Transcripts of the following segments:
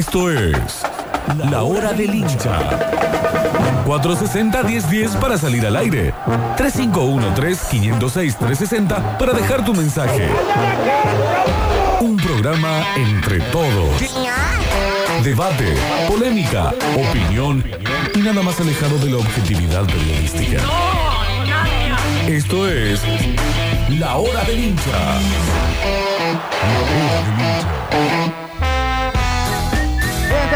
Esto es La Hora del Hincha. 460-1010 para salir al aire. 3513-506-360 para dejar tu mensaje. Un programa entre todos. Debate, polémica, opinión y nada más alejado de la objetividad periodística. Esto es La Hora del Hincha. La Hora del Hincha.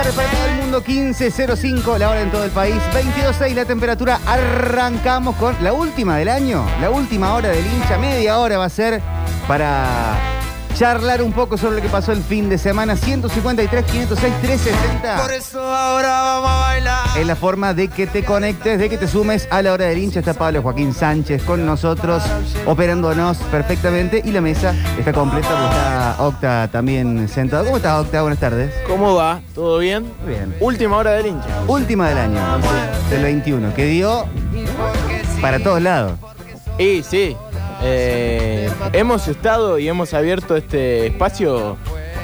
Tardes para todo el mundo, 15.05, la hora en todo el país, 22.6 la temperatura. Arrancamos con la última del año, la última hora del hincha, media hora va a ser para charlar un poco sobre lo que pasó el fin de semana. 153, 506, 360. Por eso ahora vamos a bailar. Es la forma de que te conectes, de que te sumes a la hora del hincha. Está Pablo Joaquín Sánchez con nosotros, operándonos perfectamente. Y la mesa está completa, porque está Octa también sentado. ¿Cómo estás, Octa? Buenas tardes. ¿Cómo va? ¿Todo bien? Bien. Última hora del hincha. Última del año, del 21, que dio para todos lados. Y sí, eh, hemos estado y hemos abierto este espacio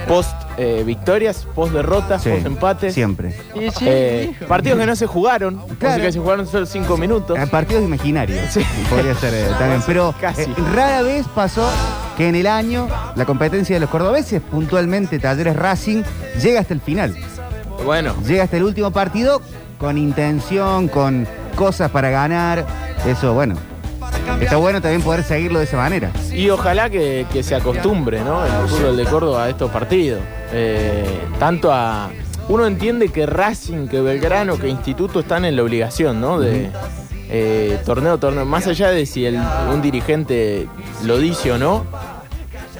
post eh, victorias, post derrotas, Sí, post empates. Siempre. Eh, partidos que no se jugaron, Claro. así que se jugaron solo cinco minutos. Eh, Partidos imaginarios. Sí. Podría ser eh, también. Pero Casi. eh, rara vez pasó que en el año la competencia de los cordobeses, puntualmente Talleres Racing, llega hasta el final. Bueno, Llega hasta el último partido con intención, con cosas para ganar. Eso, bueno. Está bueno también poder seguirlo de esa manera. y ojalá que, que se acostumbre, ¿no? El fútbol de Córdoba a estos partidos. Eh, tanto a. Uno entiende que Racing, que Belgrano, que Instituto están en la obligación, ¿no? De eh, torneo, torneo. Más allá de si el- un dirigente lo dice o no,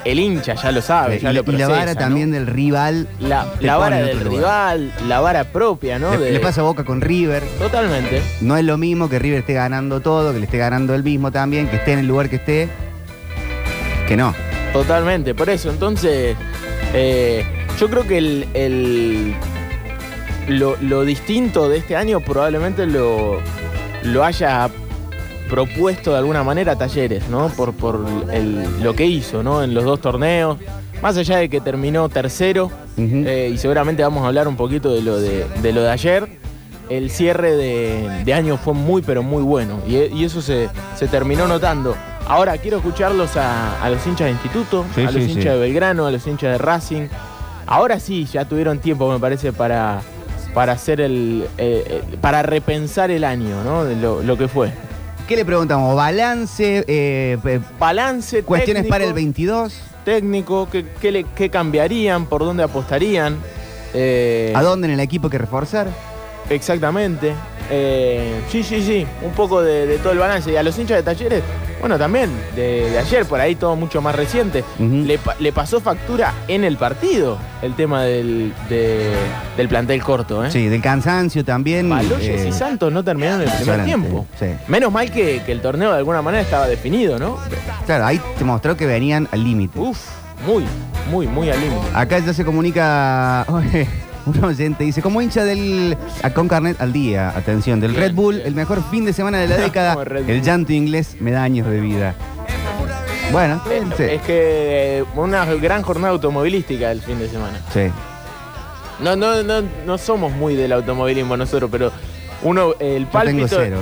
el hincha ya lo sabe, ya y, lo y la vara ¿no? también del rival. La, vara del rival, la vara propia, ¿no? Le, De- le pasa Boca con River. Totalmente. No es lo mismo que River esté ganando todo, que le esté ganando el mismo también, que esté en el lugar que esté. Que no. Totalmente, por eso. Entonces, eh, yo creo que el, el- lo, lo distinto de este año probablemente lo, lo haya propuesto de alguna manera Talleres, ¿no? Por, por el- lo que hizo, ¿no? En los dos torneos. Más allá de que terminó tercero, eh, y seguramente vamos a hablar un poquito de lo de, de lo de ayer. El cierre de, de año fue muy, pero muy bueno. Y, y eso se, se terminó notando. Ahora quiero escucharlos a, a los hinchas de Instituto, Sí, a los sí, hinchas sí. de Belgrano, a los hinchas de Racing. Ahora sí, ya tuvieron tiempo, me parece, para, para hacer el. eh, eh, para repensar el año, ¿no? De lo, lo que fue. ¿Qué le preguntamos? ¿Balance? eh, Balance, ¿Cuestiones técnico, para el 22? técnico, ¿qué, qué le- qué cambiarían? ¿Por dónde apostarían? Eh, ¿A dónde en el equipo que reforzar? Exactamente. Eh, sí, sí, sí. Un poco de, de todo el balance. Y a los hinchas de talleres, bueno, también de, de ayer, por ahí todo mucho más reciente. Le, pa- le pasó factura en el partido el tema del, de- del plantel corto. ¿eh? Sí, del cansancio también. Baloyes eh, y Santos no terminaron el primer tiempo. sí. Menos mal que, que el torneo de alguna manera estaba definido, ¿no? Claro, ahí te mostró que venían al límite. Uf, muy, muy, muy al límite. Acá ya se comunica un oyente, dice, como hincha del a- con carnet al día, atención, del Red Bull, el mejor fin de semana de la década, Como Red Bull. el llanto inglés me da años de vida. Bueno, sí. Es que eh, una gran jornada automovilística el fin de semana. Sí. No, no, no, no somos muy del automovilismo nosotros, pero uno, el tengo pálpito, cero.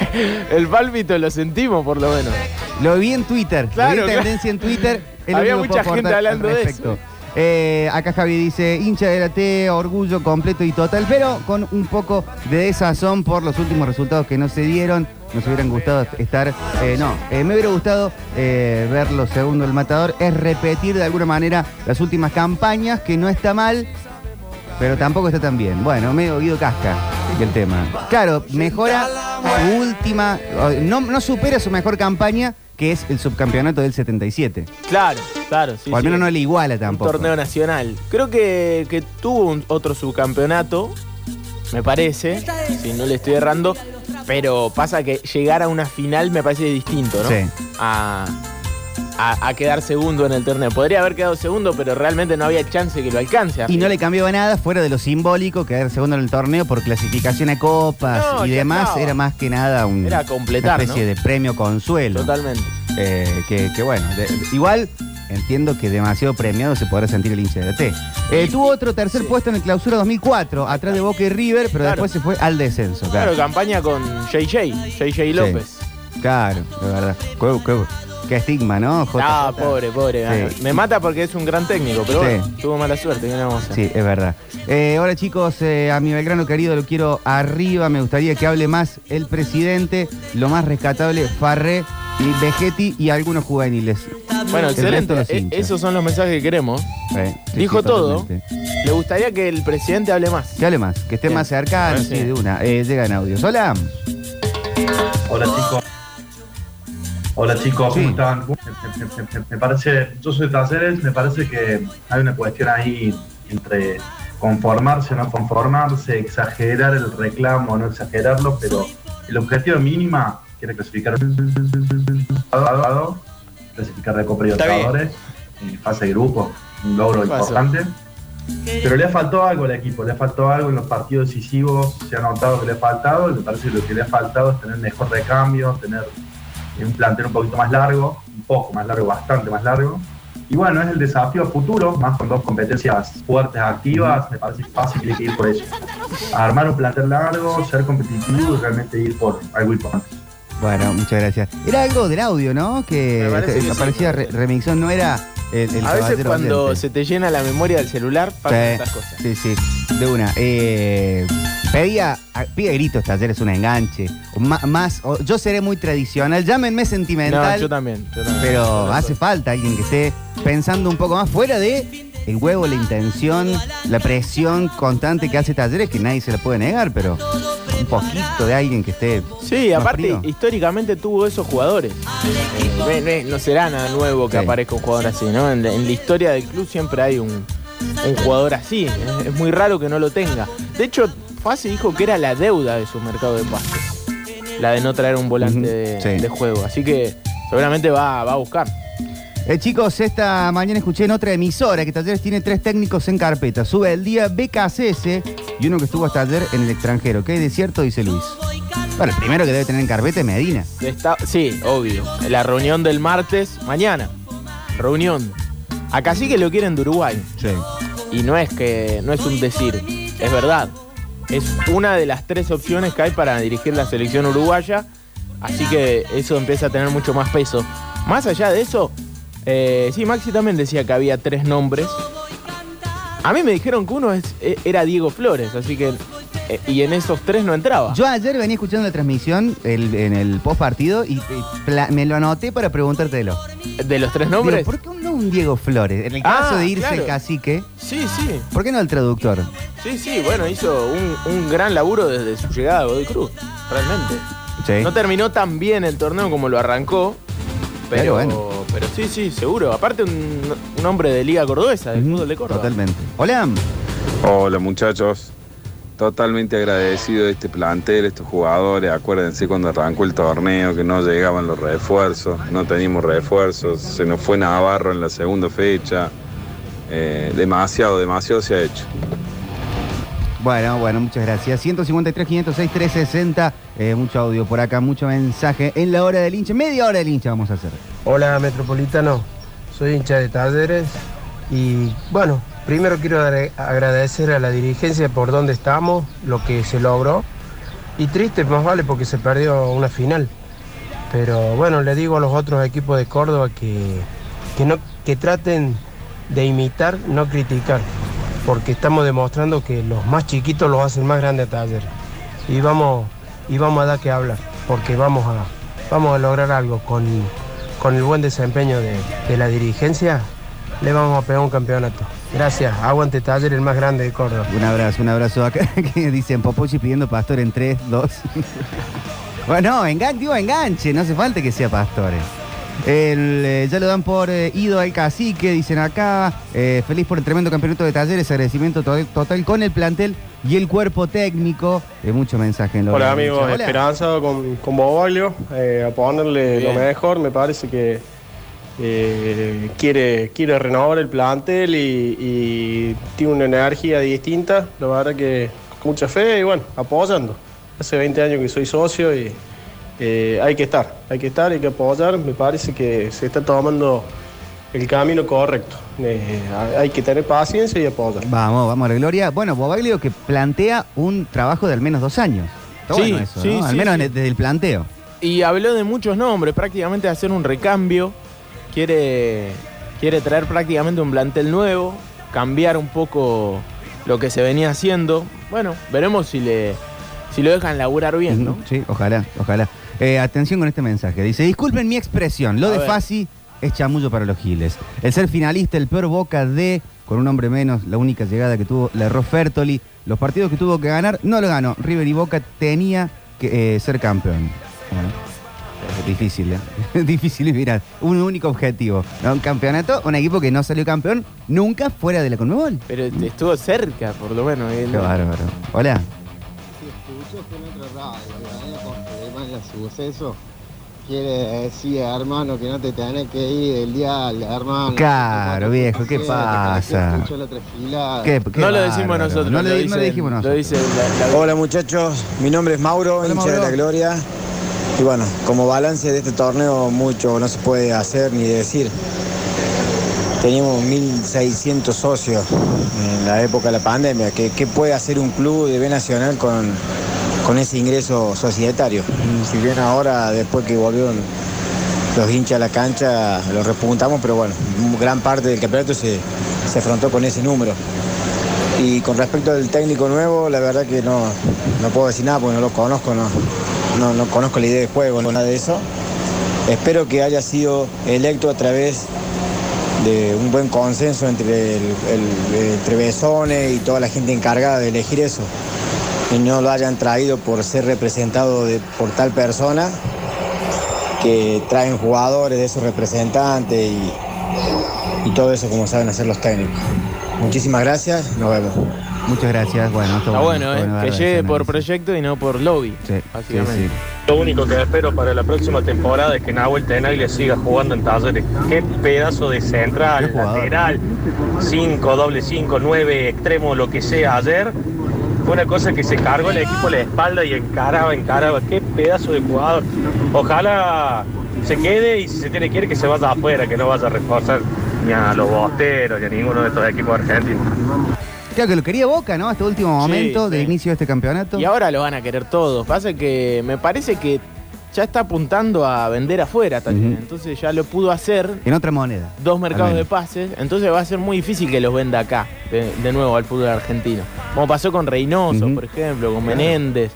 el, pálpito lo sentimos por lo menos. Lo vi en Twitter, Claro, lo vi claro. tendencia en Twitter. es lo Había único que mucha puedo gente aportar hablando de respecto. eso. Eh, acá Javi dice, hincha de la T, orgullo completo y total, pero con un poco de desazón por los últimos resultados que no se dieron. Nos hubieran gustado estar, eh, no, eh, me hubiera gustado eh, ver lo segundo del matador, es repetir de alguna manera las últimas campañas, que no está mal, pero tampoco está tan bien. Bueno, medio Guido Casca el tema. Claro, mejora su última, no supera su mejor campaña, que es el subcampeonato del 77. Claro, claro, sí. o al sí. menos no le iguala Un tampoco. torneo nacional. Creo que, que tuvo un- otro subcampeonato, me parece, si no le estoy errando, pero pasa que llegar a una final me parece distinto, ¿no? Sí. A, a- a quedar segundo en el torneo. Podría haber quedado segundo, pero realmente no había chance que lo alcance. Y no le cambiaba nada fuera de lo simbólico, quedar segundo en el torneo por clasificación a copas No, y demás. estaba. Era más que nada un, Era completar, una especie ¿no? de premio consuelo. Totalmente. Eh, que, que bueno, de- igual entiendo que demasiado premiado se podrá sentir el hincha de T. Eh, tuvo otro tercer puesto en el clausura 2004, atrás de Boca y River, pero Claro. después se fue al descenso. Claro, Claro, campaña con JJ, JJ López. claro, de verdad. Qué, estigma, ¿no? JJ? Ah, pobre, pobre. Sí. Me mata porque es un gran técnico, pero Sí. bueno, tuvo mala suerte. ¿qué le vamos a hacer? Sí, es verdad. Eh, ahora chicos, eh, a mi Belgrano querido lo quiero arriba. Me gustaría que hable más el presidente, lo más rescatable, Farré, Vegetti y algunos juveniles. Bueno, El resto excelente. los E- hinchas. esos son los mensajes que queremos. Eh, sí, Dijo sí, todo. totalmente. Le gustaría que el presidente hable más. Que hable más, que esté Bien. más cercano, Ah, sí, de una. Eh, llegan audios. Hola. Hola chicos. Hola chicos, Sí. ¿cómo están? Me, me- me- me parece, yo soy de Talleres, me parece que hay una cuestión ahí entre conformarse o no conformarse, exagerar el reclamo o no exagerarlo, pero el objetivo mínima quiere clasificar clasificar de Copa. Libertadores, en fase de grupo, un logro importante. Pero le ha faltado algo al equipo, le ha faltado algo en los partidos decisivos, se ha notado que le ha faltado, y me parece que lo que le ha faltado es tener mejor recambio, tener un plantel un poquito más largo, un poco más largo, bastante más largo. Y bueno, es el desafío a futuro, más con dos competencias fuertes, activas, me parece fácil que hay que ir por eso. Armar un plantel largo, ser competitivo y realmente ir por algo importante. Bueno, muchas gracias. Era algo del audio, ¿no? Que, que sí. aparecía re- remixón, no era el, el a veces cuando se te llena la memoria del celular, pasan Sí, estas cosas. Sí, sí, de una. Eh, pedía, pide gritos, talleres, un enganche. O ma- más, o- yo seré muy tradicional, llámenme No, sentimental, yo también. yo también. pero hace falta alguien que esté pensando un poco más fuera de el huevo, la intención, la presión constante que hace talleres, que nadie se la puede negar, pero un poquito de alguien que esté. Sí, más aparte, frío. históricamente tuvo esos jugadores. Eh, no- no, no será nada nuevo que Sí. aparezca un jugador así, ¿no? En la, en la historia del club siempre hay un, un jugador así. Es, es muy raro que no lo tenga. De hecho, Fasi dijo que era la deuda de su mercado de pases. La de no traer un volante de, sí. de juego. Así que seguramente va, va a buscar. Eh, chicos, esta mañana escuché en otra emisora que Talleres tiene tres técnicos en carpeta. Sube el día BKCS y uno que estuvo hasta ayer en el extranjero. ¿Qué de cierto? Dice Luis. Bueno, el primero que debe tener en carpeta es Medina. Está, sí, obvio. La reunión del martes, mañana. Reunión. Acá sí que lo quieren de Uruguay. Sí. Y no es que no es un decir, es verdad. Es una de las tres opciones que hay para dirigir la selección uruguaya. Así que eso empieza a tener mucho más peso. Más allá de eso, eh, sí, Maxi también decía que había tres nombres. A mí me dijeron que uno es, e- era Diego Flores, así que. Eh, y en esos tres no entraba. Yo ayer venía escuchando la transmisión el- en el post partido y, y pla- me lo anoté para preguntártelo. De los tres Digo, nombres. ¿por qué no un Diego Flores? En el Ah, caso de irse claro. el cacique, Sí, sí. ¿por qué no el traductor? Sí, sí, bueno, hizo un, un gran laburo desde su llegada a Godoy Cruz, realmente. Sí. No terminó tan bien el torneo como lo arrancó, pero, Pero bueno. pero sí, sí, seguro. Aparte, un, un hombre de Liga Cordobesa, del fútbol de Córdoba. Totalmente. Hola. Hola muchachos, totalmente agradecido de este plantel, estos jugadores. Acuérdense cuando arrancó el torneo que no llegaban los refuerzos, no teníamos refuerzos, se nos fue Navarro en la segunda fecha. Eh, demasiado, demasiado se ha hecho. Bueno, bueno, muchas gracias. 153, 506, 360. Eh, mucho audio por acá, mucho mensaje. En la hora del hincha, media hora del hincha vamos a hacer. Hola Metropolitano, soy hincha de Talleres y bueno, primero quiero agradecer a la dirigencia por donde estamos, lo que se logró y triste más vale porque se perdió una final. Pero bueno, le digo a los otros equipos de Córdoba que, que, no, que traten de imitar, no criticar, porque estamos demostrando que los más chiquitos los hacen más grandes Talleres. Y vamos, y vamos a dar que hablar, porque vamos a, vamos a lograr algo con, con el buen desempeño de, de la dirigencia, le vamos a pegar un campeonato. Gracias, aguante Taller, el más grande de Córdoba. Un abrazo, un abrazo acá que dicen Popochi pidiendo pastor en 3, 2. bueno, enganche, digo enganche, no hace falta que sea pastores. El, eh, ya lo dan por eh, ido al cacique, dicen acá. Eh, feliz por el tremendo campeonato de talleres, agradecimiento to- total con el plantel y el cuerpo técnico. Eh, mucho mensaje en lo Hola amigos, Hola. esperanza con, con Bobaglio, eh, a ponerle Bien. lo mejor, me parece que eh, quiere, quiere renovar el plantel y, y tiene una energía distinta, la verdad que con mucha fe y bueno, apoyando. Hace 20 años que soy socio y eh, hay que estar, hay que estar, hay que apoyar, me parece que se está tomando el camino correcto. Eh, hay que tener paciencia y apoyar. Vamos, vamos a la gloria. Bueno, Bobaglio que plantea un trabajo de al menos dos años. Está Sí, bueno eso, sí, ¿no? Al menos sí. desde el planteo. Y habló de muchos nombres, prácticamente hacer un recambio. Quiere, quiere traer prácticamente un plantel nuevo, cambiar un poco lo que se venía haciendo. Bueno, veremos si le si lo dejan laburar bien, ¿no? Sí, ojalá, ojalá. Eh, atención con este mensaje. Dice, disculpen mi expresión, lo A de ver. Fasi es chamullo para los giles. El ser finalista, el peor Boca de, con un hombre menos, la única llegada que tuvo, le erró Fertoli. Los partidos que tuvo que ganar, no lo ganó. River y Boca tenía que eh, ser campeón. Bueno, difícil, ¿eh? Difícil mirar. Un único objetivo. ¿no? Un campeonato, un equipo que no salió campeón nunca fuera de la Conmebol. Pero estuvo cerca, por lo menos. eh, Qué no- bárbaro. Hola. escuchaste en otra radio, ¿verdad? Porque además el suceso quiere decir, hermano, que no te tenés que ir del dial, hermano. Claro, viejo, ¿qué pasa? Escucho la otra fila. ¿Qué- qué No lo bárbaro. decimos nosotros. No, lo dijimos Lo nosotros. dice la- la- Hola muchachos, mi nombre es Mauro, hincha de la Gloria. Y bueno, como balance de este torneo mucho no se puede hacer ni decir. Teníamos 1.600 socios en la época de la pandemia. ¿Qué, qué puede hacer un club de B Nacional con, con ese ingreso societario? Si bien ahora, después que volvieron los hinchas a la cancha, los repuntamos, pero bueno, gran parte del campeonato se, se afrontó con ese número. Y con respecto al técnico nuevo, la verdad que no, no puedo decir nada porque no lo conozco, no, no, no conozco la idea de juego, no nada de eso. Espero que haya sido electo a través de un buen consenso entre, el, el- Besone y toda la gente encargada de elegir eso. Y no lo hayan traído por ser representado por tal persona que traen jugadores de esos representantes y, y todo eso como saben hacer los técnicos. Muchísimas gracias, nos vemos. Muchas gracias. Bueno, esto Está bueno, ¿eh? que llegue por proyecto y no por lobby. Sí, sí, básicamente. sí. Lo único que espero para la próxima temporada es que Nahuel Tenaglia siga jugando en talleres. Qué pedazo de Qué central, jugador. lateral, 5, doble 5, 9, extremo, lo que sea ayer. Fue una cosa que se cargó el equipo a la espalda y encaraba, encaraba. Qué pedazo de jugador. Ojalá se quede y si se tiene que ir que se vaya afuera, que no vaya a reforzar ni a los bosteros ni a ninguno de estos equipos argentinos. Claro que lo quería Boca, ¿no? Hasta último momento de sí. inicio de este campeonato. Y ahora lo van a querer todos. Pasa que me parece que ya está apuntando a vender afuera también. Ujú. Entonces ya lo pudo hacer. En otra moneda. Dos mercados de menos. pases. Entonces va a ser muy difícil que los venda acá, de, de nuevo al fútbol argentino. Como pasó con Reynoso, Ujú. por ejemplo, con Menéndez,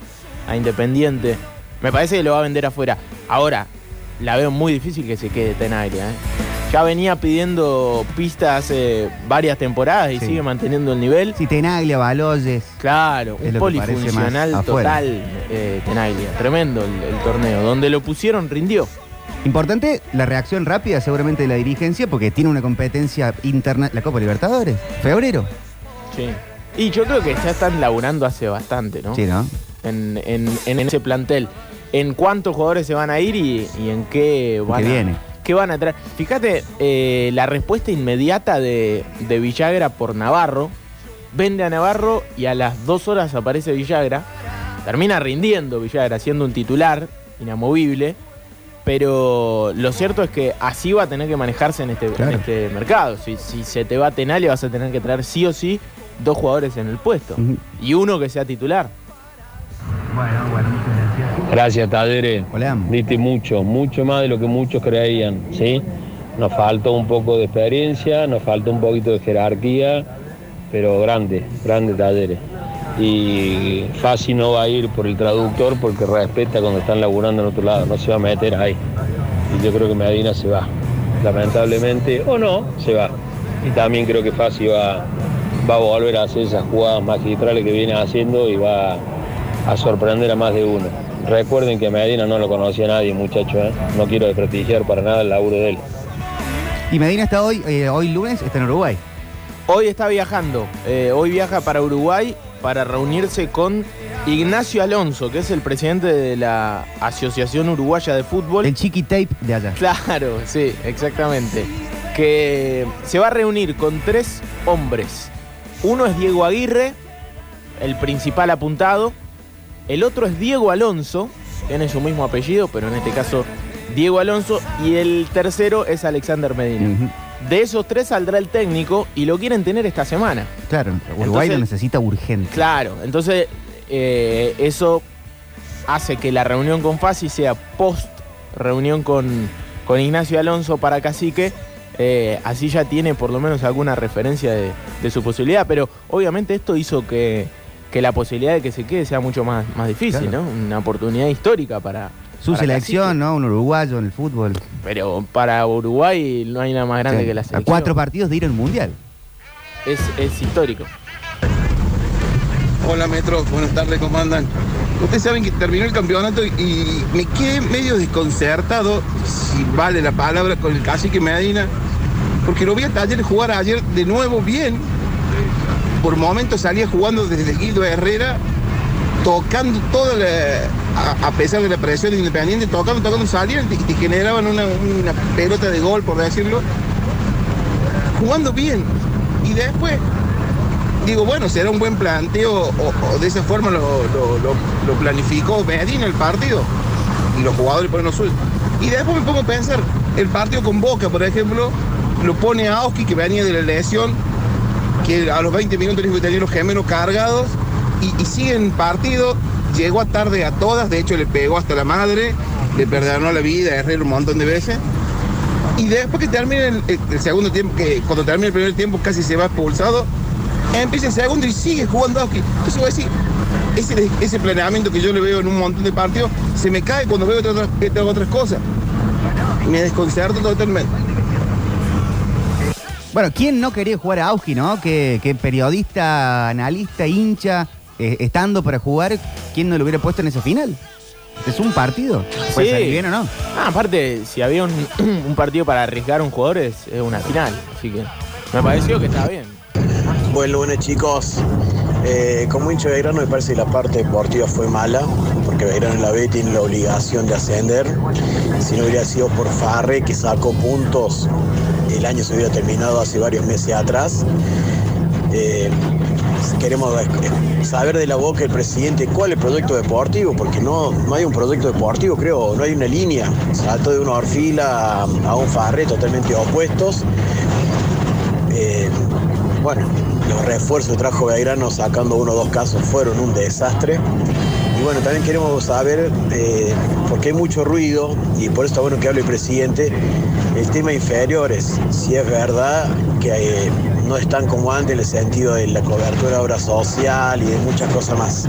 a Independiente. Me parece que lo va a vender afuera. Ahora, la veo muy difícil que se quede Tenaglia. ¿eh? Ya venía pidiendo pistas hace varias temporadas y Sí. sigue manteniendo el nivel. Si Tenaglia, Baloyes. Claro, Es un lo que parece polifuncional más afuera. total, eh, Tenaglia. Tremendo el, el torneo. Donde lo pusieron, rindió. Importante la reacción rápida seguramente de la dirigencia porque tiene una competencia interna. La Copa Libertadores. Febrero. Sí. Y yo creo que ya están laburando hace bastante, ¿no? Sí, ¿no? En, en- en ese plantel. En cuántos jugadores se van a ir y, y en qué van qué a, viene. Qué van a traer. Fíjate, eh, la respuesta inmediata de, de Villagra por Navarro. Vende a Navarro y a las dos horas aparece Villagra. Termina rindiendo Villagra, siendo un titular inamovible. Pero lo cierto es que así va a tener que manejarse en este, en este mercado. Si, si se te va Tenale, vas a tener que traer sí o sí dos jugadores en el puesto. Y uno que sea titular. Gracias, Talleres. Hola. Diste mucho, mucho más de lo que muchos creían, ¿sí? Nos faltó un poco de experiencia, nos faltó un poquito de jerarquía, pero grande, grande Talleres. Y Fácil no va a ir por el traductor porque respeta cuando están laburando en otro lado, no se va a meter ahí. Y yo creo que Medina se va, lamentablemente, o no, se va. Y también creo que Fácil va, va a volver a hacer esas jugadas magistrales que viene haciendo y va a sorprender a más de uno. Recuerden que a Medina no lo conocía nadie, muchachos. ¿eh? No quiero desprestigiar para nada el laburo de él. Y Medina está hoy, eh, hoy lunes, está en Uruguay. Hoy está viajando. eh, hoy viaja para Uruguay para reunirse con Ignacio Alonso, que es el presidente de la Asociación Uruguaya de Fútbol. El chiqui tape de allá. Claro, sí, exactamente. Que se va a reunir con tres hombres. Uno es Diego Aguirre, el principal apuntado. El otro es Diego Alonso, tiene su mismo apellido, pero en este caso Diego Alonso. Y el tercero es Alexander Medina. De esos tres saldrá el técnico y lo quieren tener esta semana. Claro, Uruguay lo Entonces- necesita urgente. Claro, entonces eh, eso hace que la reunión con Fasi sea post reunión con, con Ignacio Alonso para Cacique. eh, así ya tiene por lo menos alguna referencia de, de su posibilidad, pero obviamente esto hizo que, que la posibilidad de que se quede sea mucho más, más difícil, Claro. ¿no? Una oportunidad histórica para. Su para selección, ¿no? Un uruguayo en el fútbol. Pero para Uruguay no hay nada más grande Sí. que la A selección. cuatro partidos de ir al mundial. Es, es histórico. Hola Metro, buenas tardes, ¿cómo andan? Ustedes saben que terminó el campeonato y, me quedé medio desconcertado, si vale la palabra, con el cacique Medina, porque lo vi a Talleres jugar ayer de nuevo bien. Por momentos salía jugando desde Guido Herrera, tocando todo, a, a pesar de la presión de Independiente, tocando, tocando, salían y generaban una, pelota de gol, por decirlo, jugando bien. Y después digo, bueno, será un buen planteo o, de esa forma lo, lo- lo- lo planificó Medina el partido y los jugadores ponen lo suyo. Y después me pongo a pensar, el partido con Boca, por ejemplo, lo pone a Auski que venía de la lesión, que a los 20 minutos que tenía los gemelos cargados y, y sigue en partido, llegó a tarde a todas, de hecho le pegó hasta la madre, le perdonó la vida Herrera un montón de veces. Y después que termina el, segundo tiempo, que cuando termina el primer tiempo casi se va expulsado, empieza el segundo y sigue jugando Auski. Entonces voy a decir, ese, ese planeamiento que yo le veo en un montón de partidos, se me cae cuando veo otras, otras, cosas. Me desconcerto totalmente. Bueno, ¿quién no quería jugar a Auski, no? Que, que periodista, analista, hincha, eh, estando para jugar, ¿quién no lo hubiera puesto en esa final? Es un partido. Puede Sí. salir bien o no. Ah, aparte, si había un, un partido para arriesgar a un jugador, es, es una final. Así que me pareció que está bien. Bueno, bueno chicos, Eh, como hincha de Belgrano me parece que la parte deportiva fue mala, porque Belgrano en la B tiene la obligación de ascender. Si no hubiera sido por Farre, que sacó puntos, el año se hubiera terminado hace varios meses atrás. Eh, queremos eh, saber de la boca del presidente cuál es el proyecto deportivo, porque no, no hay un proyecto deportivo, creo, no hay una línea. Saltó de una orfila a, un Farre totalmente opuestos. Bueno, los refuerzos que trajo Belgrano sacando uno o dos casos fueron un desastre. Y bueno, también queremos saber, eh, porque hay mucho ruido, y por eso está bueno que hable el presidente, el tema inferiores. Si es verdad que eh, no están como antes en el sentido de la cobertura de obra social y de muchas cosas más.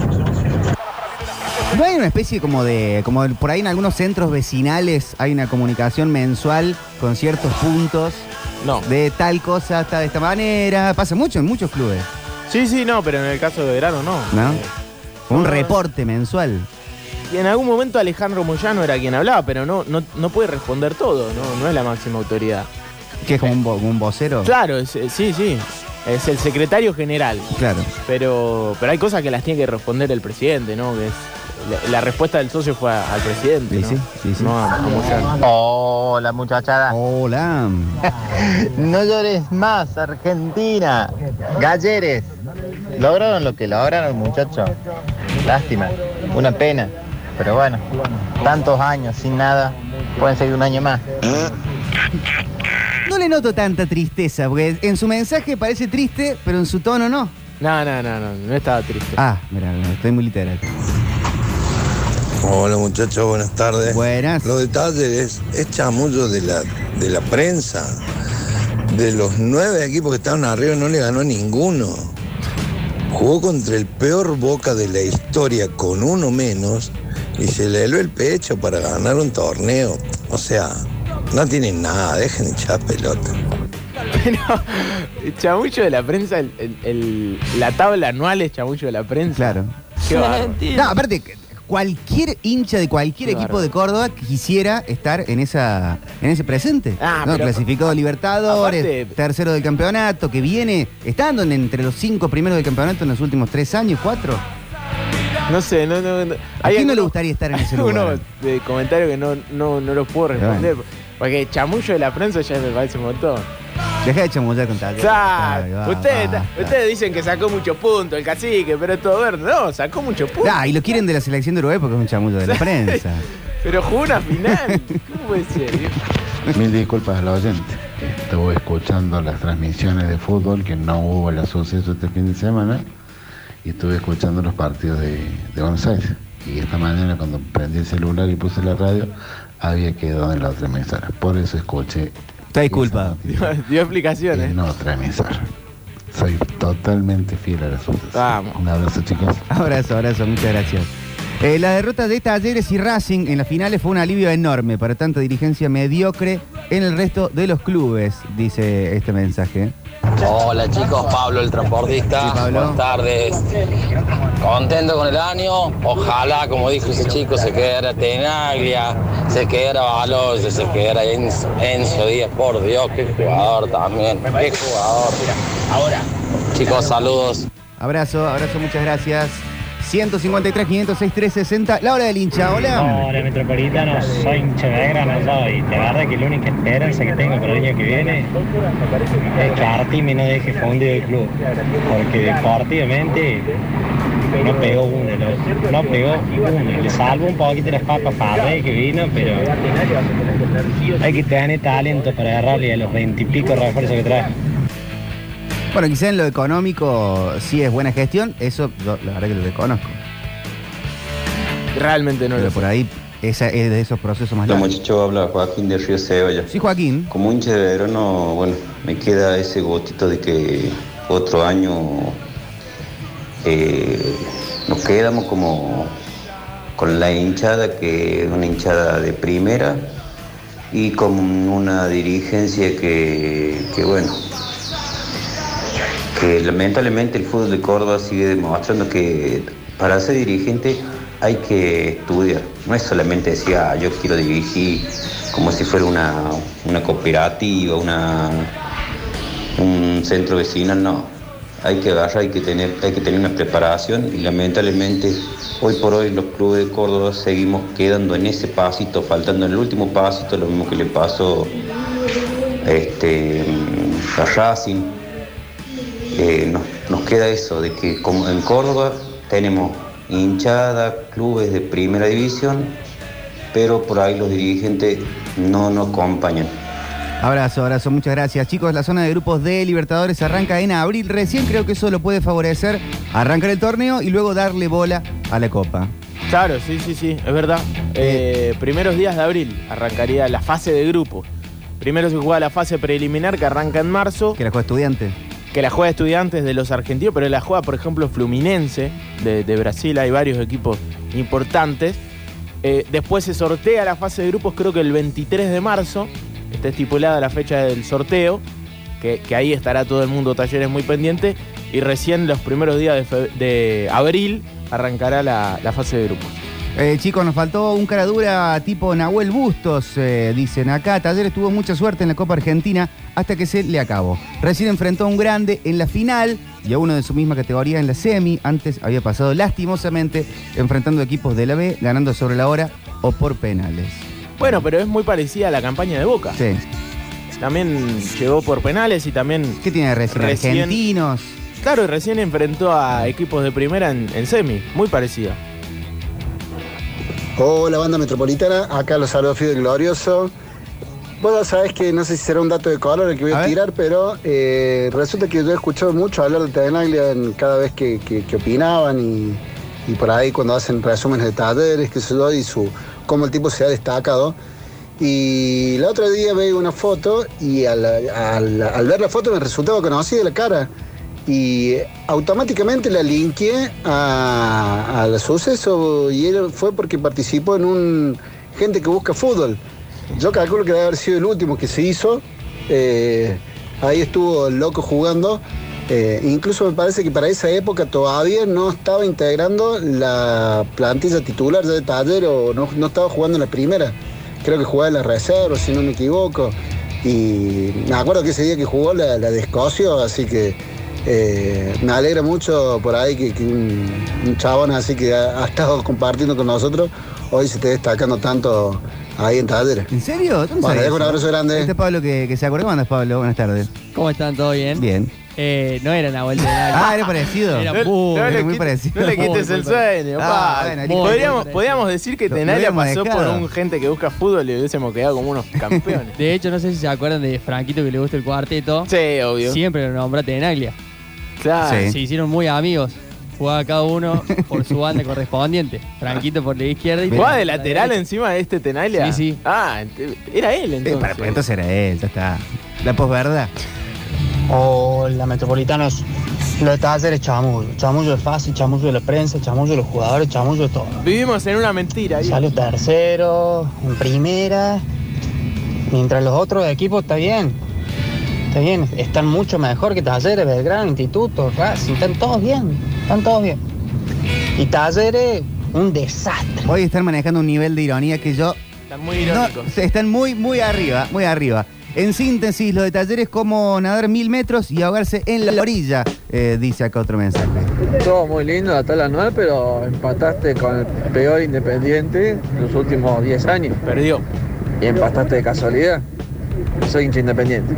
¿No hay una especie como de, como por ahí en algunos centros vecinales hay una comunicación mensual con ciertos puntos? No. De tal cosa hasta de esta manera. Pasa mucho en muchos clubes, Sí, sí, no, pero en el caso de Verano no. ¿no? Eh, Un no, reporte mensual. Y en algún momento Alejandro Moyano era quien hablaba, pero no, no, no puede responder todo, no, no es la máxima autoridad. Que es como un, vo- un vocero. Claro, es- eh, sí, sí. Es el secretario general. Claro. Pero, pero hay cosas que las tiene que responder el presidente, ¿no? Que es, la, la respuesta del socio fue a- al presidente. Sí, ¿no? sí, sí, sí. No a- a Moyano. Hola muchachada. Hola. No llores más, Argentina. Galleres. Lograron lo que lograron, muchachos. Lástima. Una pena. Pero bueno, tantos años sin nada. Pueden seguir un año más. No le noto tanta tristeza, porque en su mensaje parece triste, pero en su tono no. No, no, no, no, no estaba triste. Ah, mira, no, estoy muy literal. Hola muchachos, buenas tardes. Buenas. Los detalles es chamullo de la, de la prensa. De los nueve equipos que estaban arriba no le ganó ninguno. Jugó contra el peor Boca de la historia con uno menos y se le heló el pecho para ganar un torneo. O sea, no tienen nada, dejen de echar pelota. El chamullo de la prensa, el- el- el- la tabla anual es chamullo de la prensa. Claro. Qué. No, aparte, cualquier hincha de cualquier Qué equipo bárbaro. de Córdoba quisiera estar en esa en ese presente. Ah, no, pero- clasificado a Libertadores, Aparte- tercero del campeonato, que viene estando en- entre los cinco primeros del campeonato en los últimos tres años, cuatro. No sé, no, no, no. ¿A quién no le gustaría estar en ese lugar? de comentarios que no, no, no los puedo responder. Porque chamullo de la prensa ya me parece un montón. Deja de chamullar con tal. Claro, ustedes, ustedes dicen que sacó muchos puntos el cacique, pero todo verde. No, sacó muchos puntos. Ah, y lo quieren de la selección de Uruguay porque es un chamullo de la prensa. Pero jugó una final. ¿Cómo puede ser? Mil disculpas a los oyentes. estuve escuchando las transmisiones de fútbol, que no hubo el suceso este fin de semana, y estuve escuchando los partidos de, de Buenos Aires. Y esta mañana cuando prendí el celular y puse la radio, había quedado en la otra emisora. Por eso escuché Está disculpado. Dio explicaciones. en otra emisora. Soy totalmente fiel a la suceso. Vamos. Un abrazo, chicos. Abrazo, abrazo, muchas gracias. Eh, la derrota de Talleres y Racing en las finales fue un alivio enorme para tanta dirigencia mediocre en el resto de los clubes, dice este mensaje. Hola chicos, Pablo el transportista. Buenas tardes. Contento con el año. Ojalá, como dijo ese chico, se quedara Tenaglia, se quedara Baloy, se quedara Enzo, Enzo Díaz. Por Dios, qué jugador también. Qué jugador. Ahora. Chicos, saludos. Abrazo, abrazo, muchas gracias. 153, 506, 360. La hora del hincha, hola. Hola, Metropolitano, soy hincha de grano soy. La verdad que la única esperanza que tengo para el año que viene es que Artime no deje fundido el club. Porque deportivamente no pegó uno, no, no pegó uno. Le salvo un poquito las papas Farré que vino, pero hay que tener talento para agarrarle a los veintipico refuerzos que trae. Bueno, quizá en lo económico sí es buena gestión, eso la verdad que lo desconozco. Realmente no Pero lo por sé. ahí esa es de esos procesos más Hola largos. muchachos, habla Joaquín de Río Cebolla. Sí, Joaquín. Como hincha de verano, bueno, me queda ese gotito de que otro año eh, nos quedamos como con la hinchada, que es una hinchada de primera, y con una dirigencia que, que bueno, que lamentablemente el fútbol de Córdoba sigue demostrando que para ser dirigente hay que estudiar. No es solamente decir, ah, yo quiero dirigir como si fuera una, una cooperativa, una, un centro vecinal, no. Hay que agarrar, hay que tener, hay que tener una preparación y lamentablemente hoy por hoy los clubes de Córdoba seguimos quedando en ese pasito, faltando en el último pasito, lo mismo que le pasó este, a Racing. Eh, nos, nos queda eso, de que como en Córdoba tenemos hinchada, clubes de primera división, pero por ahí los dirigentes no nos acompañan. Abrazo, abrazo, muchas gracias. Chicos, la zona de grupos de Libertadores arranca en abril. Recién creo que eso lo puede favorecer arrancar el torneo y luego darle bola a la Copa. Claro, sí, sí, sí, es verdad. Eh, primeros días de abril arrancaría la fase de grupo. Primero se juega la fase preliminar que arranca en marzo. Que la juega estudiante. Que la juega estudiantes de los argentinos, pero la juega, por ejemplo, Fluminense de, de Brasil. Hay varios equipos importantes. Eh, después se sortea la fase de grupos, creo que el 23 de marzo. Está estipulada la fecha del sorteo. Que, que ahí estará todo el mundo, talleres muy pendiente. Y recién los primeros días de, de abril arrancará la, la fase de grupos. Eh, chicos, nos faltó un cara dura tipo Nahuel Bustos, eh, dicen acá. Talleres tuvo mucha suerte en la Copa Argentina hasta que se le acabó. Recién enfrentó a un grande en la final y a uno de su misma categoría en la semi. Antes había pasado lastimosamente enfrentando equipos de la B, ganando sobre la hora o por penales. Bueno, pero es muy parecida a la campaña de Boca. Sí. También llegó por penales y también. ¿Qué tiene recién? Argentinos. Claro, y recién enfrentó a equipos de primera en, en semi. Muy parecida. Hola banda metropolitana, acá los saludo Fidel Glorioso. Vos sabés que no sé si será un dato de color el que voy a, tirar, pero eh, resulta que yo he escuchado mucho hablar de Tenaglia en cada vez que, que- que opinaban y, y por ahí cuando hacen resúmenes de talleres, que se yo, y su, cómo el tipo se ha destacado. Y el otro día veía una foto y al, al- al ver la foto me resultaba conocida la cara. Y automáticamente la linké a- al suceso y él fue porque participó en un gente que busca fútbol. Yo calculo que debe haber sido el último que se hizo. Eh, ahí estuvo el loco jugando. Eh, incluso me parece que para esa época todavía no estaba integrando la plantilla titular de taller o no, no estaba jugando en la primera. Creo que jugaba en la reserva, si no me equivoco. Y me acuerdo que ese día que jugó la, la de Escocia, así que eh, me alegra mucho por ahí que, un chabón así que ha, ha estado compartiendo con nosotros, hoy se esté destacando tanto ahí en talleres. ¿En serio? ¿Dónde Bueno, sabes dejo un abrazo grande. Este es Pablo que, que se acuerda. ¿Cómo andas, Pablo? Buenas tardes. ¿Cómo están? ¿Todo bien? Bien. Eh, no era Nahuel Tenaglia. Ah, era parecido. Era No- muy, no le muy quite- parecido. No le quites el sueño, Ah, pa. bueno, podríamos, decir que hubiéramos pasó por un gente que busca fútbol y hubiésemos quedado como unos campeones. De hecho, no sé si se acuerdan de Franquito que le gusta el cuarteto. sí, obvio. Siempre lo nombra Tenaglia. Claro. Sí. Se hicieron muy amigos. Jugaba cada uno por su banda correspondiente. Franquito por la izquierda y ¿Jugaba de lateral encima de este Tenaglia? Sí, sí. Ah, ent- era él Eh, entonces. para, pues entonces era él, ya está. La posverdad. Hola, Metropolitanos. Lo de Taller es chamullo. Chamullo de fácil, chamullo de la prensa, chamullo de los jugadores, chamullo de todo. Vivimos en una mentira. ahí. Salió tercero, en primera. Mientras los otros equipos está bien. Está bien, están mucho mejor que Talleres, Belgrano, Instituto, Racing, están todos bien, están todos bien. Y Talleres, un desastre. Hoy están manejando un nivel de ironía que yo. Están muy No, irónicos. están muy, muy arriba, muy arriba. En síntesis, lo de talleres como nadar mil metros y ahogarse en la orilla, eh, dice acá otro mensaje. Todo muy lindo hasta la anual, pero empataste con el peor independiente de los últimos 10 años. Perdió. Y empataste de casualidad. Soy hincha independiente.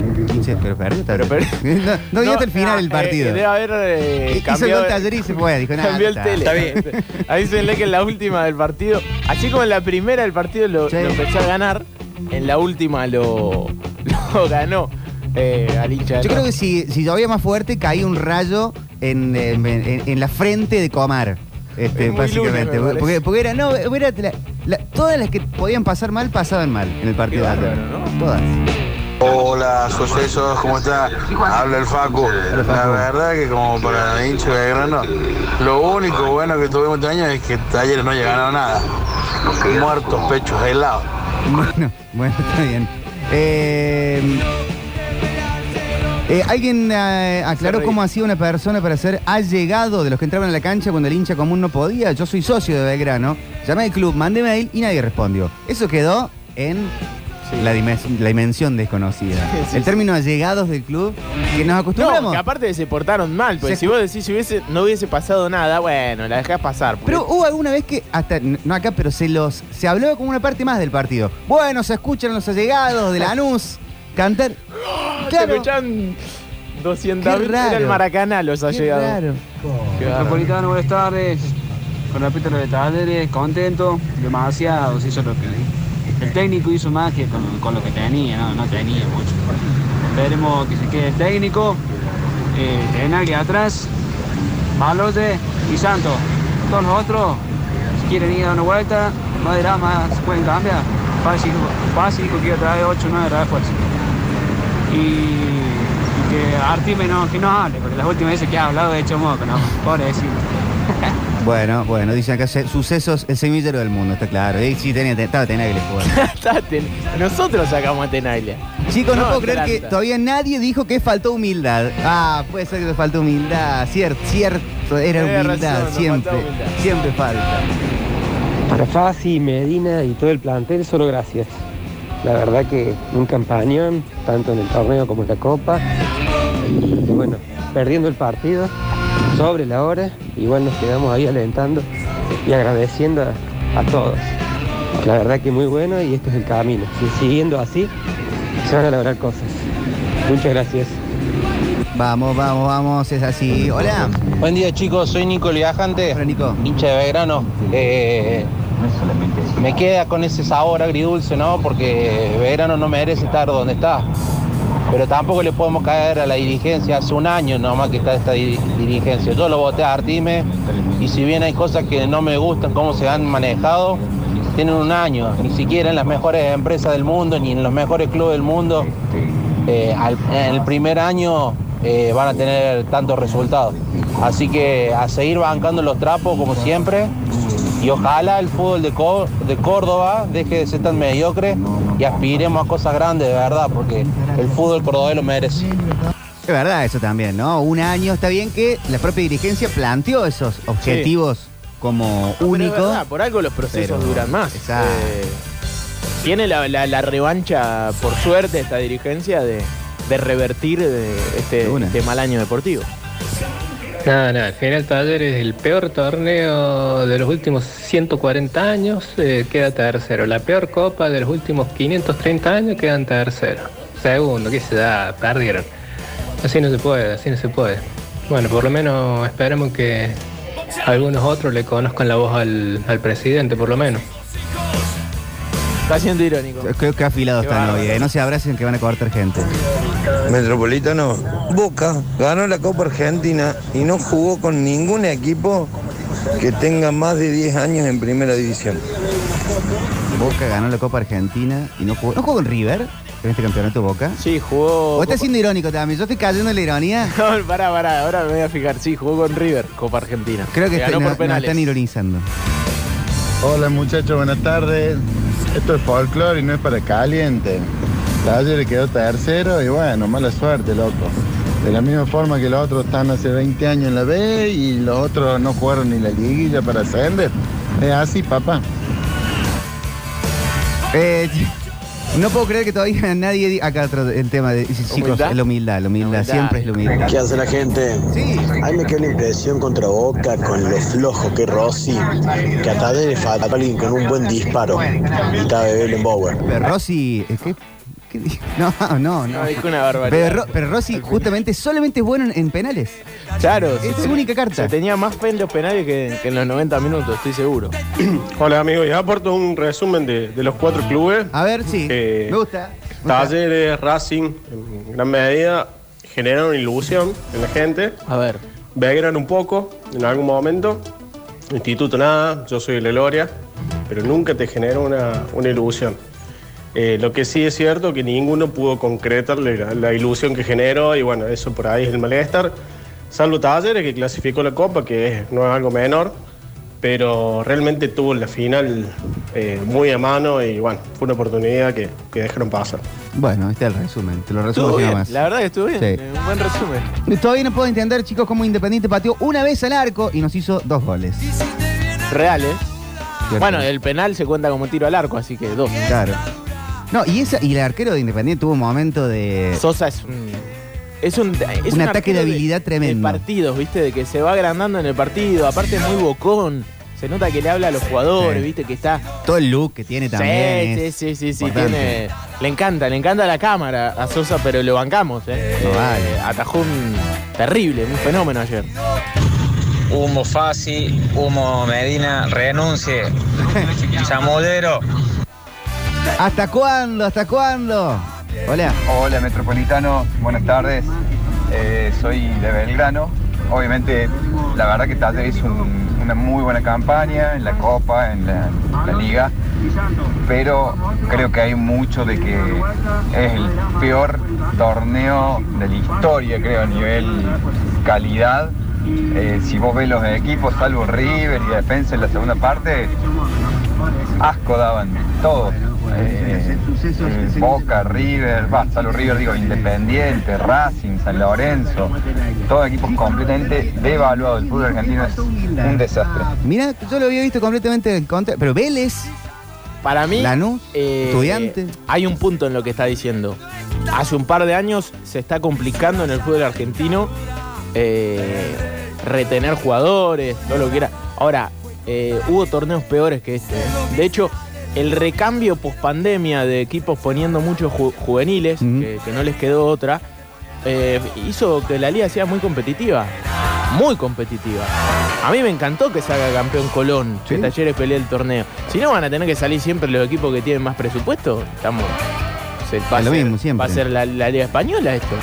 Pero perdió Pero Talleres. No, no vio hasta el final ah, el eh, partido. debe haber eh, Hizo el cambiado. gol Talleres y se fue, dijo, nada, cambió el tele. Está bien. Avísenle que en la última del partido, así como en la primera del partido lo, Sí. lo empezó a ganar, en la última lo, lo ganó eh, al hincha. Yo creo que si, si llovía más fuerte, caía un rayo en, en- en- en la frente de Comar. Este, muy básicamente. porque, era, no, era la- la- todas las que podían pasar mal, pasaban mal en el partido bárbaro, ¿no? Todas. Hola, sucesos, ¿cómo está? Habla el Facu. La verdad que como para hincha de grano, lo único bueno que tuvimos este año es que Talleres no llegaron a nada. Muertos, pechos helados. Bueno, bueno, está bien. Eh, eh, ¿Alguien eh, aclaró cómo hacía una persona para ser allegado de los que entraban a la cancha cuando el hincha común no podía? Yo soy socio de Belgrano, llamé al club, mandé mail y nadie respondió. Eso quedó en la, dimensión desconocida. Sí, el término allegados del club, que nos No, acostumbramos. que aparte se portaron mal, porque Se- si vos decís si hubiese, no hubiese pasado nada, bueno, la dejás pasar. porque- Pero hubo alguna vez que, hasta, no acá, pero se los se habló como una parte más del partido. Bueno, se escuchan los allegados de Lanús cantar. Se escuchan 200 Qué mil el Maracaná los ha Qué llegado. raro. Qué bárbaro. Metropolitano, buenas tardes. Con respecto a lo de Talleres, contento, demasiado, se hizo lo que... El técnico hizo más que con, con lo que tenía, no, no tenía mucho. Esperemos que se quede el técnico, eh, Tenaglia atrás, Malote y Santos. Todos los otros, si quieren ir a dar una vuelta, más drama, se pueden cambiar. Fácil, fácil, porque traer 8 o 9 de refuerzo. Y, y que Artime no, que no hable, porque las últimas veces que ha hablado de hecho moco, no, pobrecito. Bueno, bueno, dicen acá sucesos, el semillero del mundo, está claro. Y sí, tenía, estaba Tenaglia jugando. Nosotros sacamos a Tenaglia. Chicos, no, No, puedo creer que todavía nadie dijo que faltó humildad. Ah, puede ser que le faltó humildad. Cierto, cierto, era humildad, razón, siempre. humildad. Siempre falta. Para Fasi, Medina y todo el plantel, solo gracias. La verdad que un campañón, tanto en el torneo como en la Copa. Y bueno, perdiendo el partido, sobre la hora, igual nos quedamos ahí alentando y agradeciendo a, a todos. La verdad que muy bueno y este es el camino. Si siguiendo así, se van a lograr cosas. Muchas gracias. Vamos, vamos, vamos, es así. Hola. Buen día chicos, soy Nico el Viajante, Hola, Nico. hincha de Belgrano. Eh, me queda con ese sabor agridulce, ¿no? Porque Belgrano no merece estar donde está. Pero tampoco le podemos caer a la dirigencia. Hace un año nomás que está esta di- dirigencia. Yo lo voté a Artime y si bien hay cosas que no me gustan cómo se han manejado, tienen un año. Ni siquiera en las mejores empresas del mundo, ni en los mejores clubes del mundo, eh, al- en el primer año eh, van a tener tantos resultados. Así que a seguir bancando los trapos como siempre. Y ojalá el fútbol de, Có- de Córdoba deje de ser tan mediocre y aspiremos a cosas grandes de verdad, porque el fútbol cordobés lo merece. Es verdad eso también, ¿no? Un año está bien que la propia dirigencia planteó esos objetivos como No, pero es únicos. verdad, por algo los procesos Pero- duran más. Exacto. Eh, tiene la, la- la revancha, por suerte, esta dirigencia de, de revertir eh, este, este mal año deportivo. Nada, nada, General Taller es el peor torneo de los últimos 140 años, eh, queda tercero. La peor copa de los últimos 530 años quedan tercero. Segundo, qué se da, perdieron. Así no se puede, así no se puede. Bueno, por lo menos esperemos que algunos otros le conozcan la voz al, al presidente, por lo menos. Está siendo irónico. Creo que afilado Qué bárbaro. hoy, eh. No se abracen que van a cortar gente. Metropolitano, Boca ganó la Copa Argentina y no jugó con ningún equipo que tenga más de 10 años en primera división. Boca ganó la Copa Argentina y no jugó. ¿No jugó con River en este campeonato Boca? Sí, jugó. ¿O está siendo irónico también? Yo estoy cayendo en la ironía. No, pará, pará, ahora me voy a fijar. Sí, jugó con River, Copa Argentina. Creo que ganó está- por no- nos penales. están ironizando. Hola muchachos, buenas tardes. Esto es folclore y no es para caliente. Talleres quedó tercero y bueno, mala suerte, loco. De la misma forma que los otros están hace 20 años en la B y los otros no jugaron ni la liguilla para ascender. Es así, papá. Eh, no puedo creer que todavía nadie. di- Acá otro, el tema de. Chicos, ¿Humildad? la humildad, la humildad, siempre es la humildad. ¿Qué hace la gente? Sí. A mí me queda la impresión contra Boca con lo flojo que es Rossi, que a Tadeo le falta alguien con un buen disparo. Y está Beckenbauer. Pero Rossi. eh, ¿qué, qué No, no, no. No, dijo una barbaridad. Pero, Ro- pero Rossi justamente solamente es bueno en, en penales. Claro, Es su única carta. Se tenía más fe en los penales que, que en los 90 minutos, estoy seguro. Hola amigos, ya aporto un resumen de, de los cuatro clubes. A ver, sí. Eh, Me gusta. Talleres, Racing, en gran medida, generaron ilusión en la gente. A ver. Belgrano un poco, en algún momento. Instituto nada, yo soy de la Gloria, pero nunca te genera una, una ilusión. Eh, lo que sí es cierto que ninguno pudo concretarle la, la ilusión que generó y bueno, eso por ahí es el malestar. Salvo Talleres que clasificó la Copa, que es- no es algo menor, pero realmente tuvo la final eh, muy a mano y bueno, fue una oportunidad que, que dejaron pasar. Bueno, este es el resumen. Te lo resumo bien, nomás. la verdad que estuvo bien. Sí. eh, Un buen resumen. Todavía no puedo entender, chicos, cómo Independiente pateó una vez al arco y nos hizo dos goles. Real, ¿eh? Cierto. Bueno, el penal se cuenta como tiro al arco, así que dos. Claro. No, y esa, y el arquero de Independiente tuvo un momento de. Sosa es un. Es un, es Un ataque de habilidad tremendo. De partidos, ¿viste? De que se va agrandando en el partido. Aparte es muy bocón. Se nota que le habla a los jugadores, Sí. ¿viste? Que está. Todo el look que tiene también. sí, sí, sí, sí, tiene. Le encanta, le encanta la cámara a Sosa, pero lo bancamos, ¿eh? No Eh, vale. Atajó un terrible, un fenómeno ayer. Humo Fasi, Humo Medina, renuncie. Chamudero. ¿Hasta cuándo? ¿Hasta cuándo? Hola. Hola Metropolitano, buenas tardes. Eh, soy de Belgrano. Obviamente, la verdad que Talleres hizo un- una muy buena campaña en la Copa, en la, la Liga, pero creo que hay mucho de que es el peor torneo de la historia, creo, a nivel calidad. Eh, si vos ves los equipos, salvo River y Defensa en la segunda parte, asco daban todos. Eh, eh, Boca, River, va, salvo River, digo, Independiente, Racing, San Lorenzo, todos equipos completamente devaluados. El fútbol argentino es un desastre. Mira, yo lo había visto completamente en contra. Pero Vélez, Para mí. Lanús, eh, Estudiante. Hay un punto en lo que está diciendo. Hace un par de años se está complicando en el fútbol argentino eh, retener jugadores, todo lo que era. Ahora, eh, hubo torneos peores que este. De hecho, el recambio post pandemia de equipos poniendo muchos ju- juveniles, que, que no les quedó otra, eh, hizo que la liga sea muy competitiva. Muy competitiva. A mí me encantó que salga campeón Colón, que Talleres pelee el torneo. Si no, van a tener que salir siempre los equipos que tienen más presupuesto. Estamos. se- va, lo ser, mismo siempre. va a ser la, la Liga Española esto.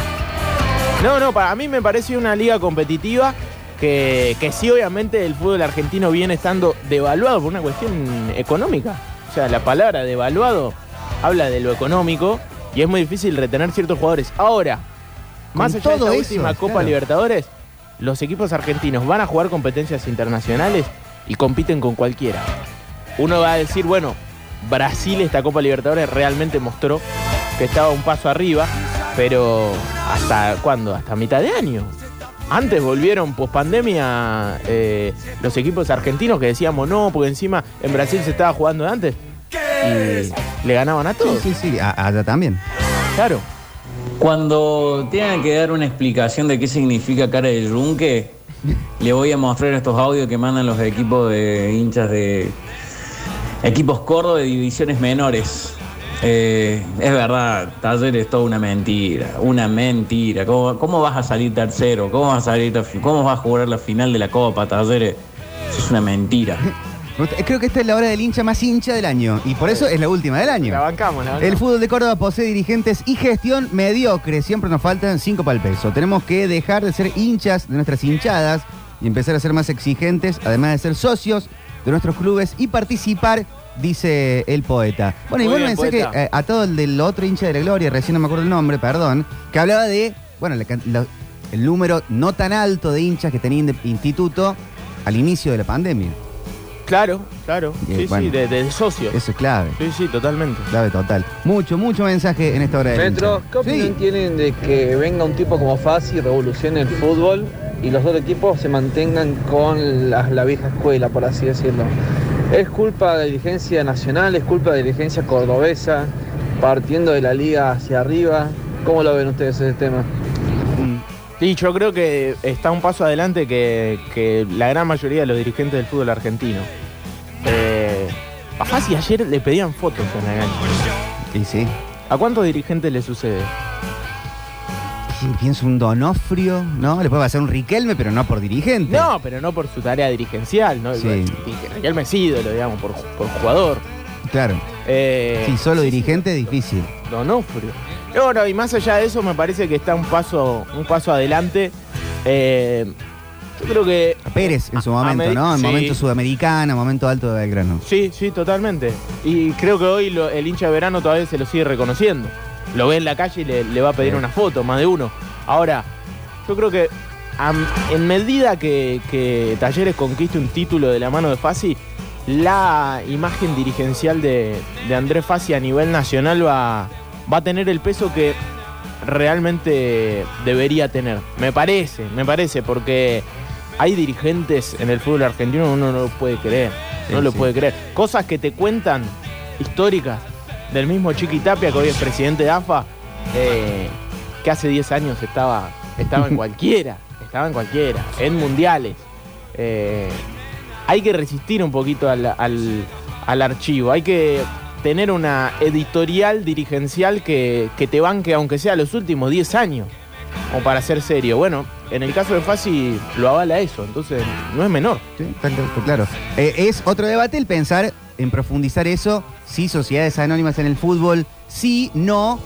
No, no, para mí me parece una liga competitiva que, que sí, obviamente, el fútbol argentino viene estando devaluado por una cuestión económica. O sea, la palabra devaluado habla de lo económico y es muy difícil retener ciertos jugadores. Ahora, más allá de todo esta eso, última Copa claro. Libertadores, los equipos argentinos van a jugar competencias internacionales y compiten con cualquiera. Uno va a decir, bueno, Brasil esta Copa Libertadores realmente mostró que estaba un paso arriba, pero ¿hasta cuándo? Hasta mitad de año. Antes volvieron post pandemia los equipos argentinos que decíamos no, porque encima en Brasil se estaba jugando de antes y le ganaban a todos. Sí, sí, sí, a- allá también. Claro. Cuando tengan que dar una explicación de qué significa cara de yunque, le voy a mostrar estos audios que mandan los equipos de hinchas de equipos Córdoba de divisiones menores. Eh, es verdad, Taller es toda una mentira, una mentira. ¿Cómo, cómo vas a salir tercero? ¿Cómo vas a salir, cómo vas a jugar la final de la Copa, Taller? Eso es una mentira. Creo que esta es la hora del hincha más hincha del año y por eso es la última del año. La bancamos, la bancamos. El fútbol de Córdoba posee dirigentes y gestión mediocre. Siempre nos faltan cinco para el peso. Tenemos que dejar de ser hinchas de nuestras hinchadas y empezar a ser más exigentes, además de ser socios de nuestros clubes y participar, dice el poeta. Bueno, y bien, pensé que poeta. eh, a todo el del otro hincha de la gloria, recién no me acuerdo el nombre, perdón, que hablaba de, bueno, la can- la- el número no tan alto de hinchas que tenía Inde- Instituto al inicio de la pandemia. Claro, claro. Bien, Sí, bueno. sí, de, de socios. Eso es clave. Sí, sí, totalmente. Clave total. Mucho, mucho mensaje en esta hora de Metro, ¿qué opinión tienen de que venga un tipo como Fassi y revolucione el fútbol y los dos equipos se mantengan con la, la vieja escuela, por así decirlo? ¿Es culpa de la dirigencia nacional? ¿Es culpa de la dirigencia cordobesa? Partiendo de la liga hacia arriba. ¿Cómo lo ven ustedes ese tema? Sí, yo creo que está un paso adelante que, que la gran mayoría de los dirigentes del fútbol argentino. Eh, a Fassi ayer le pedían fotos en la cancha. Y sí. ¿A cuántos dirigentes le sucede? Pienso un Donofrio, ¿no? Le puede pasar un Riquelme, pero no por dirigente. No, pero no por su tarea dirigencial, ¿no? Sí. Riquelme es ídolo, digamos, por, por jugador. Claro. Eh, Sí, solo dirigente, difícil. Donofrio. Bueno, y más allá de eso, me parece que está un paso, un paso adelante. Eh, yo creo que. Pérez en su A- momento, ¿no? En sí. momento sudamericano, momento alto de Belgrano. Sí, sí, totalmente. Y creo que hoy lo- el hincha de verano todavía se lo sigue reconociendo. Lo ve en la calle y le, le va a pedir Sí. una foto, más de uno. Ahora, yo creo que en medida que, que Talleres conquiste un título de la mano de Fassi, la imagen dirigencial de, de Andrés Fassi a nivel nacional va, va a tener el peso que realmente debería tener. Me parece, me parece, porque hay dirigentes en el fútbol argentino uno no lo puede creer. No lo sí. puede creer. Cosas que te cuentan históricas del mismo Chiqui Tapia, que hoy es presidente de AFA, eh, que hace 10 años estaba, estaba en cualquiera, estaba en cualquiera, en mundiales. Eh, hay que resistir un poquito al, al- al archivo, hay que tener una editorial dirigencial que, que te banque, aunque sea los últimos 10 años, como para ser serio. Bueno, en el caso de Fassi lo avala eso, entonces no es menor. Sí, claro. Eh, es otro debate el pensar en profundizar eso, si sociedades anónimas en el fútbol, sí, no,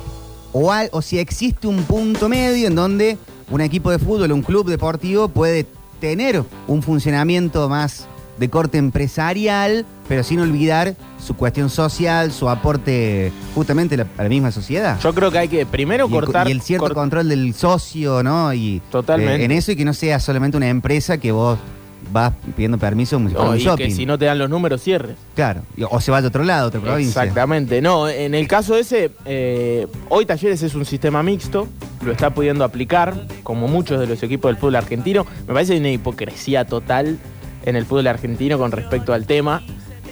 o, al- o si existe un punto medio en donde un equipo de fútbol, un club deportivo puede tener un funcionamiento más de corte empresarial, pero sin olvidar su cuestión social, su aporte justamente a la, misma sociedad. Yo creo que hay que primero Y el, cortar. y el cierto cort- control del socio, ¿no? Y Totalmente. eh, en eso y que no sea solamente una empresa que vos vas pidiendo permiso fuera No, y shopping. que si no te dan los números, cierres. Claro. O se vaya a otro lado, otra provincia. Exactamente. No, en el caso ese, eh, hoy Talleres es un sistema mixto, lo está pudiendo aplicar, como muchos de los equipos del fútbol argentino. Me parece una hipocresía total en el fútbol argentino con respecto al tema.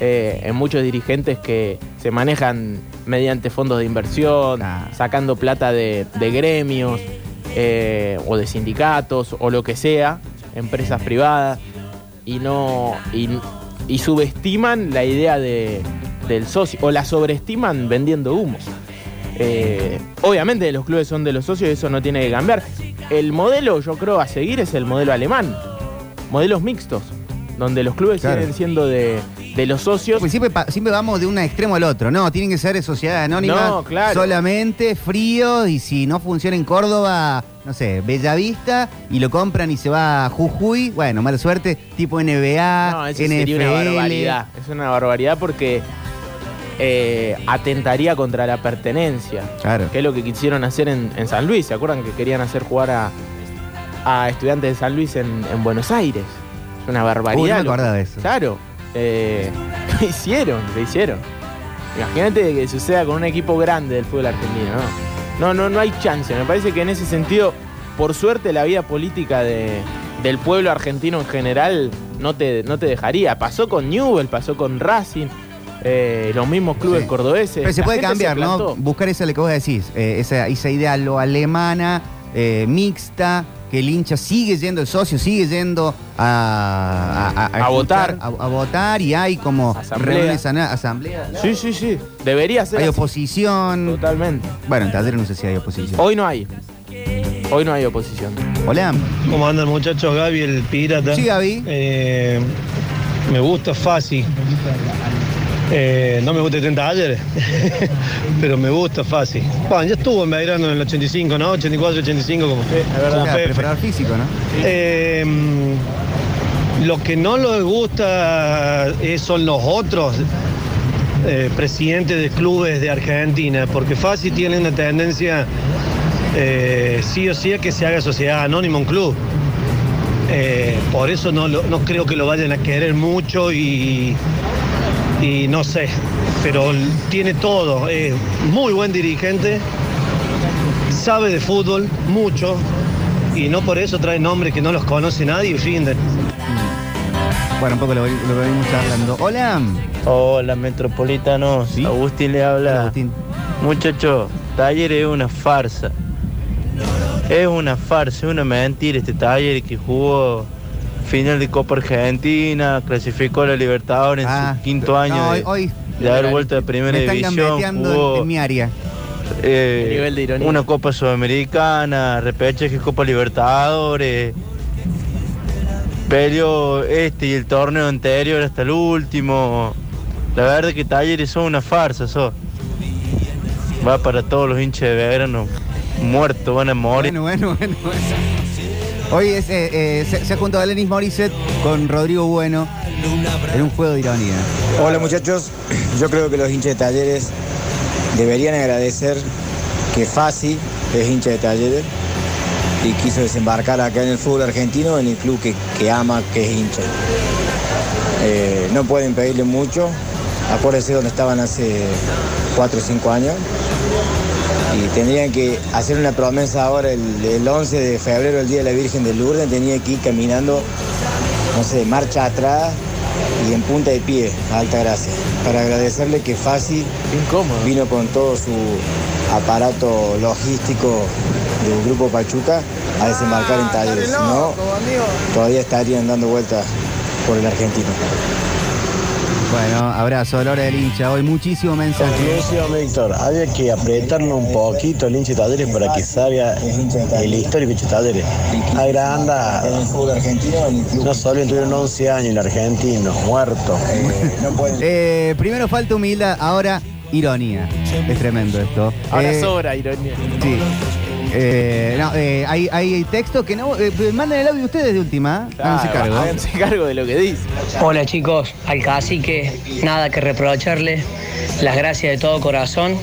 Eh, en muchos dirigentes que se manejan mediante fondos de inversión, sacando plata de, de gremios eh, o de sindicatos o lo que sea, empresas privadas, y no y, y subestiman la idea de, del socio o la sobreestiman vendiendo humo. Eh, obviamente los clubes son de los socios y eso no tiene que cambiar. El modelo yo creo a seguir es el modelo alemán, modelos mixtos, donde los clubes Claro. siguen siendo de, de los socios. Pues siempre, siempre vamos de un extremo al otro. No, tienen que ser sociedades anónimas No, claro. solamente, fríos, y si no funciona en Córdoba, no sé, Bellavista, y lo compran y se va a Jujuy, bueno, mala suerte, tipo NBA, No, eso NFL. sería una barbaridad. Es una barbaridad porque eh, atentaría contra la pertenencia. Claro. Que es lo que quisieron hacer en, en San Luis. ¿Se acuerdan que querían hacer jugar a, a estudiantes de San Luis en, en Buenos Aires? Es una barbaridad. Uy, no me lo- acordaba de eso. Claro. Eh, lo hicieron, lo hicieron. Imagínate que suceda con un equipo grande del fútbol argentino, ¿no? No, no, no hay chance. Me parece que en ese sentido, por suerte, la vida política de- del pueblo argentino en general no te, no te dejaría. Pasó con Newell, pasó con Racing, eh, los mismos clubes Sí. cordobeses. Pero se La puede cambiar, ¿no? plantó. Buscar eso que vos decís, eh, esa, esa idea lo alemana, eh, mixta, que el hincha sigue yendo, el socio sigue yendo a, a, A votar. a, a votar y hay como Asamblea. reuniones, asamblea. Sí, sí, sí. Debería ser. Hay así. oposición. Totalmente. Bueno, en Talleres no sé si hay oposición. Hoy no hay. Hoy no hay oposición. Hola. ¿Cómo andan muchachos? Gaby, el pirata. Sí, Gaby. Eh, me gusta Fasi. Eh, no me gusta el talleres, pero me gusta Fasi. Bueno, ya estuvo en Belgrano en el 85, ¿no? 84, 85 como, como Claro, Pepe. preparador físico, ¿no? Eh, lo que no les gusta eh, son los otros eh, presidentes de clubes de Argentina, porque Fasi tiene una tendencia sí o sí a que se haga sociedad anónima un club. Por eso no, no creo que lo vayan a querer mucho y, y no sé, pero tiene todo. Es muy buen dirigente, sabe de fútbol mucho y no por eso trae nombres que no los conoce nadie y rinden. Bueno, un poco lo, lo venimos charlando. Hola. Hola, metropolitanos. Agustín le habla. Muchacho, taller es una farsa. Es una farsa, es una mentira este taller que jugó final de Copa Argentina, clasificó a la Libertadores en su quinto año Ah, no, de, hoy- de haber vuelto a primera me están división. Jugó en mi área. eh, Qué nivel de ironía. una Copa Sudamericana, repechaje Copa Libertadores. Peleó este y el torneo anterior hasta el último. La verdad que Talleres son una farsa, eso. Va para todos los hinchas de Belgrano. Muertos, van a morir. Bueno, bueno, bueno. bueno. Hoy es, eh, eh, se, se ha juntado Alanis Morissette con Rodrigo Bueno en un juego de ironía. Hola muchachos, yo creo que los hinchas de talleres deberían agradecer que Fasi es hincha de talleres y quiso desembarcar acá en el fútbol argentino en el club que, ama, que es hincha. Eh, no pueden pedirle mucho, acuérdense donde estaban hace 4 o 5 años y tendrían que hacer una promesa ahora el, el 11 de febrero, el Día de la Virgen de Lourdes, tenía que ir caminando, no sé, marcha atrás y en punta de pie, a alta gracia, para agradecerle que Fasi vino con todo su aparato logístico del grupo Pachuca a desembarcar en Talleres, si no, todavía estarían dando vueltas por el argentino. Bueno, abrazo, a la hora del hincha. Hoy muchísimo mensaje. Conclusión, Víctor, había que apretarlo un poquito el hincha de Talleres para que salga el histórico hincha de Talleres. Agranda. No solo tuvieron 11 años el argentino, muerto. Eh, primero falta humildad, ahora ironía. Es tremendo esto. Ahora Eh, sobra ironía. Sí. Eh, no, eh, hay, hay textos que no. eh, manden el audio ustedes de última. ¿eh? Háganse Claro, cargo. háganse cargo de lo que dice. Hola chicos, al cacique nada que reprocharle, las gracias de todo corazón,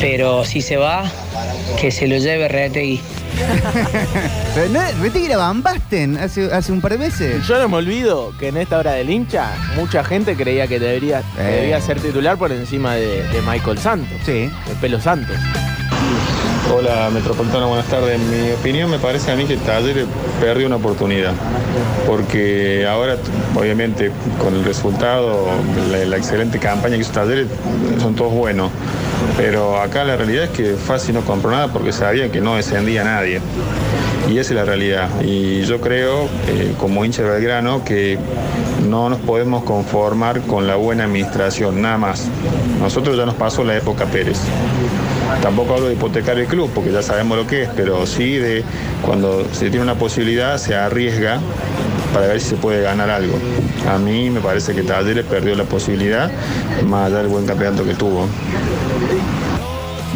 pero si se va, que se lo lleve Retegui. Pero no, Van Basten hace, hace un par de meses. Yo no me olvido que en esta hora del hincha, mucha gente creía que debería, que Eh. debía ser titular por encima de, de Michael Santos. Sí. De Pelo Santos. Hola Metropolitano, buenas tardes. En mi opinión me parece a mí que Talleres perdió una oportunidad, porque ahora obviamente con el resultado, la, excelente campaña que hizo Talleres, son todos buenos, pero acá la realidad es que Fácil no compró nada porque sabía que no descendía nadie. Y esa es la realidad. Y yo creo, eh, como hincha de Belgrano, que no nos podemos conformar con la buena administración, nada más. Nosotros ya nos pasó la época Pérez. Tampoco hablo de hipotecar el club, porque ya sabemos lo que es, pero sí de cuando se tiene una posibilidad, se arriesga para ver si se puede ganar algo. A mí me parece que Talleres perdió la posibilidad, más allá del buen campeonato que tuvo.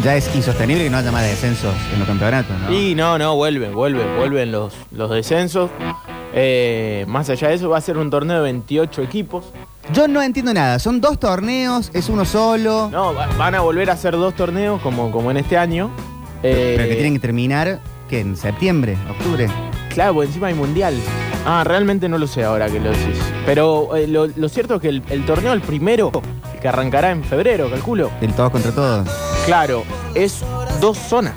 Ya es insostenible que no haya más descensos en los campeonatos, ¿no? Y no, no, vuelven, vuelven, vuelven los, los descensos. Eh, más allá de eso, va a ser un torneo de 28 equipos. Yo no entiendo nada. Son dos torneos, es uno solo. No, va- van a volver a hacer dos torneos como, como en este año. Eh, Pero que tienen que terminar, ¿qué? ¿En septiembre? ¿Octubre? Claro, porque encima hay mundial. Ah, realmente no lo sé ahora que lo decís. Pero eh, lo, lo cierto es que el, el torneo, el primero, el que arrancará en febrero, calculo. Del todos contra todos. Claro, es dos zonas.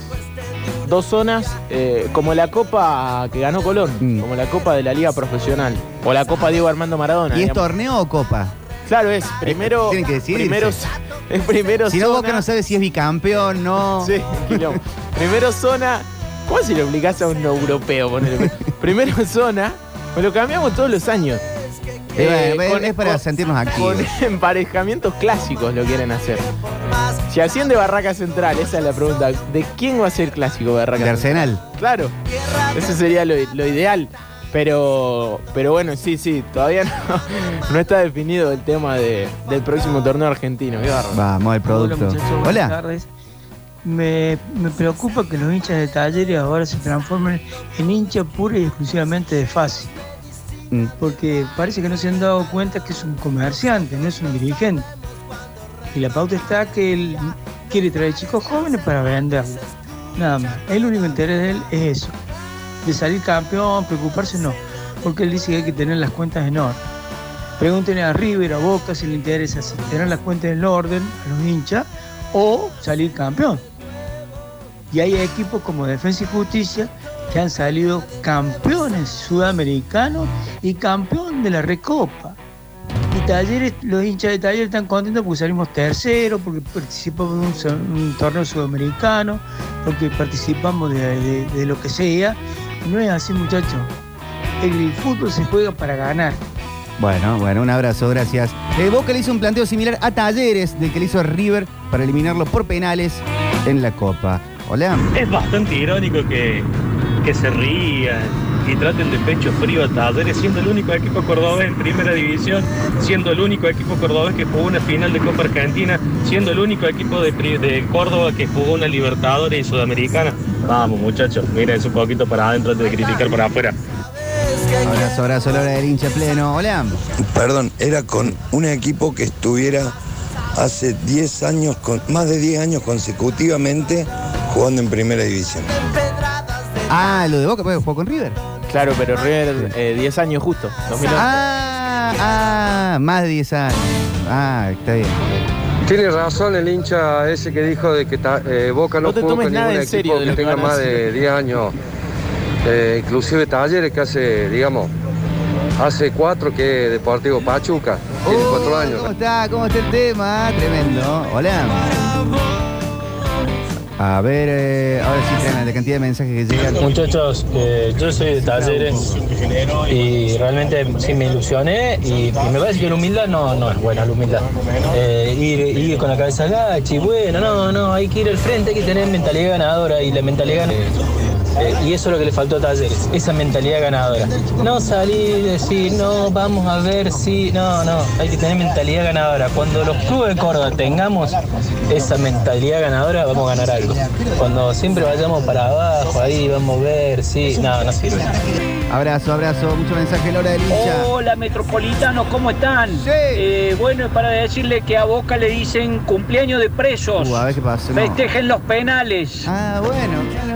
Dos zonas, eh, como la copa que ganó Colón, Mm. como la copa de la Liga Profesional, o la copa Diego Armando Maradona. ¿Y es digamos. torneo o copa? Claro, es primero. Tienen que decidirse. Primero, es primero Si no, vos zona- que no sabes si es bicampeón, no. Sí. Primero zona, ¿Cómo si lo obligás a un europeo? Primero zona, pues lo cambiamos todos los años. Eh, Eh, con- es para con- sentirnos activos. Con emparejamientos clásicos lo quieren hacer. Si asciende Barraca Central, esa es la pregunta. ¿De quién va a ser el clásico Barraca De Central? Arsenal. Claro, eso sería lo, lo ideal. Pero, pero bueno, sí, sí, todavía no, no está definido el tema de- del próximo torneo argentino. Qué. Vamos, el producto. Hola muchachos, buenas Hola. tardes. Me, me preocupa que los hinchas de talleres ahora se transformen en hinchas pura y exclusivamente de fácil. Mm. Porque parece que no se han dado cuenta que es un comerciante, no es un dirigente. Y la pauta está que él quiere traer chicos jóvenes para venderlos. Nada más. El único interés de él es eso. De salir campeón, preocuparse no. Porque él dice que hay que tener las cuentas en orden. Pregúntenle a River, a Boca si le interesa si tener las cuentas en orden a los hinchas o salir campeón. Y hay equipos como Defensa y Justicia que han salido campeones sudamericanos y campeón de la Recopa. Y talleres, los hinchas de talleres están contentos porque salimos terceros, porque participamos de un, torneo sudamericano, porque participamos de, de- de lo que sea. No es así, muchachos. El fútbol se juega para ganar. Bueno, bueno, un abrazo, gracias. Eh, Boca le hizo un planteo similar a Talleres del que le hizo River para eliminarlo por penales en la Copa. Hola. Es bastante irónico que, que se rían y traten de pecho frío a Talleres, siendo el único equipo cordobés en primera división, siendo el único equipo cordobés que jugó una final de Copa Argentina, siendo el único equipo de, de Córdoba que jugó una Libertadores y Sudamericana. Vamos, muchachos, miren un poquito para adentro antes de criticar para afuera. Abrazo, abrazo, la hora del hincha pleno. Hola. Perdón, era con un equipo que estuviera hace 10 años, con, más de 10 años consecutivamente jugando en primera división. Ah, lo de Boca, porque jugó con River. Claro, pero River, eh, 10 años justo. 2011. Ah, ah, más de 10 años. Ah, está bien. Tiene razón el hincha ese que dijo de que ta- eh, Boca no, No te jugó tomes con nada ningún en serio equipo de que lo que tenga van a más de decir. 10 años. Eh, inclusive Talleres que hace, digamos, hace cuatro que Deportivo Pachuca. Tiene cuatro años. ¿Cómo está? ¿Cómo está el tema? Tremendo. Hola. A ver, eh, ahora la cantidad de mensajes que llegan. Muchachos, eh, yo soy de Talleres y realmente sí me ilusioné y, me parece que la humildad no, no es buena la humildad. Eh, ir, ir con la cabeza agacha y bueno, no, no, hay que ir al frente, hay que tener mentalidad ganadora y la mentalidad ganadora. Eh, y eso es lo que le faltó a Talleres, esa mentalidad ganadora. No salir y decir, no, vamos a ver si. No, no, hay que tener mentalidad ganadora. Cuando los clubes de Córdoba tengamos esa mentalidad ganadora, vamos a ganar algo. Cuando siempre vayamos para abajo, ahí vamos a ver si. No, no sirve. Abrazo, abrazo, mucho mensaje, Lora del hincha. Hola Metropolitanos, ¿cómo están? Eh, bueno, para decirle que a Boca le dicen cumpleaños de presos. Uh, a ver qué pasó. no. Festejen los penales. Ah, bueno.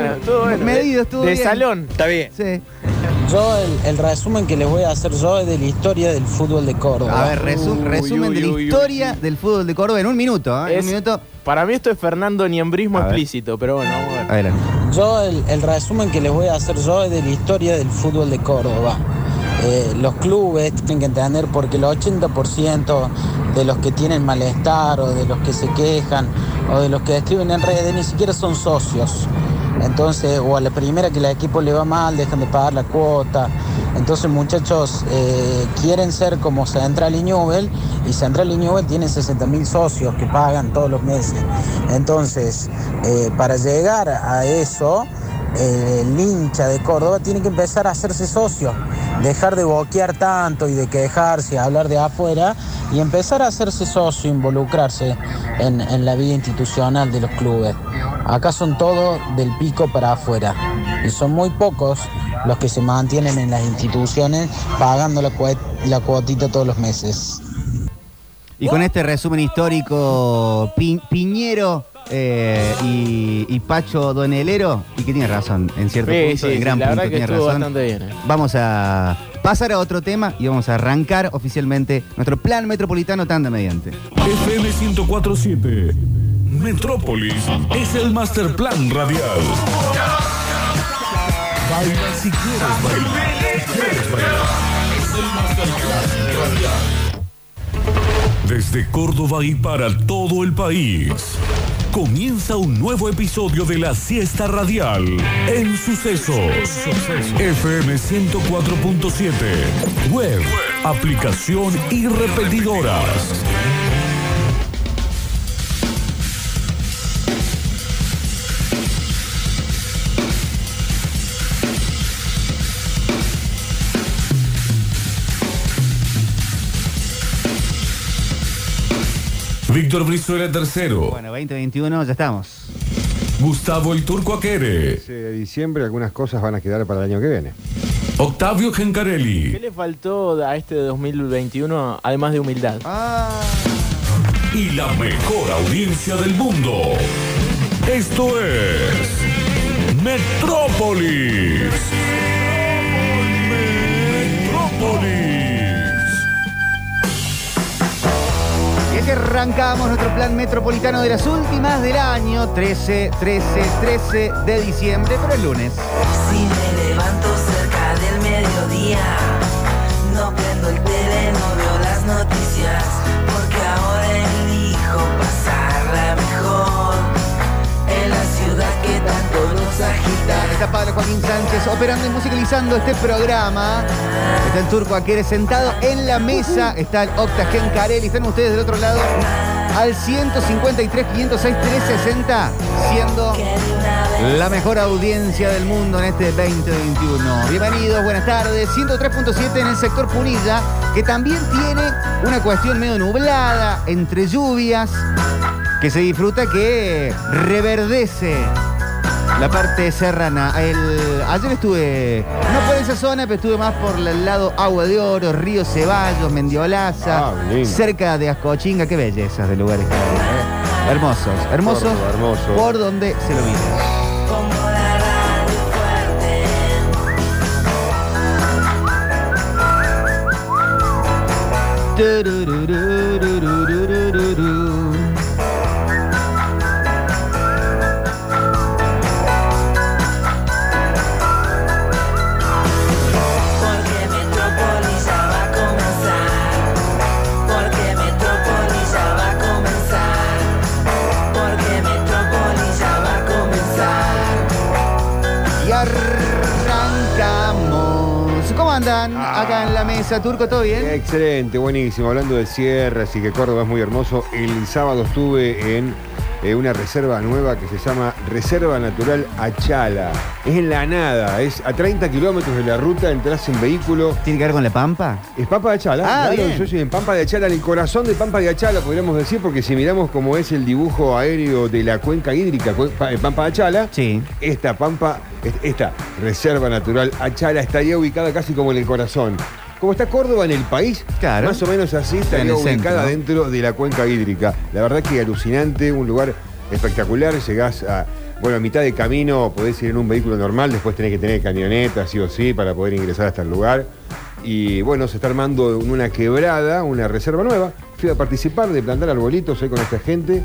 Bueno. Medido, estuvo de bien. salón. Está bien. Sí. Yo, el, el resumen que les voy a hacer yo es de la historia del fútbol de Córdoba. A ver, resu- resumen de la historia del fútbol de Córdoba en un minuto. ¿eh? En un minuto. Para mí esto es Fernando Niembrismo explícito, pero bueno, vamos a ver. Adelante. Yo, el, el resumen que les voy a hacer yo es de la historia del fútbol de Córdoba. Eh, los clubes tienen que entender porque el 80% de los que tienen malestar o de los que se quejan o de los que escriben en redes ni siquiera son socios. Entonces, o a la primera que el equipo le va mal, dejan de pagar la cuota. Entonces, muchachos, eh, quieren ser como Central y Newell, y Central y Newell tienen 60 mil socios que pagan todos los meses. Entonces, eh, para llegar a eso, el hincha de Córdoba tiene que empezar a hacerse socio, dejar de boquear tanto y de quejarse, hablar de afuera y empezar a hacerse socio, involucrarse en, en la vida institucional de los clubes. Acá son todos del pico para afuera y son muy pocos los que se mantienen en las instituciones pagando la, la cuotita todos los meses. Y con este resumen histórico, Pi- Piñero eh, y, y Pacho Donelero, y que tiene razón, en cierto Sí, punto, sí, en gran sí, la punto verdad que tiene estuvo razón. bastante bien, eh. Vamos a pasar a otro tema y vamos a arrancar oficialmente nuestro plan metropolitano tanda mediante. FM 1047. Metrópolis es el master plan radial. Baila si quieres bailar. Si quieres bailar. Es el master plan radial. Desde Córdoba y para todo el país. Comienza un nuevo episodio de la siesta radial en Sucesos. FM 104.7. Web, aplicación y repetidoras. Víctor Brizuela tercero. Bueno, 2021, ya estamos. Gustavo el Turco Aquere. de diciembre algunas cosas van a quedar para el año que viene. Octavio Gencarelli. ¿Qué le faltó a este de 2021 además de humildad? Y la mejor audiencia del mundo. Esto es Metrópolis. Metrópolis. Que arrancamos nuestro plan metropolitano de las últimas del año, 13, 13, 13 de diciembre, pero el lunes. Si me levanto cerca del mediodía, no prendo el tele, no veo las noticias, Está Pablo Joaquín Sánchez operando y musicalizando este programa. Está el turco Aquere sentado en la mesa. Está el Octa Carelli. Están ustedes del otro lado al 153, 506, 360, siendo la mejor audiencia del mundo en este 2021. Bienvenidos, buenas tardes. 103.7 en el sector Punilla, que también tiene una cuestión medio nublada, entre lluvias, que se disfruta, que reverdece la parte serrana. El, ayer estuve, no por esa zona, pero estuve más por el lado Agua de Oro, Río Ceballos, Mendiolaza, cerca de Ascochinga. Qué bellezas de lugares. ¿eh? Hermosos, hermosos. Por donde se lo mira. Acá en la mesa, Turco, ¿todo bien? Excelente, buenísimo. Hablando de sierras y que Córdoba es muy hermoso, el sábado estuve en eh, una reserva nueva que se llama Reserva Natural Achala. Es en la nada, es a 30 kilómetros de la ruta, entras en vehículo. ¿Tiene que ver con la Pampa? Es Pampa de Achala. Ah, claro, bien. yo soy en Pampa de Achala, en el corazón de Pampa de Achala, podríamos decir, porque si miramos cómo es el dibujo aéreo de la cuenca hídrica, Pampa de Achala, esta Pampa, est- esta Reserva Natural Achala estaría ubicada casi como en el corazón. Como está Córdoba en el país, más o menos así Está en estaría el centro, ubicada ¿no? dentro de la cuenca hídrica. La verdad que alucinante, un lugar espectacular, llegás a, bueno, a mitad de camino podés ir en un vehículo normal, después tenés que tener camioneta, sí o sí, para poder ingresar hasta el lugar. Y bueno, se está armando una quebrada, una reserva nueva. Fui a participar de plantar arbolitos ahí con esta gente.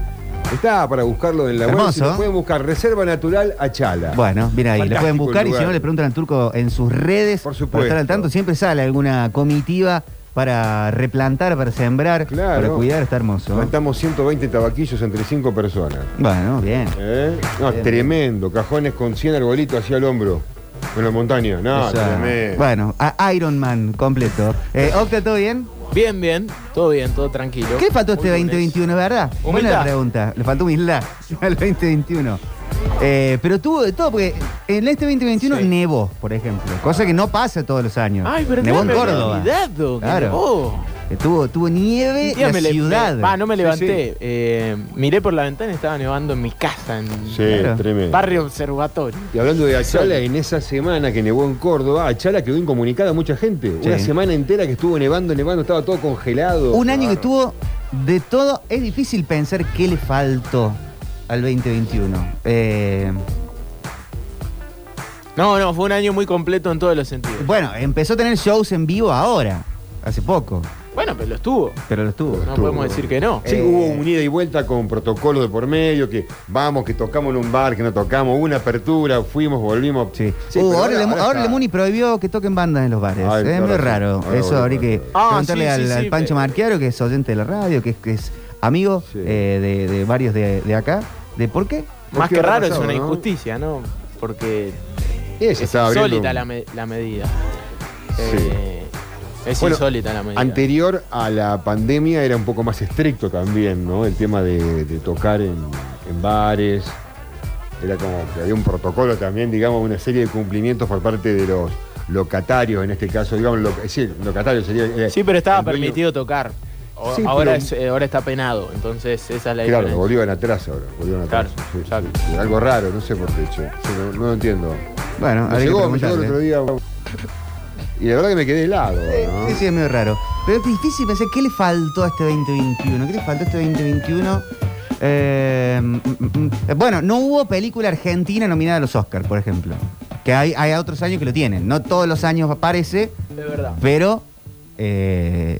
Está para buscarlo en la web. Hermoso. Si lo pueden buscar, Reserva Natural Achala. Bueno, mira ahí, le pueden buscar y si no le preguntan al turco en sus redes para estar al tanto, siempre sale alguna comitiva para replantar, para sembrar, para cuidar, está hermoso. Plantamos 120 tabaquillos entre 5 personas. Bueno, bien. ¿Eh? No, Bien. tremendo. Cajones con 100 arbolitos hacia el hombro. En la montaña. No, tremendo. Bueno, a- Iron Man completo. Eh, Octa, ¿todo bien? Bien, bien, todo bien, todo tranquilo. ¿Qué faltó este Muy lunes. 2021, verdad? Buena Humildad. la pregunta. Le faltó humildad al 2021. Eh, pero tuvo de todo, porque en este 2021 nevó, por ejemplo. Cosa que no pasa todos los años. Ay, verdad, nevó en Córdoba. Claro. nevó. Eh, Tuvo, tuvo nieve día la me ciudad. Va, no me levanté. sí. eh, miré por la ventana y estaba nevando en mi casa, en Sí, tremendo. barrio observatorio. Y hablando de Achala, en esa semana que nevó en Córdoba, Achala quedó incomunicada a mucha gente. Sí. Una semana entera que estuvo nevando, nevando, estaba todo congelado. Un año que tuvo de todo. Es difícil pensar qué le faltó al 2021. Eh, No, no, fue un año muy completo en todos los sentidos. bueno, empezó a tener shows en vivo ahora, hace poco. Bueno, pero lo estuvo. Pero lo estuvo. No podemos decir que no. Sí, Eh, hubo un ida y vuelta con protocolo de por medio, que vamos, que tocamos en un bar, que no tocamos, hubo una apertura, fuimos, volvimos. Sí. Uh, ahora, le- ahora Lemuni prohibió que toquen bandas en los bares. Ay, es ahora muy sí, raro. ahora Eso habría que Ah, preguntarle sí, al, sí, al sí, Pancho pero- Marquiaro, que es oyente de la radio, que es, que es amigo eh, de, de varios de, de acá. ¿De por qué? Más que raro es una ¿no? injusticia, ¿no? Porque es insólita la, me- la medida. Sí. Eh, es Bueno, insólita la medida. Anterior a la pandemia era un poco más estricto también, ¿no? El tema de, de tocar en, en bares. Era como que había un protocolo también, digamos, una serie de cumplimientos por parte de los locatarios, en este caso, digamos, lo, sí, locatarios sería. eh, Sí, pero estaba permitido tocar. O- Sí, ahora, pero- es- eh, ahora está penado, entonces esa es la Claro, diferencia. volvieron atrás ahora, volvieron atrás. Sí, sí, sí. Algo raro, no sé por qué, no, no lo entiendo. Bueno, me llegó, me llegó el otro día. Y la verdad que me quedé helado, ¿no? Sí, sí, es medio raro. Pero es difícil pensar qué le faltó a este 2021. ¿Qué le faltó a este 2021? Eh, mm, mm, mm. bueno, no hubo película argentina nominada a los Oscars, por ejemplo. Que hay, hay otros años que lo tienen. No todos los años aparece, De verdad. pero eh,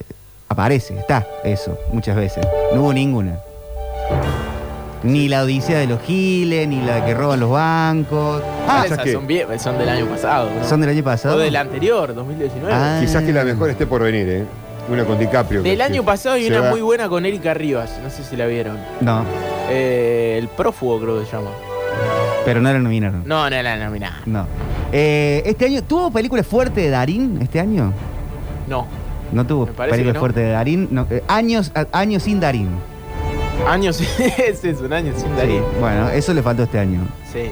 aparece, está eso, muchas veces. No hubo ninguna. Ni la Odisea de los Giles, ni la que roban los bancos. Ah, esas son, vie- son del año pasado. ¿no? ¿Son del año pasado? O del anterior, 2019. Ah. Quizás que la mejor esté por venir, ¿eh? Una con DiCaprio. Del año pasado hay se una va- muy buena con Erika Rivas, no sé si la vieron. No, Eh, el prófugo creo que se llama. pero no la nominaron. No, no la nominada. No. Eh, este año, ¿tuvo película fuerte de Darín este año? No. No tuvo película no. fuerte de Darín. no, eh, años, años sin Darín. Años, ese es un año sin Darín. Sí, bueno, eso le faltó este año. Sí.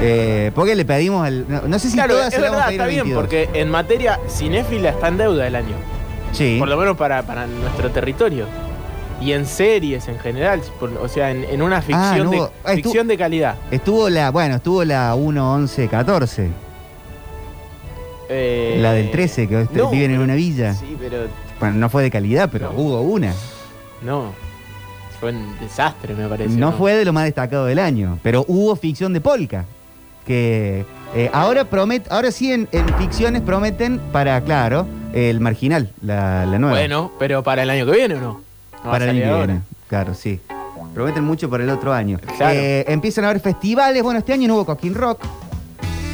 Eh, porque le pedimos al. No, no sé si claro, todas es se verdad, está bien, 22. porque en materia cinéfila está en deuda el año. Sí. Por lo menos para, para nuestro territorio. Y en series en general, por- o sea, en, en una ficción, Ah, no de, ah, ficción de calidad. Estuvo la. Bueno, estuvo la 1, 11, 14. Eh, La del 13, que este- no, viven en una villa. Sí, pero Bueno, no fue de calidad, pero hubo una. no. Fue un desastre, me parece. No fue de lo más destacado del año, pero hubo ficción de Polka. Que eh, ahora promet, ahora sí en, en ficciones prometen para, claro, el marginal, la, la nueva. Bueno, pero para el año que viene o no. Para el año que ahora. viene. Claro, sí. Prometen mucho para el otro año. Claro. Eh, empiezan a haber festivales. Bueno, este año no hubo Coquín Rock.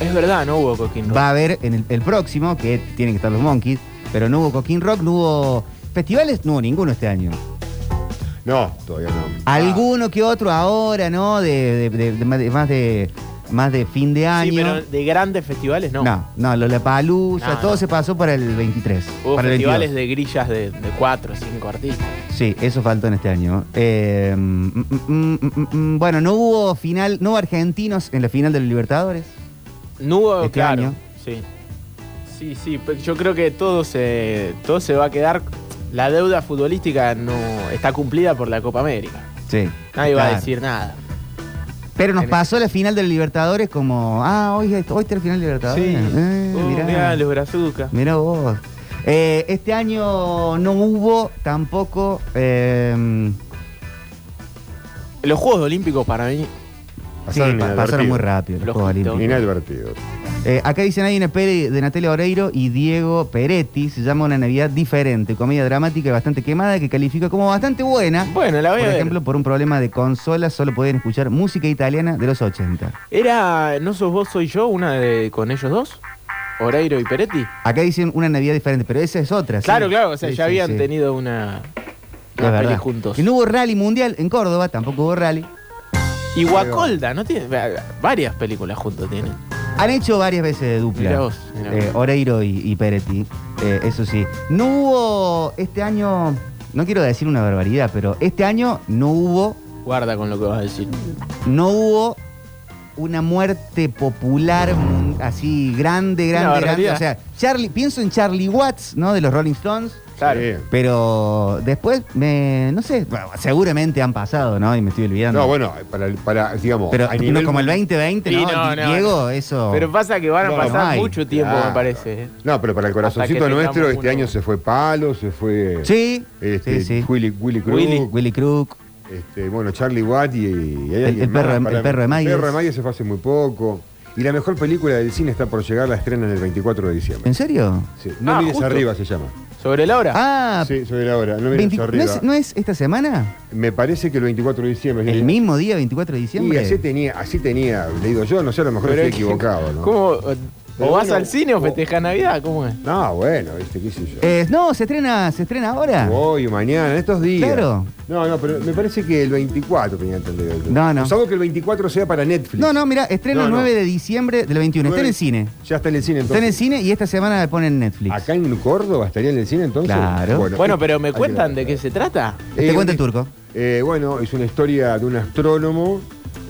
Es verdad, no hubo Coquín Rock. Va a haber en el, el próximo, que tienen que estar los Monkeys, pero no hubo Coquín Rock, no hubo festivales, no hubo ninguno este año. No, todavía no. Alguno que otro ahora, ¿no? De, de- de- de más de más de más de fin de año. Sí, pero de grandes festivales no. no, no, lo la Palusa, No, todo no. se pasó para el 23. Hubo para el festivales 22. de grillas de, de cuatro o cinco artistas. Sí, eso faltó en este año. Eh, mm, mm, mm, mm, mm, bueno, no hubo final, no hubo argentinos en la final de los Libertadores. No hubo, Este claro. año. Sí. Sí, sí, yo creo que todo se, todo se va a quedar. La deuda futbolística no está cumplida por la Copa América. Sí. Nadie va a decir nada. Pero nos pasó la final de los Libertadores como, ah, hoy, hoy está la final de Libertadores. Sí. Eh, Oh, mirá. mirá, los brazucas. Mirá vos. Eh, este año no hubo tampoco. eh, Los Juegos Olímpicos para mí. sí, pa- pasaron muy rápido los Juegos. Olímpicos. Inadvertido. Eh, acá dicen una peli de Natalia Oreiro y Diego Peretti, se llama Una Navidad Diferente, comedia dramática y bastante quemada que califica como bastante buena. Bueno, la voy Por a ver. ejemplo, por un problema de consola solo podían escuchar música italiana de los 80. ¿Era No sos vos, soy yo? ¿Una de con ellos dos? ¿Oreiro y Peretti? Acá dicen Una Navidad Diferente, pero esa es otra. ¿sí? Claro, claro, o sea, Sí, ya sí, habían tenido una, una peli juntos. Y no hubo rally mundial en Córdoba, tampoco hubo rally. Y Guacolda, ¿no tiene? Varias películas juntos tienen. Han hecho varias veces de dupla. Mirá vos, mirá vos. Eh, Oreiro y, y Peretti, eh, eso sí. No hubo este año, no quiero decir una barbaridad, pero este año no hubo, Guarda con lo que vas a decir. no hubo una muerte popular así grande, grande, grande. O sea, Charlie, pienso en Charlie Watts, ¿no? De los Rolling Stones. Claro. Sí. Pero después, me, no sé, bueno, seguramente han pasado, ¿no? Y me estoy olvidando. No, bueno, para, para digamos, Pero a no nivel- como el 2020, Sí, ¿no? no, no, Diego, no. eso. Pero pasa que van a No, pasar mucho tiempo, Claro. me parece. ¿eh? No, pero para el corazoncito nuestro, este uno. año se fue Palo, se fue Sí, este, sí, sí. Willy, Willy Crook, Willy. Willy Crook. este, bueno, Charlie Watt y, y hay El- perro de- Para- el perro de Mayes. El perro de Mayes se fue hace muy poco. Y la mejor película del cine está por llegar, la estrenan el 24 de diciembre. ¿En serio? Sí. No Ah, mires justo. arriba se llama. ¿Sobre la hora? Ah, Sí, sobre la hora. No mires 20 ¿no, arriba. es, no es esta semana? Me parece que el 24 de diciembre. ¿El mismo día, 24 de Y diciembre? así tenía, así tenía leído yo, no sé, a lo mejor Pero estoy es que- equivocado, ¿no? ¿Cómo? Pero o vas bueno, al cine o festejas Navidad, ¿cómo es? No, bueno, viste, qué sé yo. Eh, no, se estrena, se estrena ahora. Hoy, mañana, en estos días. Claro. No, no, pero me parece que el 24 tenía entendido. No, no. Salvo que el 24 sea para Netflix. No, no, mira, estrena No, el no. 9 de diciembre del 21. Está en el cine. Ya está en el cine Está en entonces. el cine y esta semana le ponen en Netflix. Acá en Córdoba estaría en el cine entonces. Claro. Bueno, pero ¿me que cuentan de qué se trata? Te Eh, cuenta el turco. Eh, bueno, es una historia de un astrónomo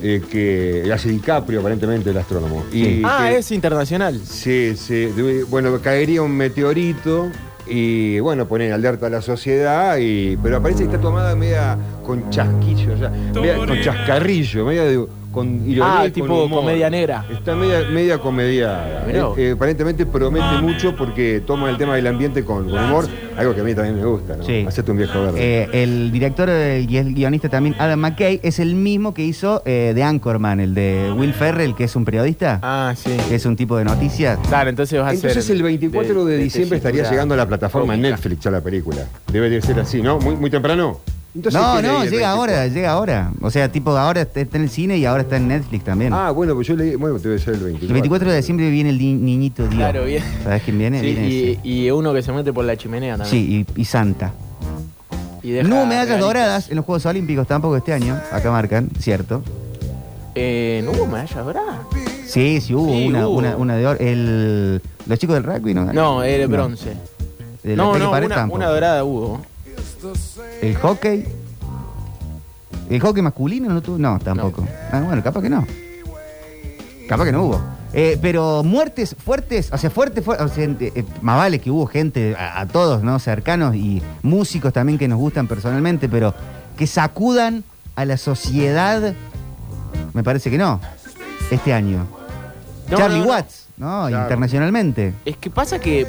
eh, que hace DiCaprio, aparentemente, el astrónomo. Y ah, que- es internacional. Sí, sí. Bueno, caería un meteorito y, bueno, ponen alerta a la sociedad, y, pero parece que está tomada media con chasquillo, ya, media con chascarrillo, media de, con ironía. Ah, y con tipo humor. comedia negra. Está media, media comediada. Eh, eh, aparentemente promete mucho porque toma el tema del ambiente con, con humor, algo que a mí también me gusta, ¿no? Sí. Hacete un viejo verde. Eh, el director y el guionista también, Adam McKay, es el mismo que hizo eh, de Anchorman, el de Will Ferrell, que es un periodista, Ah, sí. que es un tipo de noticias. Claro, entonces vas a Entonces el 24 de, de diciembre estaría llegando a la plataforma cómica. Netflix ya la película. Debe de ser así, ¿no? Muy, muy temprano. Entonces, no, ¿qué leí no, llega 24? ahora, llega ahora. O sea, tipo, ahora está en el cine y ahora está en Netflix también. Ah, bueno, pues yo leí, bueno, debe ser el 24. el 24 de diciembre viene el ni- niñito Dios. Claro, bien. ¿Sabes quién viene? Sí, Viene y, y uno que se mete por la chimenea también. Sí, y, y Santa. Y deja No hubo medallas doradas en los Juegos Olímpicos tampoco este año. Acá marcan, ¿cierto? Eh, ¿No hubo medallas doradas? Sí, sí hubo, Sí, una, hubo. Una, una de oro. El, los chicos del rugby, ¿no? No, era No. bronce. El no, ataque no, una, tampoco. una dorada hubo. El hockey. ¿El hockey masculino no tuvo? No, tampoco. Ah, bueno, capaz que no. Capaz que no hubo. Eh, pero muertes fuertes, o sea, fuertes, fuertes, o sea, eh, más vale que hubo gente, a, a todos, ¿no? Cercanos y músicos también que nos gustan personalmente, pero que sacudan a la sociedad, me parece que no, este año. No, Charlie no. Watts, ¿no? Claro. Internacionalmente. Es que pasa que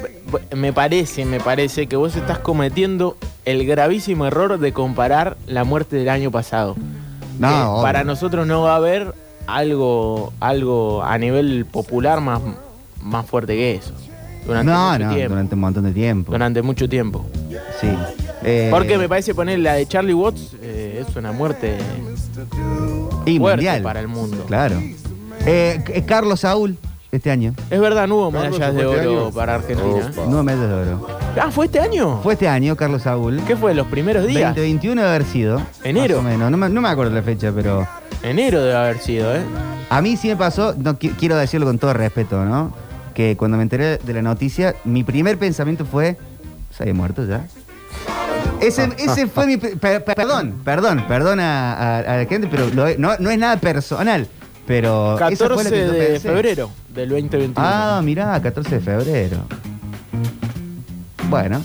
me parece, me parece que vos estás cometiendo el gravísimo error de comparar la muerte del año pasado. No, para nosotros no va a haber algo, algo a nivel popular más, más fuerte que eso. Durante No, mucho no, tiempo. durante un montón de tiempo. Durante mucho tiempo. Sí. Eh, Porque me parece poner la de Charlie Watts eh, es una muerte y mundial. para el mundo. Claro. Eh, Carlos Saúl, este año. Es verdad, no hubo Carlos, medallas de ¿fue este oro año? para Argentina. Opa. No medallas de oro. Ah, ¿fue este año? Fue este año, Carlos Saúl. ¿Qué fue? ¿Los primeros días? 2021 debe haber sido. Enero. Más o menos. No me, no me acuerdo la fecha, pero. Enero debe haber sido, ¿eh? A mí sí me pasó, no qui- quiero decirlo con todo respeto, ¿no? Que cuando me enteré de la noticia, mi primer pensamiento fue. ¿Se había muerto ya? Ese, ese fue mi. pe- per- perdón, perdón, perdón a, a- a la gente, pero lo- no, no es nada personal. Pero. esa fue la 14 que yo de pensé. febrero del 2021. Ah, mirá, 14 de febrero. Bueno,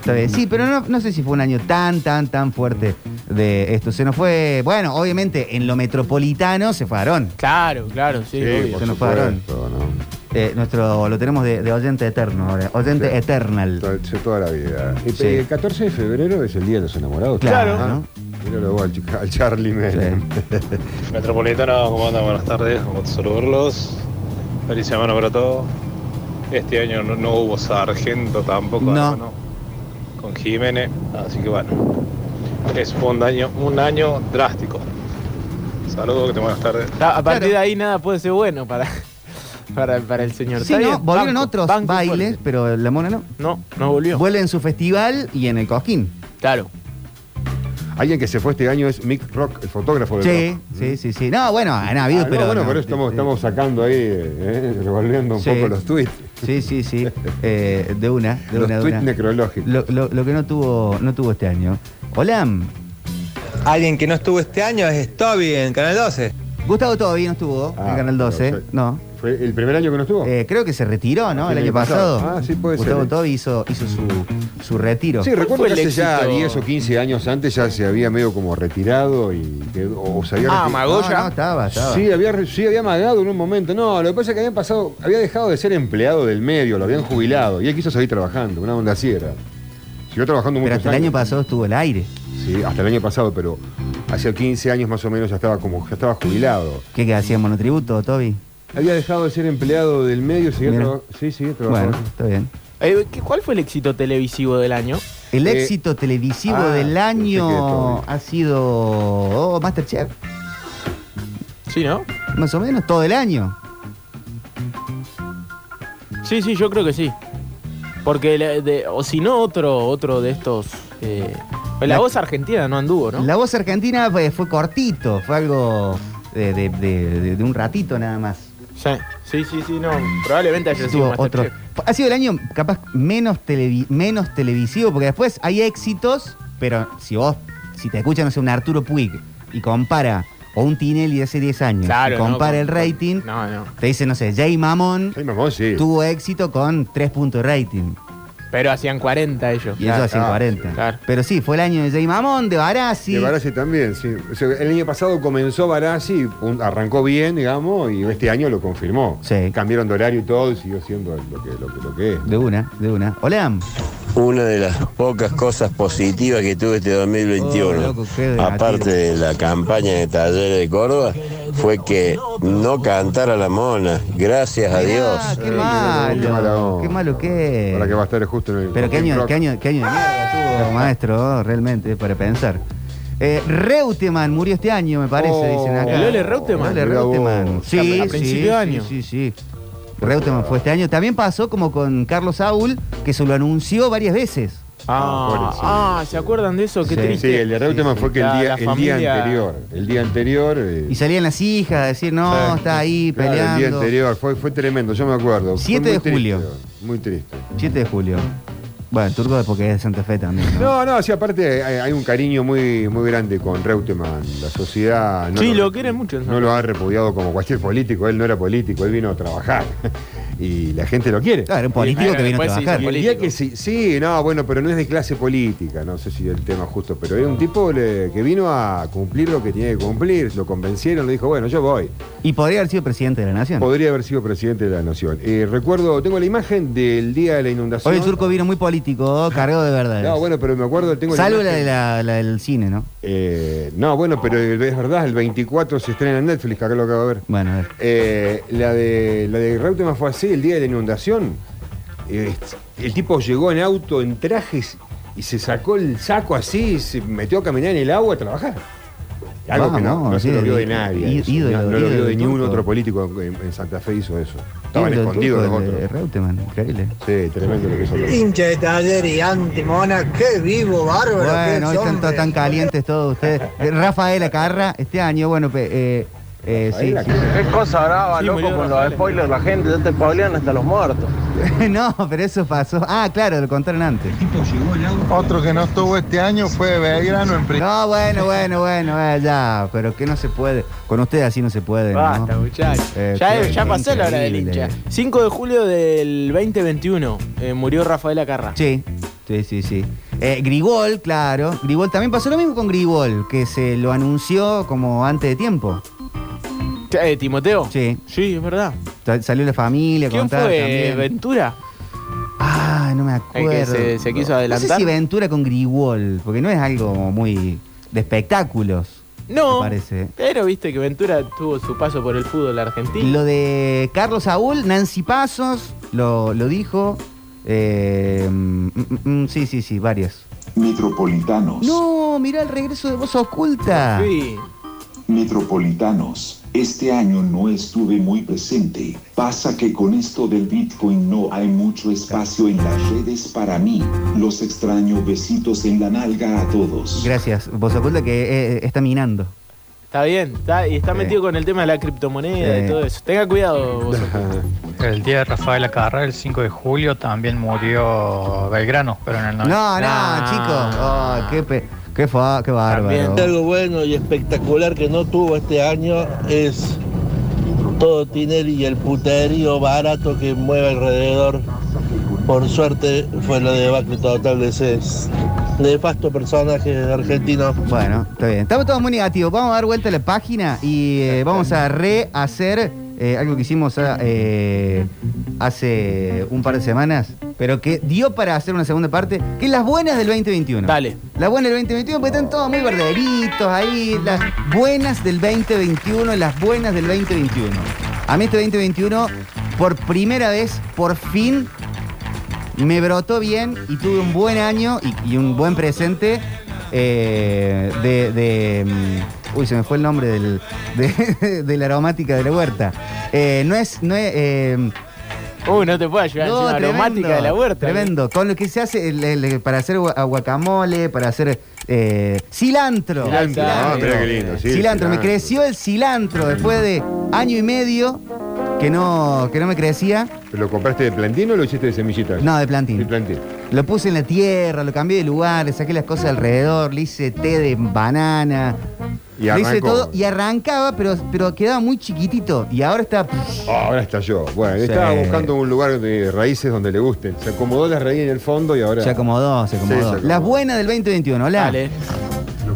está bien. Sí, pero no, no sé si fue un año tan, tan, tan fuerte de esto. Se nos fue, bueno, obviamente en lo metropolitano se fue Aarón. Claro, claro, sí, Sí, obvio. por Se nos fue Aarón. supuesto, ¿no? Eh, nuestro, lo tenemos de, de oyente eterno ahora. Oyente Sí. eternal. Toda, toda la vida. Y Sí. El 14 de febrero es el Día de los Enamorados. Claro. Ah, ¿no? Míralo vos al, chica- al Charlie Menem. Metropolitano, ¿cómo andan? Buenas tardes, un gusto saludarlos. Feliz semana para todos. Este año no, no hubo sargento tampoco, No. hermano, con Jiménez, así que bueno, es un año, un año drástico. Saludos, que te buenas tardes. A, partir Claro. de ahí nada puede ser bueno para, para, para el señor. Sí, ¿no? Volvieron banco, otros banco bailes, fuerte. pero la mona no. No, no volvió. Vuelve en su festival y en el Cosquín. Claro. Alguien que se fue este año es Mick Rock, el fotógrafo de Sí, rock. sí, sí, sí. No, bueno, han habido, Ah, no, pero. bueno, no, por eso estamos, estamos sacando ahí, eh, revolviendo un Sí. poco los tweets. Sí, sí, sí. Eh, de una, de los una, de tweets una. necrológicos. Lo, lo- lo que no tuvo, no tuvo este año. Hola. Alguien que no estuvo este año es Toby en Canal 12. Gustavo todavía no estuvo Ah, en Canal 12. pero fue- no. ¿Fue el primer año que no estuvo? Eh, creo que se retiró, ¿no? Sí, el año pasado. Ah, sí, puede Gustavo ser. Tobi hizo, hizo su, su retiro. Sí, recuerdo que hace ya éxito? 10 o 15 años antes ya se había medio como retirado y quedó, o se había Ah, Magoya. No, no, estaba, estaba. Sí había, sí, había amagado en un momento. No, lo que pasa es que habían pasado, había dejado de ser empleado del medio, lo habían jubilado y él quiso seguir trabajando, una onda así era. Siguió trabajando Pero muchos hasta el año pasado estuvo el aire. Sí, hasta el año pasado, pero hace 15 años más o menos ya estaba como, ya estaba jubilado. ¿Qué que hacía monotributo, Toby? Había dejado de ser empleado del medio, seguía Mira. traba- Sí, sí, trabajando. Bueno, está bien. Eh, ¿qué- ¿Cuál fue el éxito televisivo del año? El Eh, éxito televisivo ah, del pensé que año ha sido oh, Masterchef, Sí, ¿no? más o menos, todo el año. Sí, sí, yo creo que sí. Porque, la- de- o si no, otro, otro de estos. eh, la, La- voz argentina no anduvo, ¿no? La voz argentina fue, fue cortito, fue algo de, de- de- de- de un ratito nada más. Sí, sí, sí, no. Probablemente haya sido otro. Masterchef. Ha sido el año capaz menos, televi- menos televisivo, porque después hay éxitos, pero si vos, si te escucha, no sé, un Arturo Puig y compara, o un Tinelli de hace 10 años, Claro, y no, compara con- el rating, No, no. te dice, no sé, Jay Mamón Jay Mamón, sí. tuvo éxito con 3 puntos de rating. Pero hacían 40 ellos. Y eso hacía ah, 40. claro. Pero sí, fue el año de Jay Mamón, de Barassi. De Barassi también, sí. O sea, el año pasado comenzó Barassi, un- arrancó bien, digamos, y este año lo confirmó. Sí. Cambiaron de horario y todo y siguió siendo lo que, lo que, lo que es. De una, de una. Hola. Una de las pocas cosas positivas que tuve este 2021, Oh, loco, qué aparte de la campaña de talleres de Córdoba, fue que no cantara la mona. Gracias a Dios. Ah, qué qué mala malo. onda. Qué malo que Ahora es. que va a estar justo en el. Pero qué año, qué año, qué año de mierda tuvo, maestro, realmente, para pensar. Eh, Reutemann murió este año, me parece, Oh, dicen acá. ¿el Reutemann? Mirá vos. Sí, A sí, principio de sí, año. Sí, sí. Reutemann fue este año. También pasó como con Carlos Saúl, que se lo anunció varias veces. Ah, pobrecito. ah, ¿se acuerdan de eso? Qué Sí. triste. Sí, el de Reutemann fue que el día, la el día familia- anterior. El día anterior. eh, Y salían las hijas a decir, no, Sí. está ahí claro, el día peleando. anterior. Fue, fue tremendo, yo me acuerdo. Fue 7 muy de triste, julio. Muy triste. 7 de julio. Bueno, Turco porque es de Santa Fe también. ¿no? No, no, sí, aparte hay, hay un cariño muy, muy grande con Reutemann. La sociedad no Sí, lo quieren mucho No lo ha repudiado como cualquier político. Él no era político, él vino a trabajar. y la gente lo quiere. Claro, un político que vino a trabajar. Y el día que sí, sí, no, bueno, pero no es de clase política, no sé si el tema justo, pero era un tipo le- que vino a cumplir lo que tenía que cumplir, lo convencieron, le dijo, bueno, yo voy. Y podría haber sido presidente de la nación. Podría haber sido presidente de la nación. Eh, recuerdo, tengo la imagen del día de la inundación. Hoy el turco vino muy político, cargado de verdad. No, bueno, pero me acuerdo, tengo Salvo la la, de imagen- la, la del cine, ¿no? Eh, no, bueno, pero es verdad, el 24 se estrena en Netflix, acá lo acabo de ver. Bueno, a ver. Eh, la de la de Reutemann fue así, el día de la inundación. Eh, el tipo llegó en auto, en trajes, y se sacó el saco así, y se metió a caminar en el agua a trabajar. Algo que no, Vamos, no se sí, lo vio de nadie. ídolo, no, no lo vio de ningún otro político en, en Santa Fe hizo eso. Estaban Ídolo escondidos los otros. de Reutemann, increíble. Sí, tremendo lo que son los Hincha de taller y antimona, qué vivo, bárbaro. Bueno, hoy es, están tan calientes todos ustedes. Eh, Rafaela Carra, este año, bueno, eh, eh, sí, sí. Qué cosa brava, Sí, loco, con los Rafael. spoilers. La gente ya te spoilean hasta los muertos. no, pero eso pasó. Ah, claro, lo contaron antes. Otro que no estuvo este año fue Belgrano en pri- No, bueno, bueno, bueno, eh, ya, pero que no se puede. Con ustedes así no se puede, ¿no? Basta, muchachos. Eh, ya, ya pasó la hora del hincha. 5 de julio del 2021 eh, murió Rafael Acarra. Sí, sí, sí, sí. Eh, Grigol, claro. Grigol también pasó lo mismo con Grigol, que se lo anunció como antes de tiempo. Eh, ¿Timoteo? Sí. Sí, es verdad. Sa- Salió la familia ¿Quién contar fue? también. ¿Ventura? Ah, no me El acuerdo. que se- se quiso No adelantar. sé si Ventura con Grigol, porque no es algo muy de espectáculos. No. Me parece. Pero viste que Ventura tuvo su paso por el fútbol argentino. Lo de Carlos Saúl, Nancy Pasos, lo, lo dijo. Eh, mm, mm, mm, sí, sí, sí, varios. Metropolitanos. No, mirá el regreso de voz oculta. Sí. Metropolitanos, este año no estuve muy presente. Pasa que con esto del Bitcoin no hay mucho espacio en las redes para mí. Los extraño besitos en la nalga a todos. Gracias, voz oculta que eh, está minando. Está bien, está, y está metido con el tema de la criptomoneda Sí. y todo eso. Tenga cuidado vos. El día de Rafael Acarra, el 5 de julio, también murió Belgrano, pero en el No, 90. no, chicos. Oh, qué, pe- qué, fa- qué bárbaro. Algo bueno y espectacular que no tuvo este año es todo Tinelli y el puterío barato que mueve alrededor. Por suerte fue la debacle total de ese nefasto personaje argentino. Bueno, está bien. Estamos todos muy negativos. Vamos a dar vuelta a la página y eh, vamos a rehacer eh, algo que hicimos eh, hace un par de semanas, pero que dio para hacer una segunda parte, que es las buenas del 2021. Dale. Las buenas del 2021, porque están todos muy verderitos ahí. Las buenas del 2021, las buenas del 2021. A mí este 2021, por primera vez, por fin, me brotó bien y tuve un buen año y, y un buen presente eh, de, de, mm, Uy, se me fue el nombre del, de, de la aromática de la huerta. Eh, no es... No es eh, Uy, no te puedo ayudar No, encima, aromática tremendo, de la huerta. Tremendo. Con lo que se hace el- el- para hacer gua- guacamole, para hacer eh, cilantro. Cilantro. Ah, mira qué lindo, sí, cilantro. Me cilantro. creció el cilantro después de año y medio que no, que no me crecía. ¿Pero ¿Lo compraste de plantino o lo hiciste de semillitas? No, de plantín. De plantín. Lo puse en la tierra, lo cambié de lugar, le saqué las cosas alrededor, le hice té de banana. Y le hice arrancó. todo y arrancaba, pero, pero quedaba muy chiquitito. Y ahora está. Ah, ahora estalló. Bueno, Sí. estaba buscando un lugar de raíces donde le gusten. Se acomodó la raíz en el fondo y ahora. Se acomodó, se Sí, acomodó. se acomodó. Las buenas del 2021, hola.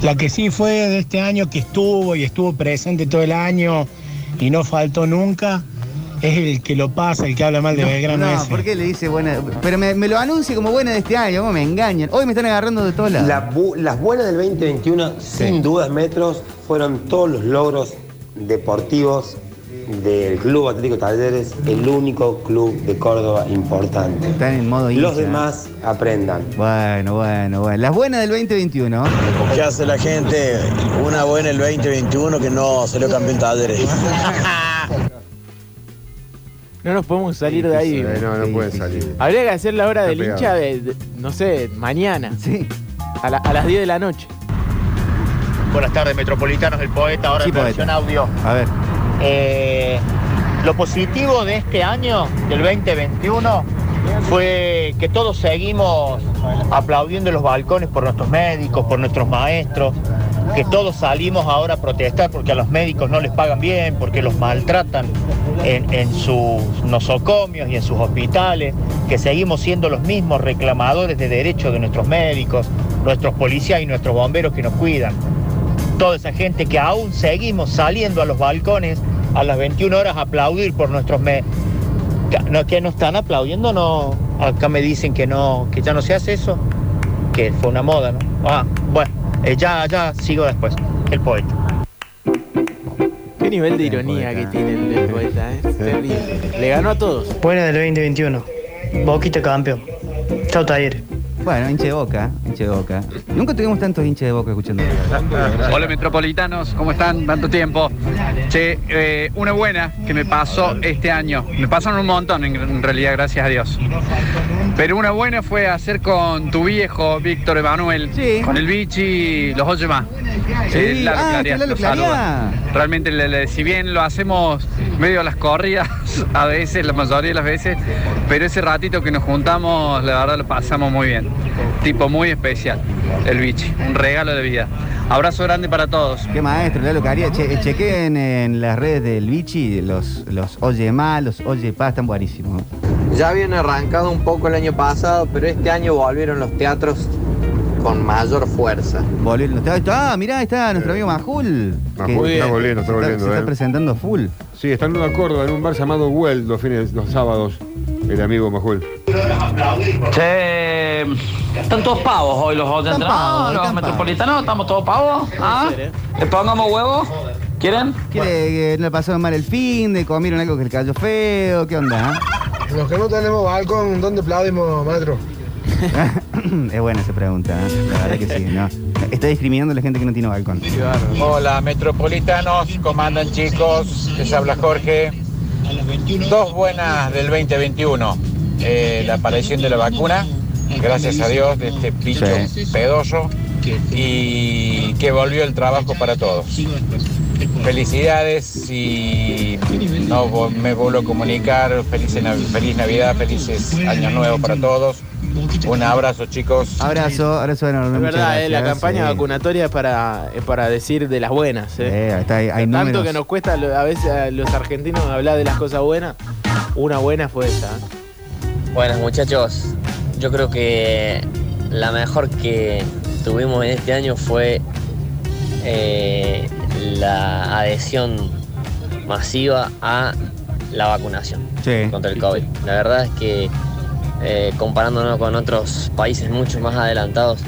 La que sí fue de este año que estuvo y estuvo presente todo el año y no faltó nunca es el que lo pasa, el que habla mal de Belgrano No, ese. ¿por qué le dice buena? Pero me, me lo anuncia como buena de este año, ¿cómo me engañan? Hoy me están agarrando de todos lados. La bu- las buenas del 2021, sin dudas, Metros, fueron todos los logros deportivos del Club Atlético Talleres, el único club de Córdoba importante. Están en modo Los demás aprendan. Bueno, bueno, bueno. Las buenas del 2021. ¿Qué hace la gente? Una buena el 2021 que no salió campeón Talleres. No nos podemos salir de ahí. Sí, no, no pueden salir. Habría que hacer la hora Está del pegado. hincha de, de- no sé, mañana. Sí. A, la- a las 10 de la noche. Buenas tardes, Metropolitanos, el poeta, ahora Sí, en versión audio. A ver. Eh, lo positivo de este año, del 2021, fue que todos seguimos aplaudiendo en los balcones por nuestros médicos, por nuestros maestros, que todos salimos ahora a protestar porque a los médicos no les pagan bien, porque los maltratan en, en sus nosocomios y en sus hospitales, que seguimos siendo los mismos reclamadores de derechos de nuestros médicos, nuestros policías y nuestros bomberos que nos cuidan. Toda esa gente que aún seguimos saliendo a los balcones a las 21 horas a aplaudir por nuestros que no, que no están aplaudiendo no. Acá me dicen que no que ya no se hace eso que fue una moda no ah bueno eh, ya ya sigo después el poeta Qué nivel de ironía que tiene el, el poeta, ¿eh? Terrible. Le ganó a todos. Buena del 2021. Boquita campeón. Chao Talleres. Bueno, hincha de boca, hincha de boca. Nunca tuvimos tantos hinchas de boca escuchando. Hola metropolitanos, ¿cómo están? Tanto tiempo. Che, eh, una buena que me pasó este año. Me pasaron un montón en, en realidad, gracias a Dios. Pero una buena fue hacer con tu viejo Víctor Emanuel, con el bichi, los oye más. Sí, Eh, ah. Realmente, le- le- si bien lo hacemos medio a las corridas, a veces, la mayoría de las veces, pero ese ratito que nos juntamos, la verdad lo pasamos muy bien. Tipo muy especial, el bichi, un regalo de vida. Abrazo grande para todos. Qué maestro, Lalo Caría. Che, chequen en las redes del Bichi los, los Oye Mal, los Oye Paz, están buenísimos. Ya habían arrancado un poco el año pasado, pero este año volvieron los teatros con mayor fuerza. Volvieron los teatros. Ah, mirá, ahí está nuestro amigo Majul. Majul, que está volviendo, está volviendo, Se está eh. presentando full. Sí, está en Nueva Córdoba, en un bar llamado Well, los fines, los sábados. El amigo Majul. Che, están todos pavos hoy los pavos, No, los metropolitanos, estamos todos pavos. ¿Ah? ¿Le pongamos huevos? ¿Quieren? Quiere que no le pasaron mal el fin, de comieron algo que le cayó feo, ¿qué onda? Los que no tenemos balcón, ¿dónde aplaudimos, maestro? es buena esa pregunta, ¿eh? la verdad que sí, ¿no? Está discriminando a la gente que no tiene balcón. Hola metropolitanos, ¿cómo andan chicos? Les habla Jorge. Dos buenas del 2021. Eh, la aparición de la vacuna, gracias a Dios, de este bicho Sí. pedoso. Y que volvió el trabajo para todos. Felicidades y no me vuelvo a comunicar. Feliz, nav- feliz Navidad, felices años nuevos para todos. Un abrazo chicos. Abrazo, abrazo enorme. Es verdad, eh, la campaña sí. vacunatoria es para, es para decir de las buenas. eh. Eh, está, hay, hay Tanto números. que nos cuesta a veces a los argentinos hablar de las cosas buenas. Una buena fue esa. ¿eh? Buenas muchachos, yo creo que la mejor que tuvimos en este año fue eh, la adhesión masiva a la vacunación Sí. contra el COVID. La verdad es que eh, comparándonos con otros países mucho más adelantados,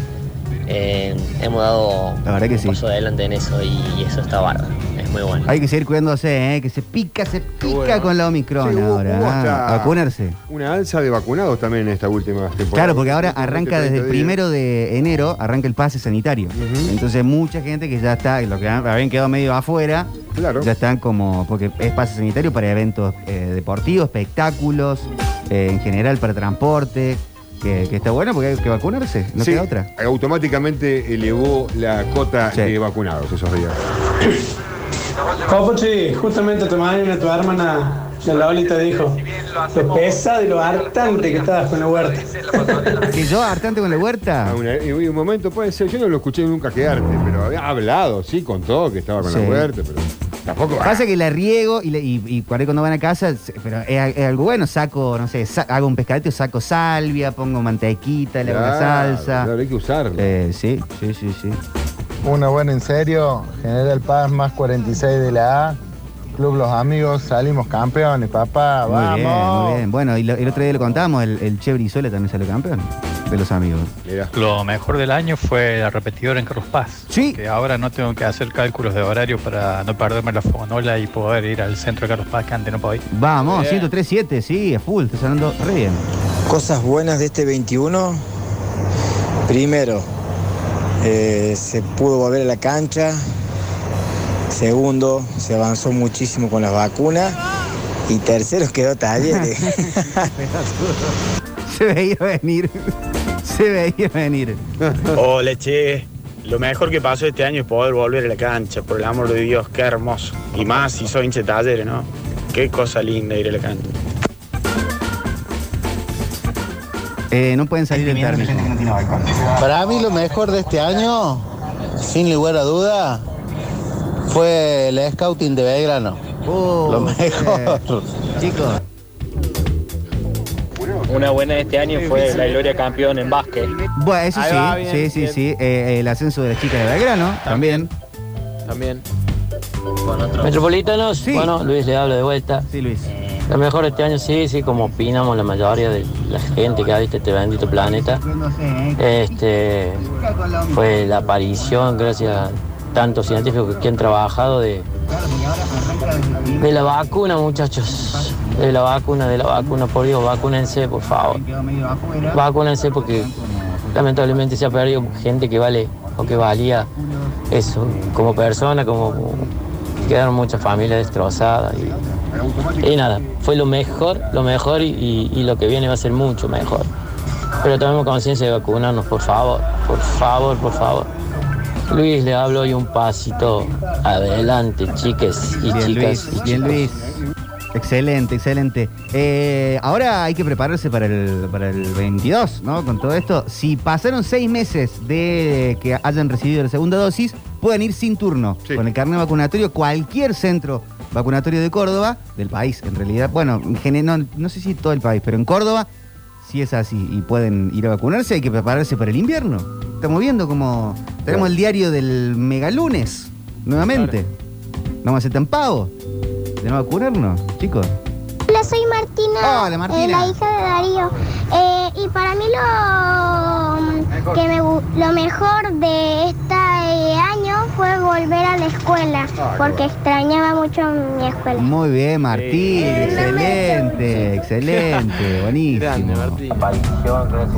eh, hemos dado La verdad que un sí. paso adelante en eso y, y eso está bárbaro. Es muy bueno. Hay que seguir cuidándose, ¿eh? que se pica, se pica bueno. con la Omicron Sí, hubo- ahora. hubo ah, hasta vacunarse. Una alza de vacunados también en esta última temporada. Claro, porque ahora arranca 20, desde el 30 días. primero de enero, arranca el pase sanitario. Entonces mucha gente que ya está, lo que habían quedado medio afuera, ya están como, porque es pase sanitario para eventos eh, deportivos, espectáculos, eh, en general para transporte, que, que está bueno porque hay que vacunarse, no Sí, queda otra. automáticamente elevó la cota de vacunados esos días. Copochi, justamente tu madre y tu hermana, la Loli te dijo, lo pesado y lo hartante que estabas con la huerta. Que yo hartante con la huerta. Ah, una- y un momento puede ser, yo no lo escuché nunca quedarte, pero había hablado, sí, contó que estaba con Sí. la huerta, pero tampoco. Pasa que la riego y, le- y, y por ahí cuando van a casa, pero es, es algo bueno, saco, no sé, sa- hago un pescadito, saco salvia, pongo mantequita, le hago la Claro, salsa. claro, hay que usarlo. Eh, sí, sí, sí, sí. Una buena en serio, General Paz más 46 de la A, Club Los Amigos, salimos campeones, papá, Muy vamos. bien, muy bien. Bueno, y lo- el otro día lo contábamos, el, el Che Brizuela también salió campeón de los amigos. Lo mejor del año fue la repetidora en Carlos Paz. Sí. Que ahora no tengo que hacer cálculos de horario para no perderme la fonola y poder ir al centro de Carlos Paz, que antes no podía. Vamos, 103.7, sí, a full, está sonando re bien. Cosas buenas de este 21. Primero, eh, se pudo volver a la cancha. Segundo, se avanzó muchísimo con las vacunas. Y tercero, quedó talleres. Se veía venir. Se veía venir. Hola, che. Lo mejor que pasó este año es poder volver a la cancha, por el amor de Dios, qué hermoso. Y más si soy hincha de talleres, ¿no? Qué cosa linda ir a la cancha. Eh, no pueden salir del término. Para mí lo mejor de este año, sin lugar a duda, fue el scouting de Belgrano. lo mejor. Chicos. Una buena de este año fue la Gloria campeón en básquet. Bueno, eso sí, va, bien, sí, sí, bien. sí. Eh, el ascenso de las chicas de Belgrano, también. También. Metropolitanos, bueno, Luis le habla de vuelta. Sí, Luis. Lo mejor de este año sí, sí, como opinamos la mayoría de la gente que ha visto este bendito planeta. Este fue la aparición, gracias a tantos científicos que han trabajado de, de la vacuna, muchachos. De la vacuna, de la vacuna, por Dios, vacúnense, por favor. Vacúnense porque lamentablemente se ha perdido gente que vale o que valía eso, como persona, como quedaron muchas familias destrozadas y nada, fue lo mejor, lo mejor y, y- y lo que viene va a ser mucho mejor. Pero tomemos conciencia de vacunarnos, por favor, por favor, por favor. Luis, le hablo y un pasito adelante, chiques y Bien, chicas. Luis. y Bien. Luis. Excelente, excelente. Eh, ahora hay que prepararse para el, para el 22, ¿no? Con todo esto. Si pasaron seis meses de que hayan recibido la segunda dosis, pueden ir sin turno. Con el carnet vacunatorio, cualquier centro vacunatorio de Córdoba, del país en realidad. Bueno, no, no sé si todo el país, pero en Córdoba, si es así y pueden ir a vacunarse, hay que prepararse para el invierno. Estamos viendo como. Tenemos el diario del megalunes, nuevamente. No vamos a ser tan pavos. Tenemos que vacunarnos, chicos. Hola, soy Martina, Hola, Martina. eh, la hija de Darío. Eh, y para mí lo, que me, lo mejor de año fue volver a la escuela, porque extrañaba mucho mi escuela. Muy bien, Martín. Excelente, excelente. Buenísimo.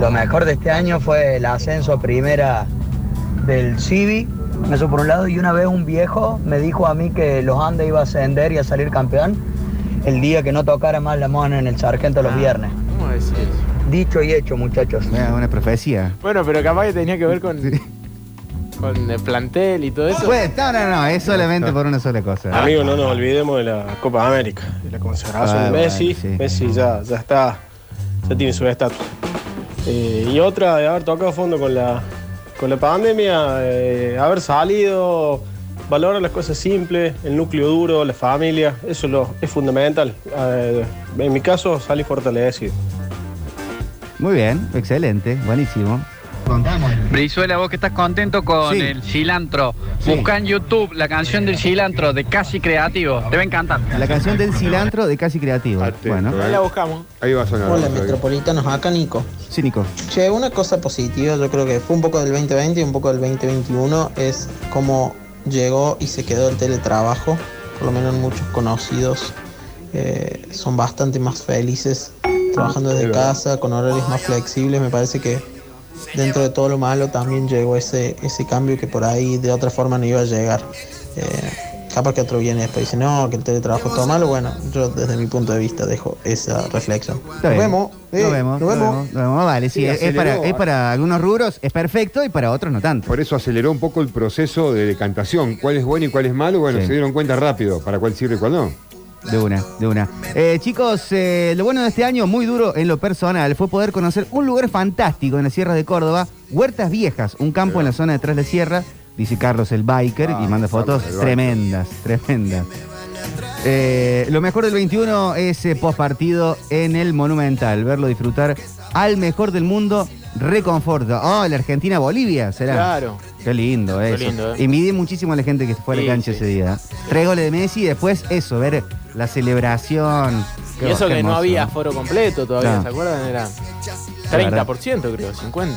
Lo mejor de este año fue el ascenso a primera del Civi, eso por un lado, y una vez un viejo me dijo a mí que los Andes iba a ascender y a salir campeón el día que no tocara más la mano en el sargento los viernes. ¿Cómo decís? Dicho y hecho, muchachos. Una profecía. Bueno, pero capaz que tenía que ver con, con el plantel y todo eso. Pues, no, no, no, es solamente por una sola cosa. Amigo, no nos olvidemos de la Copa América, de la consagración Ah, de Messi. bueno, sí. Messi ya, ya está, ya tiene su estatus. Eh, y otra de haber tocado fondo con la, con la pandemia, eh, haber salido, valorar las cosas simples, el núcleo duro, la familia, eso lo, es fundamental. Eh, en mi caso, salí fortalecido. Muy bien, excelente, buenísimo. Brizuela, vos que estás contento con Sí. el cilantro, Sí. busca en YouTube la canción del cilantro de Casi Creativo, te va a encantar. La canción del cilantro de Casi Creativo. Bueno. Ahí la buscamos. Ahí va a sonar. Hola, metropolitanos, acá Nico. Sí, Nico. Che, una cosa positiva, yo creo que fue un poco del 2020 y un poco del 2021, es cómo llegó y se quedó el teletrabajo. Por lo menos muchos conocidos eh, son bastante más felices trabajando desde casa, con horarios más flexibles. Me parece que dentro de todo lo malo también llegó ese, ese cambio que por ahí de otra forma no iba a llegar. Eh, capaz que otro viene después y dice, no, que el teletrabajo es todo malo. Bueno, yo desde mi punto de vista dejo esa reflexión. Nos vemos. eh, Nos vemos, nos vemos. vemos, nos vemos. Vale, sí, Sí, es, es aceleró. para, es para algunos rubros, es perfecto y para otros no tanto. Por eso aceleró un poco el proceso de decantación. ¿Cuál es bueno y cuál es malo? Bueno, Sí. se dieron cuenta rápido para cuál sirve y cuál no. De una, de una. Eh, chicos, eh, lo bueno de este año, muy duro en lo personal, fue poder conocer un lugar fantástico en la Sierra de Córdoba, Huertas Viejas, un campo en la zona detrás de la sierra, dice Carlos el biker, Ah, y manda fotos tremendas, tremendas. Eh, lo mejor del 21 es eh, post partido en el Monumental, verlo disfrutar al mejor del mundo, reconforta. Oh, la Argentina-Bolivia, será. Claro. Qué lindo Qué eso. lindo, eh. Envidié muchísimo a la gente que fue a la cancha sí, ese día. Tres goles de Messi y después eso, ver la celebración. Y eso que no había foro completo todavía. ¿se acuerdan? Era verdad. 30%, creo, 50%.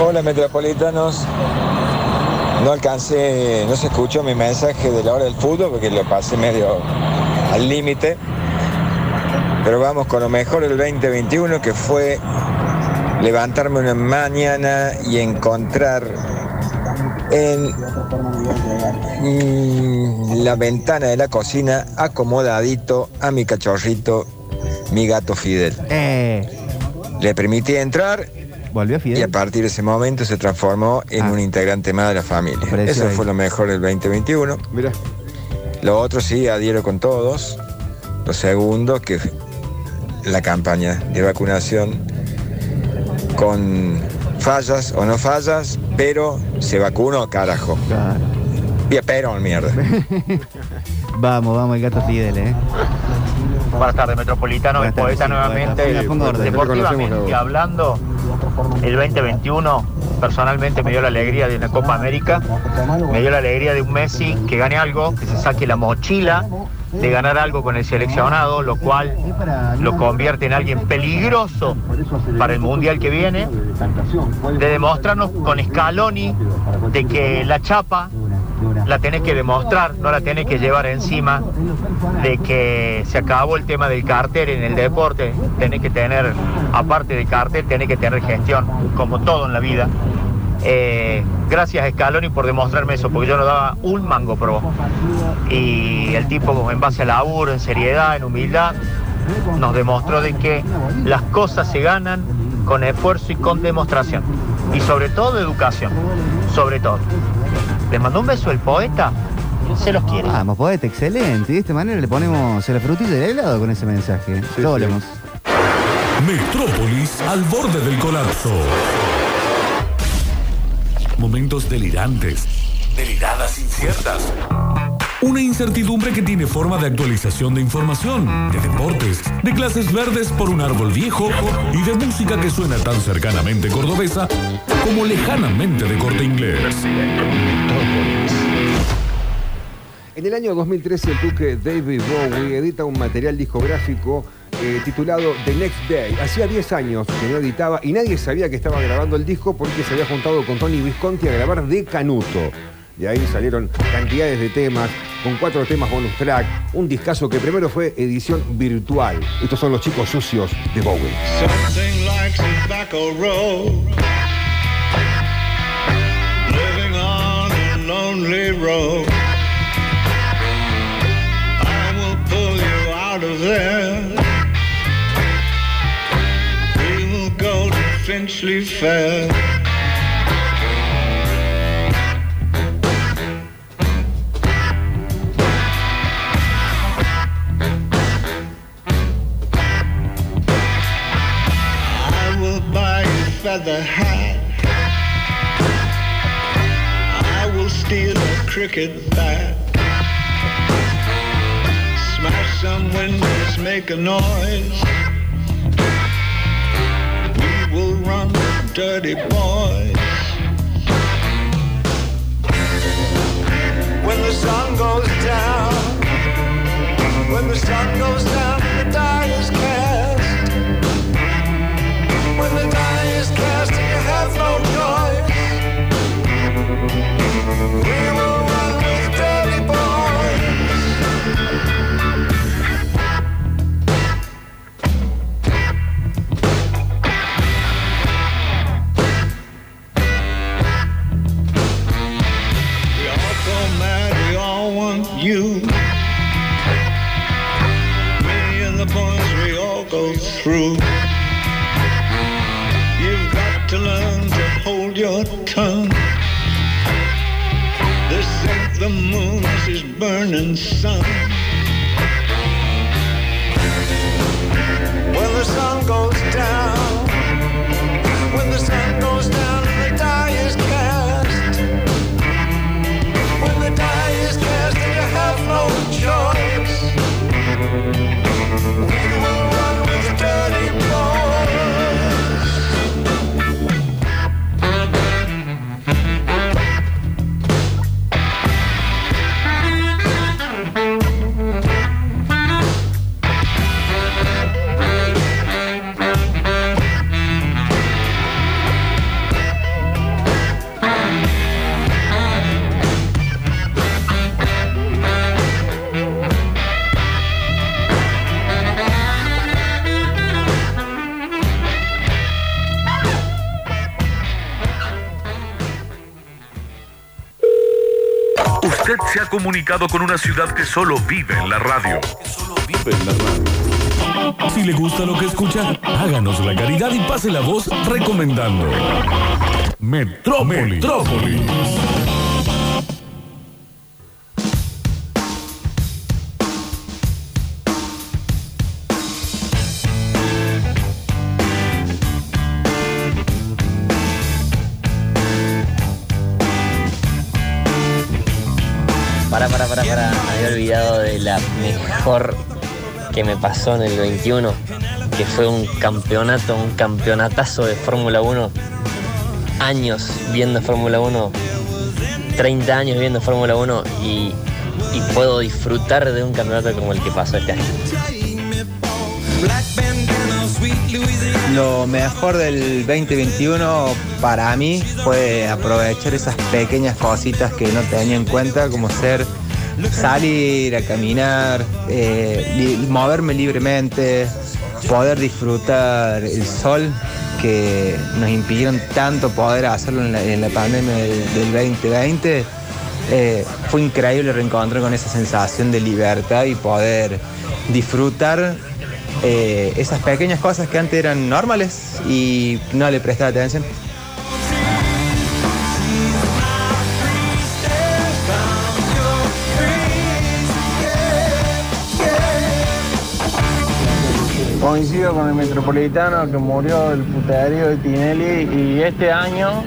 Hola metropolitanos. No alcancé, no se escuchó mi mensaje de la hora del fútbol porque lo pasé medio al límite. Pero vamos con lo mejor del 2021 que fue levantarme una mañana y encontrar en la ventana de la cocina acomodadito a mi cachorrito, mi gato Fidel. Eh, Le permití entrar volvió y a partir de ese momento se transformó en Ah. un integrante más de la familia. Eso ahí. fue lo mejor del 2021. Mirá. Lo otro sí, adhiero con todos. Lo segundo, que la campaña de vacunación con fallas o no fallas, pero se vacunó, carajo. Claro. Vía Perón, mierda. Vamos, vamos, el gato Fidel, ¿eh? Buenas tardes, Metropolitano, el Buenas tardes, poeta nuevamente. Deportivamente hablando, el 2021 personalmente me dio la alegría de una Copa América, me dio la alegría de un Messi que gane algo, que se saque la mochila de ganar algo con el seleccionado, lo cual lo convierte en alguien peligroso para el Mundial que viene, de demostrarnos con Scaloni de que la chapa la tenés que demostrar, no la tenés que llevar encima, de que se acabó el tema del cartel en el deporte, tenés que tener, aparte del cartel, tenés que tener gestión, como todo en la vida. Eh, gracias Scaloni por demostrarme eso, porque yo no daba un mango por. Y el tipo en base a laburo, en seriedad, en humildad, nos demostró de que las cosas se ganan con esfuerzo y con demostración. Y sobre todo educación, sobre todo. Les mandó un beso el poeta, se los quiere. Vamos, poeta, excelente. Y de esta manera le ponemos la frutilla del helado con ese mensaje. Lo volvemos. Metrópolis al borde del colapso. Momentos delirantes, deliradas inciertas. Una incertidumbre que tiene forma de actualización de información, de deportes, de clases verdes por un árbol viejo y de música que suena tan cercanamente cordobesa como lejanamente de corte inglés. En el año 2013 el duque David Bowie edita un material discográfico eh, titulado The Next Day. Hacía 10 años que no editaba y nadie sabía que estaba grabando el disco porque se había juntado con Tony Visconti a grabar de Canuto. De ahí salieron cantidades de temas, con cuatro temas bonus track, un discazo que primero fue edición virtual. Estos son los chicos sucios de Bowie. Something like tobacco road. Living on a lonely road. I will pull you out of there. We will go to Finchley Fair. Feather hat. I will steal a cricket bat. Smash some windows, make a noise. We will run dirty boys. When the sun goes down, when the sun goes down the die is through. You've got to learn come. They set the moon as his burning sun. When the sun goes down. Comunicado con una ciudad que solo vive en la radio. vive en la radio. Si le gusta lo que escucha, háganos la caridad y pase la voz recomendando. Metrópolis. Metrópolis. La mejor que me pasó en el 21, que fue un campeonato, un campeonatazo de Fórmula 1. Años viendo Fórmula 1, 30 años viendo Fórmula 1 y, y puedo disfrutar de un campeonato como el que pasó este año. Lo mejor del 2021 para mí fue aprovechar esas pequeñas cositas que no tenía en cuenta, como ser salir a caminar, eh, moverme libremente, poder disfrutar el sol que nos impidieron tanto poder hacerlo en la, pandemia del, del 2020. Eh, fue increíble reencontrar con esa sensación de libertad y poder disfrutar eh, esas pequeñas cosas que antes eran normales y no le prestaba atención. Coincido con el metropolitano que murió del puterío de Tinelli y este año,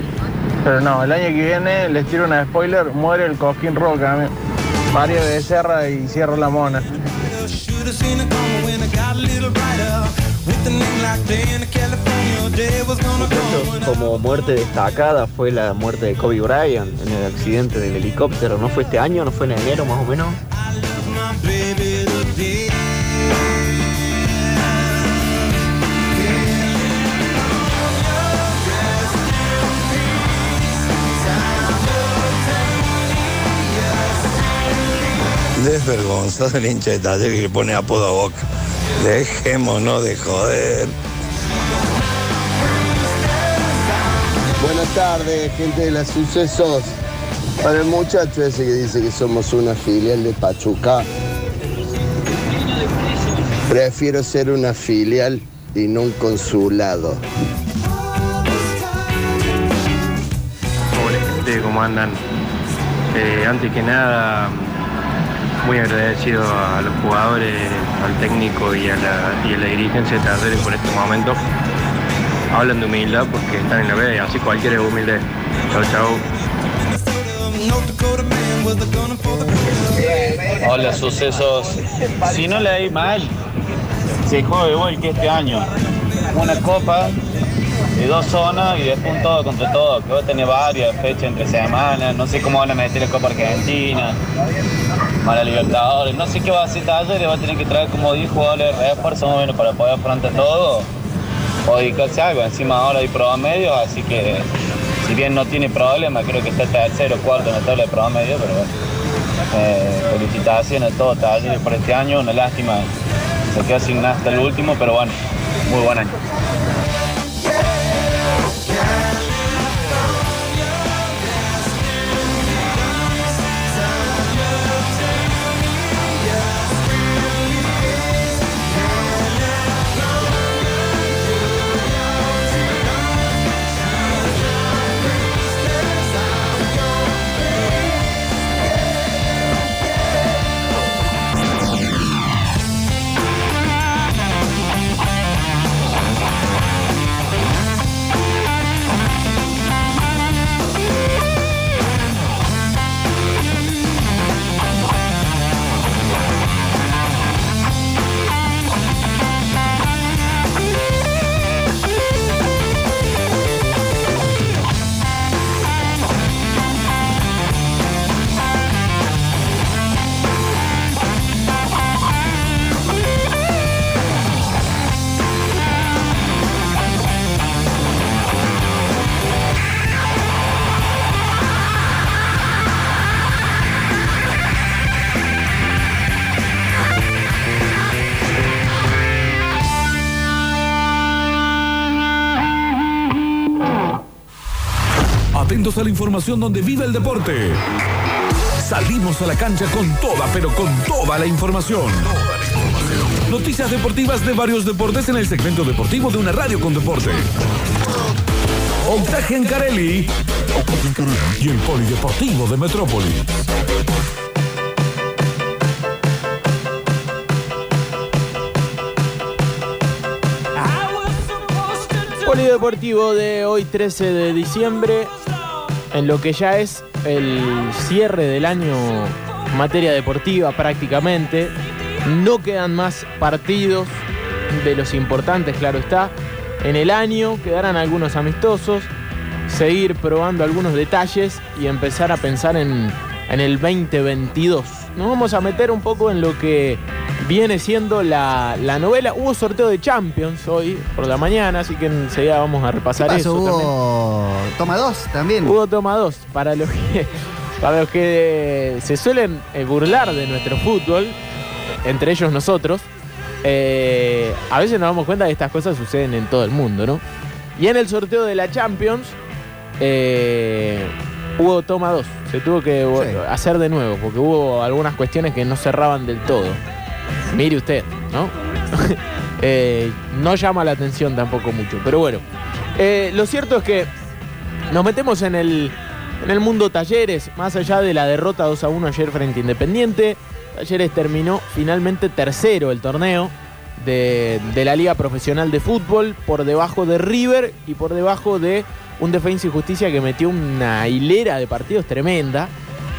pero no, el año que viene, les tiro una spoiler, muere el Cosquín Roca, Mario de Serra y Cierro la Mona. Como muerte destacada fue la muerte de Kobe Bryant en el accidente del helicóptero. ¿No fue este año? ¿No fue en enero más o menos? Desvergonzado el hincha de taller que le pone apodo a boca. Dejémonos de joder. Buenas tardes, gente de las sucesos. Para el muchacho ese que dice que somos una filial de Pachuca, prefiero ser una filial y no un consulado. Hola gente, ¿cómo andan? Eh, antes que nada, muy agradecido a los jugadores, al técnico y a la, y a la dirigencia de Talleres por este momento. Hablan de humildad porque están en la B, así cualquiera es humilde. Chau, chau. Hola, sucesos. Si no leí mal, se juega igual que este año. Una copa de dos zonas y después un todo contra todo, que va a tener varias fechas entre semanas. No sé cómo van a meter la Copa Argentina, para Libertadores. No sé qué va a hacer Talleres, va a tener que traer como 10 jugadores de refuerzo para poder afrontar todo o dedicarse a algo. Encima ahora hay promedio, así que si bien no tiene problema, creo que está tercero o cuarto en la tabla de promedio, pero bueno. Eh, felicitaciones a todos Talleres por este año, una lástima, se quedó sin hasta el último, pero bueno, muy buen año. Donde vive el deporte. Salimos a la cancha con toda, pero con toda la información. Noticias deportivas de varios deportes en el segmento deportivo de una radio con deporte. Octagen Gencarelli y el Polideportivo de Metrópolis. Polideportivo de hoy 13 de diciembre, en lo que ya es el cierre del año materia deportiva prácticamente. No quedan más partidos de los importantes, claro está. En el año quedarán algunos amistosos, seguir probando algunos detalles y empezar a pensar en, en el 2022. Nos vamos a meter un poco en lo que viene siendo la, la novela. Hubo sorteo de Champions hoy por la mañana, así que enseguida vamos a repasar ¿Qué pasó? eso. también. Hubo toma dos también. Hubo toma dos. Para los que, para los que se suelen eh, burlar de nuestro fútbol, entre ellos nosotros, eh, a veces nos damos cuenta que estas cosas suceden en todo el mundo, ¿no? Y en el sorteo de la Champions eh, hubo toma dos. Se tuvo que hacer de nuevo porque hubo algunas cuestiones que no cerraban del todo. Mire usted, ¿no? Eh, no llama la atención tampoco mucho, pero bueno. Eh, lo cierto es que nos metemos en el, en el mundo talleres, más allá de la derrota 2 a 1 ayer frente a Independiente. Talleres terminó finalmente tercero el torneo de, de la Liga Profesional de Fútbol, por debajo de River y por debajo de un Defensa y Justicia que metió una hilera de partidos tremenda.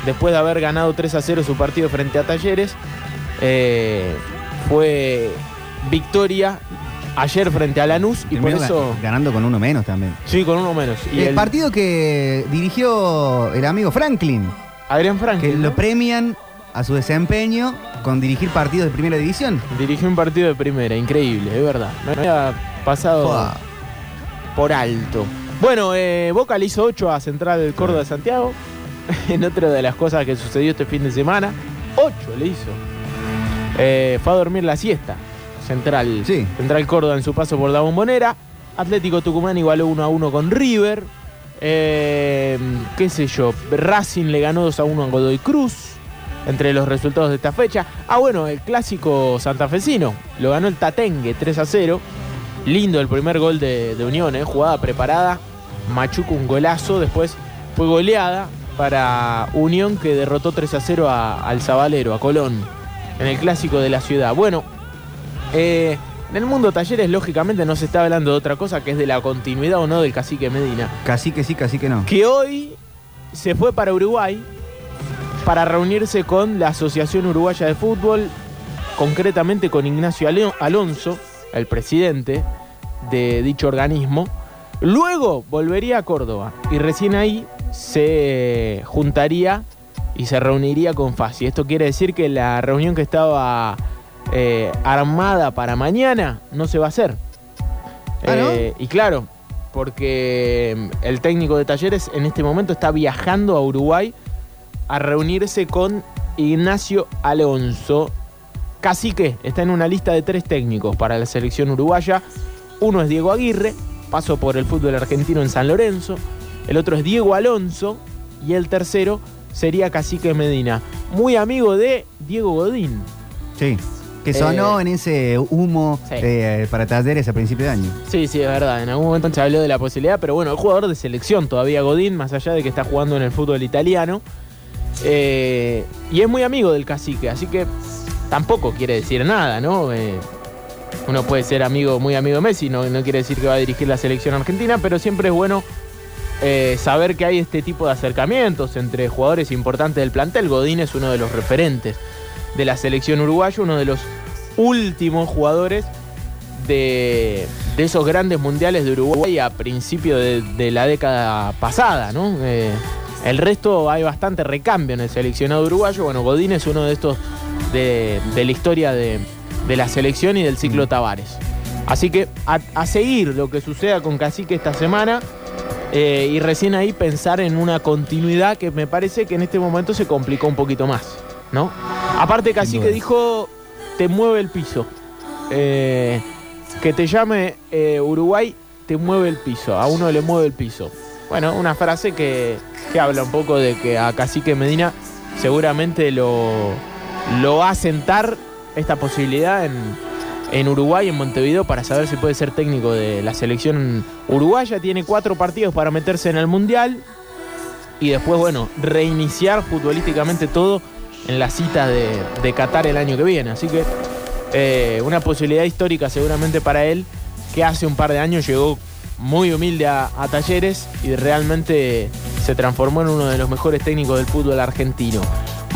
Después de haber ganado 3 a 0 su partido frente a Talleres, eh, fue victoria ayer frente a Lanús y por eso. ga- ganando con uno menos también. Sí, con uno menos. Y el, el- partido que dirigió el amigo Franklin. Adrián Franklin. Que lo premian a su desempeño con dirigir partidos de primera división. Dirigió un partido de primera, increíble, es verdad. Me había pasado por alto. Bueno, eh, Boca le hizo 8 a Central del Córdoba de Santiago. en otra de las cosas que sucedió este fin de semana. 8 le hizo. Eh, fue a dormir la siesta. Central, Central Córdoba en su paso por la bombonera. Atlético Tucumán igualó 1 a 1 con River. Eh, qué sé yo, Racing le ganó 2 a 1 a Godoy Cruz. Entre los resultados de esta fecha. Ah, bueno, el clásico santafesino. Lo ganó el Tatengue 3 a 0. Lindo el primer gol de, de Unión, ¿eh? jugada preparada. Machuca un golazo. Después fue goleada para Unión que derrotó 3 a 0 a- al Zabalero, a Colón. En el clásico de la ciudad. Bueno, eh, en el mundo talleres, lógicamente, no se está hablando de otra cosa que es de la continuidad o no del cacique Medina. Casi que sí, casi que no. Que hoy se fue para Uruguay para reunirse con la Asociación Uruguaya de Fútbol, concretamente con Ignacio Alonso, el presidente de dicho organismo. Luego volvería a Córdoba y recién ahí se juntaría y se reuniría con Fasi. Esto quiere decir que la reunión que estaba eh, armada para mañana no se va a hacer. Ah, ¿no? Eh, y claro, porque el técnico de talleres en este momento está viajando a Uruguay a reunirse con Ignacio Alonso. Cacique está en una lista de tres técnicos para la selección uruguaya. Uno es Diego Aguirre, pasó por el fútbol argentino en San Lorenzo. El otro es Diego Alonso. Y el tercero sería Cacique Medina, muy amigo de Diego Godín. Sí. Que sonó Eh, en ese humo sí. eh, para talleres a principio de año. Sí, sí, es verdad. En algún momento se habló de la posibilidad, pero bueno, es jugador de selección todavía Godín, más allá de que está jugando en el fútbol italiano. Eh, y es muy amigo del cacique, así que tampoco quiere decir nada, ¿no? Eh, uno puede ser amigo, muy amigo de Messi, no, no quiere decir que va a dirigir la selección argentina, pero siempre es bueno eh, saber que hay este tipo de acercamientos entre jugadores importantes del plantel. Godín es uno de los referentes de la selección uruguaya, uno de los últimos jugadores de, de esos grandes mundiales de Uruguay a principios de, de la década pasada, ¿no? El resto hay bastante recambio en el seleccionado uruguayo. Bueno, Godín es uno de estos de, de la historia de, de la selección y del ciclo Tavares. Así que a, a seguir lo que suceda con Cacique esta semana eh, y recién ahí pensar en una continuidad que me parece que en este momento se complicó un poquito más, ¿no? Aparte Cacique dijo, te mueve el piso. Eh, que te llame eh, Uruguay, te mueve el piso. A uno le mueve el piso. Bueno, una frase que, que habla un poco de que a Cacique Medina seguramente lo, lo va a sentar esta posibilidad en, en Uruguay, en Montevideo, para saber si puede ser técnico de la selección uruguaya. Tiene cuatro partidos para meterse en el Mundial y después, bueno, reiniciar futbolísticamente todo en la cita de, de Qatar el año que viene. Así que eh, una posibilidad histórica seguramente para él, que hace un par de años llegó muy humilde a, Talleres y realmente se transformó en uno de los mejores técnicos del fútbol argentino.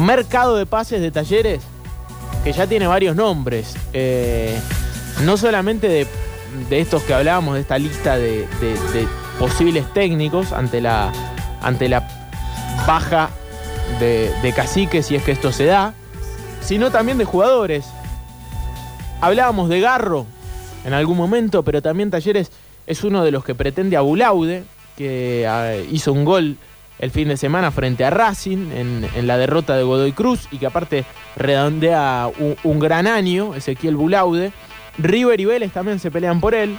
Mercado de pases de Talleres, que ya tiene varios nombres. Eh, no solamente de, de estos que hablábamos, de esta lista de, posibles técnicos ante la, ante la baja de, de cacique, si es que esto se da, sino también de jugadores. Hablábamos de Garro en algún momento, pero también Talleres es uno de los que pretende a Bulaude, que ah, hizo un gol el fin de semana frente a Racing en, en la derrota de Godoy Cruz y que aparte redondea un, gran año, Ezequiel Bulaude. River y Vélez también se pelean por él.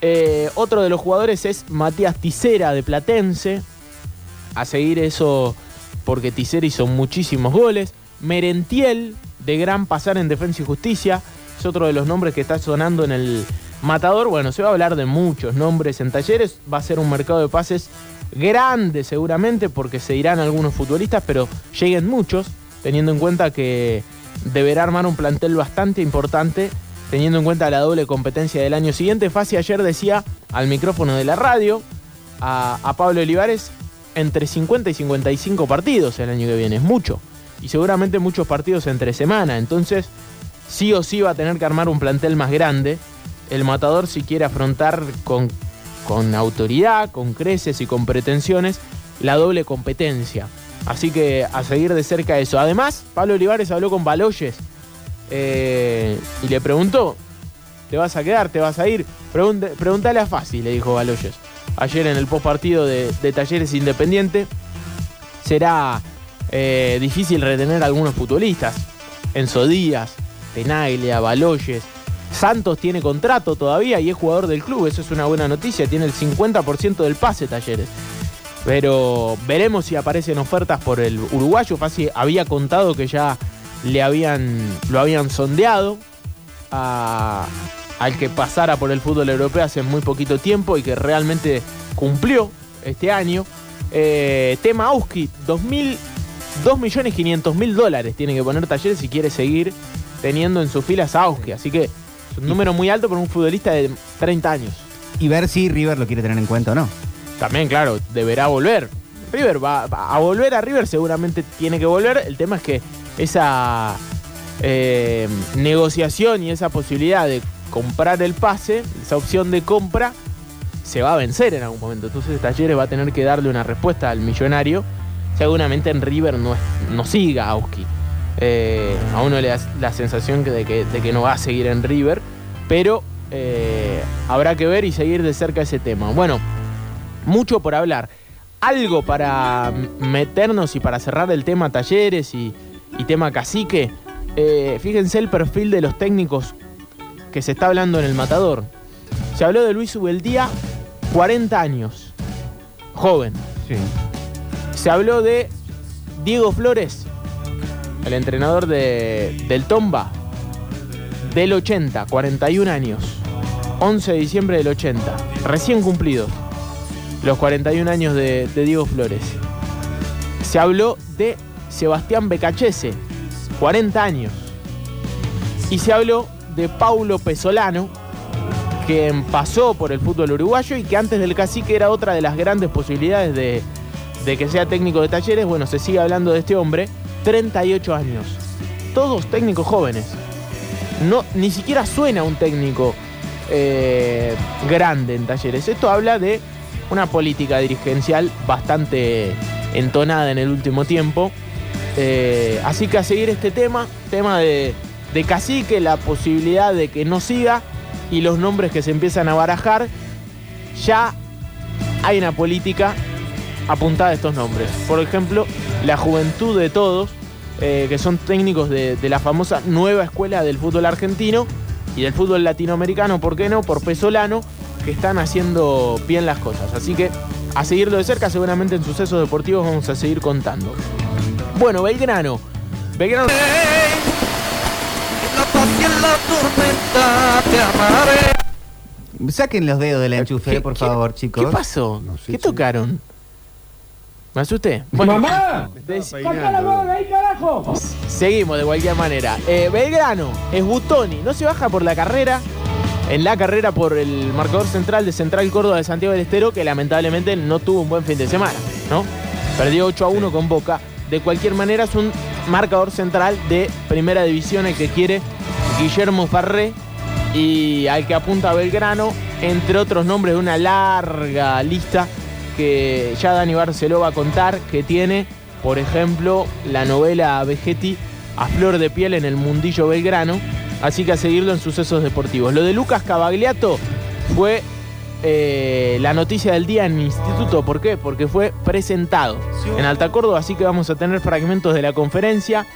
Eh, otro de los jugadores es Matías Ticera de Platense. A seguir eso porque Ticera hizo muchísimos goles. Merentiel de Gran Pasar en Defensa y Justicia. Es otro de los nombres que está sonando en el matador. Bueno, se va a hablar de muchos nombres en talleres. Va a ser un mercado de pases grande seguramente porque se irán algunos futbolistas, pero lleguen muchos, teniendo en cuenta que deberá armar un plantel bastante importante, teniendo en cuenta la doble competencia del año siguiente. Fasi ayer decía al micrófono de la radio a, a Pablo Olivares entre 50 y 55 partidos el año que viene, es mucho. Y seguramente muchos partidos entre semana, entonces sí o sí va a tener que armar un plantel más grande. El matador si quiere afrontar con, con autoridad, con creces y con pretensiones la doble competencia. Así que a seguir de cerca eso. Además, Pablo Olivares habló con Baloyes eh, y le preguntó, ¿te vas a quedar? ¿Te vas a ir? Pregunte- preguntale a Fácil, le dijo Baloyes. Ayer en el post partido de, de Talleres Independiente será eh, difícil retener a algunos futbolistas. Enzo Díaz, Tenaglia, Baloyes. Santos tiene contrato todavía y es jugador del club, eso es una buena noticia. Tiene el 50% del pase Talleres. Pero veremos si aparecen ofertas por el uruguayo. Fácil había contado que ya le habían, lo habían sondeado a- al que pasara por el fútbol europeo hace muy poquito tiempo y que realmente cumplió este año. Eh, tema Auski, 2.000 2.500.000 dólares tiene que poner Talleres si quiere seguir teniendo en sus filas a Auski. Así que un número muy alto para un futbolista de 30 años. Y ver si River lo quiere tener en cuenta o no. También, claro, deberá volver. River va, va a volver a River, seguramente tiene que volver. El tema es que esa eh, negociación y esa posibilidad de comprar el pase, esa opción de compra, se va a vencer en algún momento. Entonces Talleres va a tener que darle una respuesta al millonario. Seguramente en River no, es- no siga Auski. Eh, a uno le da la sensación de, que, de que no va a seguir en River, pero eh, habrá que ver y seguir de cerca ese tema. Bueno, mucho por hablar. Algo para meternos y para cerrar el tema talleres y, y tema cacique. Eh, fíjense el perfil de los técnicos que se está hablando en el matador. Se habló de Luis Ubeldía, 40 años. Joven. Se habló de Diego Flores, el entrenador de- del Tomba, del 80, 41 años. 11 de diciembre del 80, recién cumplidos los 41 años de, Diego Flores. Se habló de Sebastián Becachese, 40 años. Y se habló de Paulo Pesolano, que pasó por el fútbol uruguayo y que antes del cacique era otra de las grandes posibilidades de, de que sea técnico de talleres. Bueno, se sigue hablando de este hombre, 38 años. Todos técnicos jóvenes. No, ni siquiera suena un técnico eh, grande en talleres. Esto habla de una política dirigencial bastante entonada en el último tiempo. Eh, así que a seguir este tema, tema de, de cacique, la posibilidad de que no siga y los nombres que se empiezan a barajar, ya hay una política apuntada a estos nombres. Por ejemplo, la juventud de todos, eh, que son técnicos de, de la famosa nueva escuela del fútbol argentino y del fútbol latinoamericano, ¿por qué no? Por Pesolano, que están haciendo bien las cosas. Así que a seguirlo de cerca, seguramente en sucesos deportivos vamos a seguir contando. Bueno, Belgrano. Belgrano. Saquen los dedos del enchufe, por favor, chicos. ¿Qué pasó? ¿Qué tocaron? Me asusté. ¡Mamá! ¡Saca la bola ahí, carajo! Seguimos de cualquier manera. Eh, Belgrano es Butoni. No se baja por la carrera. En la carrera por el marcador central de Central Córdoba de Santiago del Estero, que lamentablemente no tuvo un buen fin de semana, ¿no? Perdió 8 a 1 con Boca. De cualquier manera, es un marcador central de primera división el que quiere Guillermo Farré y al que apunta Belgrano, entre otros nombres de una larga lista que ya Dani Barceló va a contar, que tiene, por ejemplo, la novela Vegetti a flor de piel en el mundillo Belgrano, así que a seguirlo en sucesos deportivos. Lo de Lucas Cavagliato fue eh, la noticia del día en mi instituto, ¿por qué? Porque fue presentado en Alta Córdoba, así que vamos a tener fragmentos de la conferencia.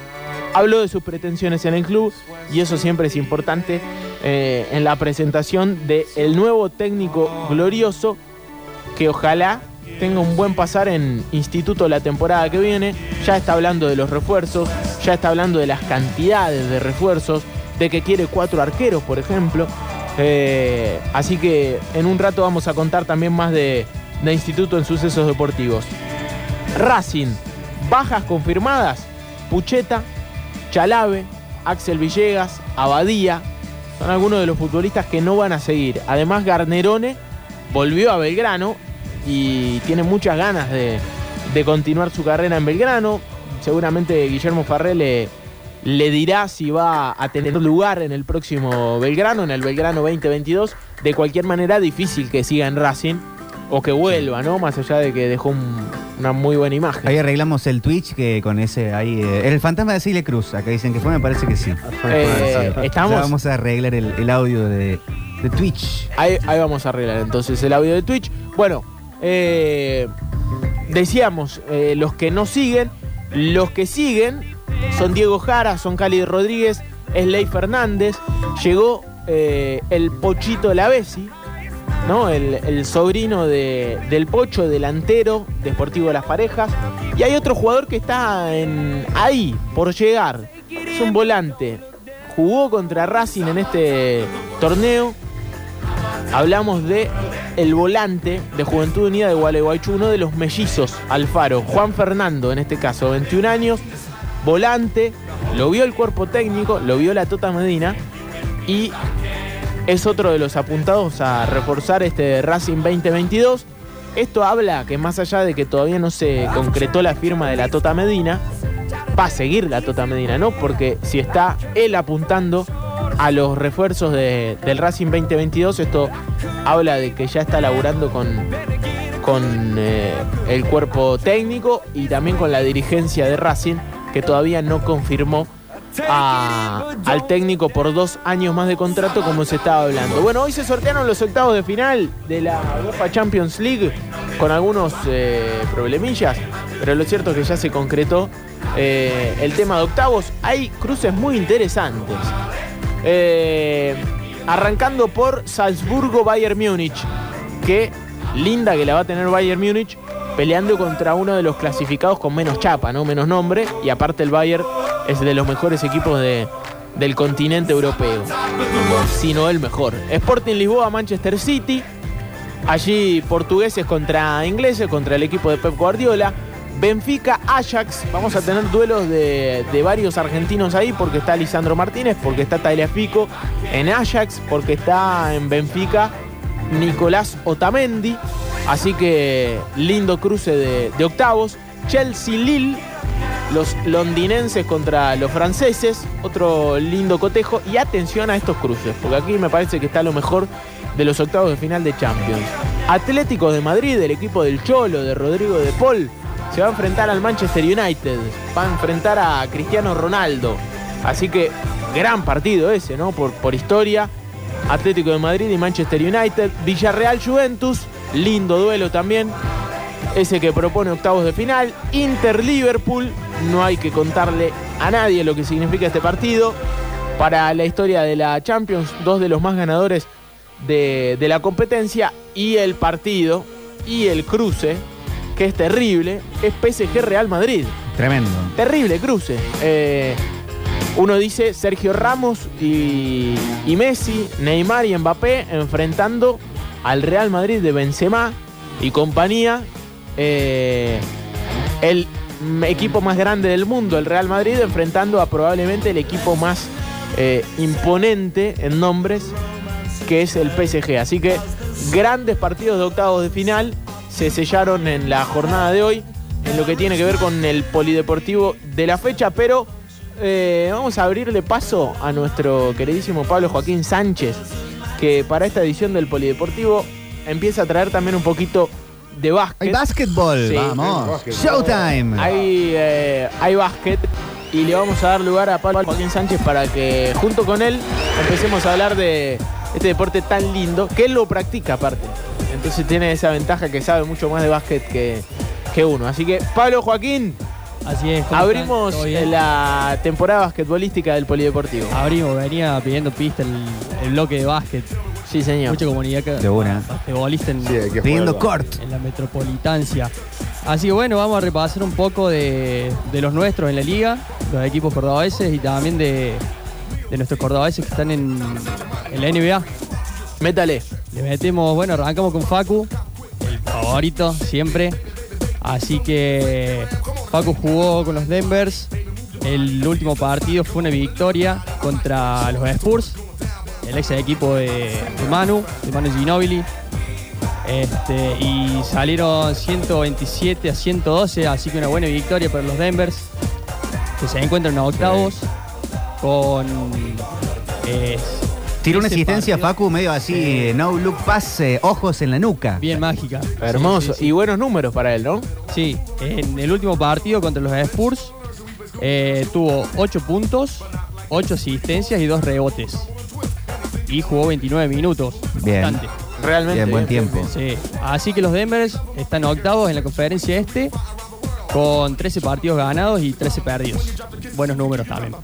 Habló de sus pretensiones en el club y eso siempre es importante eh, en la presentación del nuevo técnico glorioso que ojalá tenga un buen pasar en instituto la temporada que viene. Ya está hablando de los refuerzos, ya está hablando de las cantidades de refuerzos, de que quiere cuatro arqueros, por ejemplo. Eh, así que en un rato vamos a contar también más de, de instituto en sucesos deportivos. Racing, bajas confirmadas, Pucheta, Chalave, Axel Villegas, Abadía, son algunos de los futbolistas que no van a seguir. Además, Garnerone volvió a Belgrano y tiene muchas ganas de, de continuar su carrera en Belgrano. Seguramente Guillermo Farré le, le dirá si va a tener lugar en el próximo Belgrano, en el Belgrano 2022. De cualquier manera, difícil que siga en Racing o que vuelva, ¿no? Más allá de que dejó un- una muy buena imagen. Ahí arreglamos el Twitch que con ese ahí. eh, el fantasma de Cile Cruz, acá dicen que fue, me parece que sí. Eh, estamos- vamos a arreglar el, el audio de, de Twitch. Ahí, ahí vamos a arreglar entonces el audio de Twitch. Bueno, eh, decíamos, eh, los que no siguen, los que siguen son Diego Jara, son Cali Rodríguez, es Ley Fernández, llegó eh, el Pochito Lavesi, ¿no? El, sobrino de- del Pocho, delantero de Sportivo Las Parejas. Y hay otro jugador que está ahí, por llegar. Es un volante. Jugó contra Racing en este torneo. Hablamos de el volante de Juventud Unida de Gualeguaychú, uno de los mellizos Alfaro, Juan Fernando en este caso, 21 años, volante, lo vio el cuerpo técnico, lo vio la Tota Medina y es otro de los apuntados a reforzar este Racing 2022. Esto habla que más allá de que todavía no se concretó la firma de la Tota Medina, va a seguir la Tota Medina, ¿no? Porque si está él apuntando a los refuerzos de- del Racing 2022, esto habla de que ya está laburando con, con eh, el cuerpo técnico y también con la dirigencia de Racing, que todavía no confirmó al técnico por dos años más de contrato como se estaba hablando. Bueno, hoy se sortearon los octavos de final de la UEFA Champions League con algunos eh, problemillas, pero lo cierto es que ya se concretó eh, el tema de octavos. Hay cruces muy interesantes. Eh, arrancando por Salzburgo-Bayern Múnich, que linda que la va a tener Bayern Múnich peleando contra uno de los clasificados con menos chapa, ¿no? menos nombre, y aparte el Bayern es de los mejores equipos de- del continente europeo, si no el mejor. Sporting Lisboa, Manchester City, allí portugueses contra ingleses, contra el equipo de Pep Guardiola. Benfica, Ajax, vamos a tener duelos de, de varios argentinos ahí porque está Lisandro Martínez, porque está Tagliafico en Ajax, porque está en Benfica Nicolás Otamendi. Así que lindo cruce de, de octavos. Chelsea-Lille, los londinenses contra los franceses, otro lindo cotejo. Y atención a estos cruces, porque aquí me parece que está lo mejor de los octavos de final de Champions. Atlético de Madrid, el equipo del Cholo, de Rodrigo de Paul, se va a enfrentar al Manchester United, va a enfrentar a Cristiano Ronaldo. Así que gran partido ese, ¿no? Por, por historia. Atlético de Madrid y Manchester United. Villarreal Juventus, lindo duelo también. Ese que propone octavos de final. Inter Liverpool, no hay que contarle a nadie lo que significa este partido. Para la historia de la Champions, dos de los más ganadores de, de la competencia y el partido y el cruce, que es terrible, es PSG Real Madrid. Tremendo. Terrible cruce. Eh, uno dice Sergio Ramos y, y Messi, Neymar y Mbappé enfrentando al Real Madrid de Benzema y compañía. Eh, el equipo más grande del mundo, el Real Madrid, enfrentando a probablemente el equipo más eh, imponente en nombres, que es el PSG. Así que grandes partidos de octavos de final se sellaron en la jornada de hoy, en lo que tiene que ver con el polideportivo de la fecha, pero eh, vamos a abrirle paso a nuestro queridísimo Pablo Joaquín Sánchez, que para esta edición del polideportivo empieza a traer también un poquito de básquet. Hay básquetbol, Sí. vamos. Showtime. Hay, eh, hay básquet y le vamos a dar lugar a Pablo Joaquín Sánchez para que junto con él empecemos a hablar de este deporte tan lindo, que él lo practica aparte. Entonces tiene esa ventaja que sabe mucho más de básquet que, que uno. Así que Pablo Joaquín, Así es. ¿cómo abrimos la temporada basquetbolística del Polideportivo. Abrimos, venía pidiendo pista el, el bloque de básquet. Sí, señor. Mucha comunidad que De una. basquetbolista en, Sí, hay que Pidiendo court. en la metropolitancia. Así que bueno, vamos a repasar un poco de, de los nuestros en la liga, los equipos cordobeses y también de, de nuestros cordobeses que están en, en la NBA. Métale. Le metemos, bueno, arrancamos con Facu, el favorito siempre. Así que Facu jugó con los Denvers. El último partido fue una victoria contra los Spurs, el ex equipo de, de Manu, de Manu Ginobili. Este, y salieron 127 a 112, así que una buena victoria para los Denvers, que se encuentran en octavos con... eh, Tiró una asistencia, Facu, medio así, eh, no look pass, eh, ojos en la nuca. Bien mágica. Hermoso. Sí, sí, sí. Y buenos números para él, ¿no? Sí, en el último partido contra los Spurs eh, tuvo 8 puntos, 8 asistencias y 2 rebotes. Y jugó 29 minutos. Bien. Bastante. Realmente. Bien, buen tiempo. Sí. Así que los Denvers están octavos en la conferencia este con 13 partidos ganados y 13 perdidos. Buenos números también.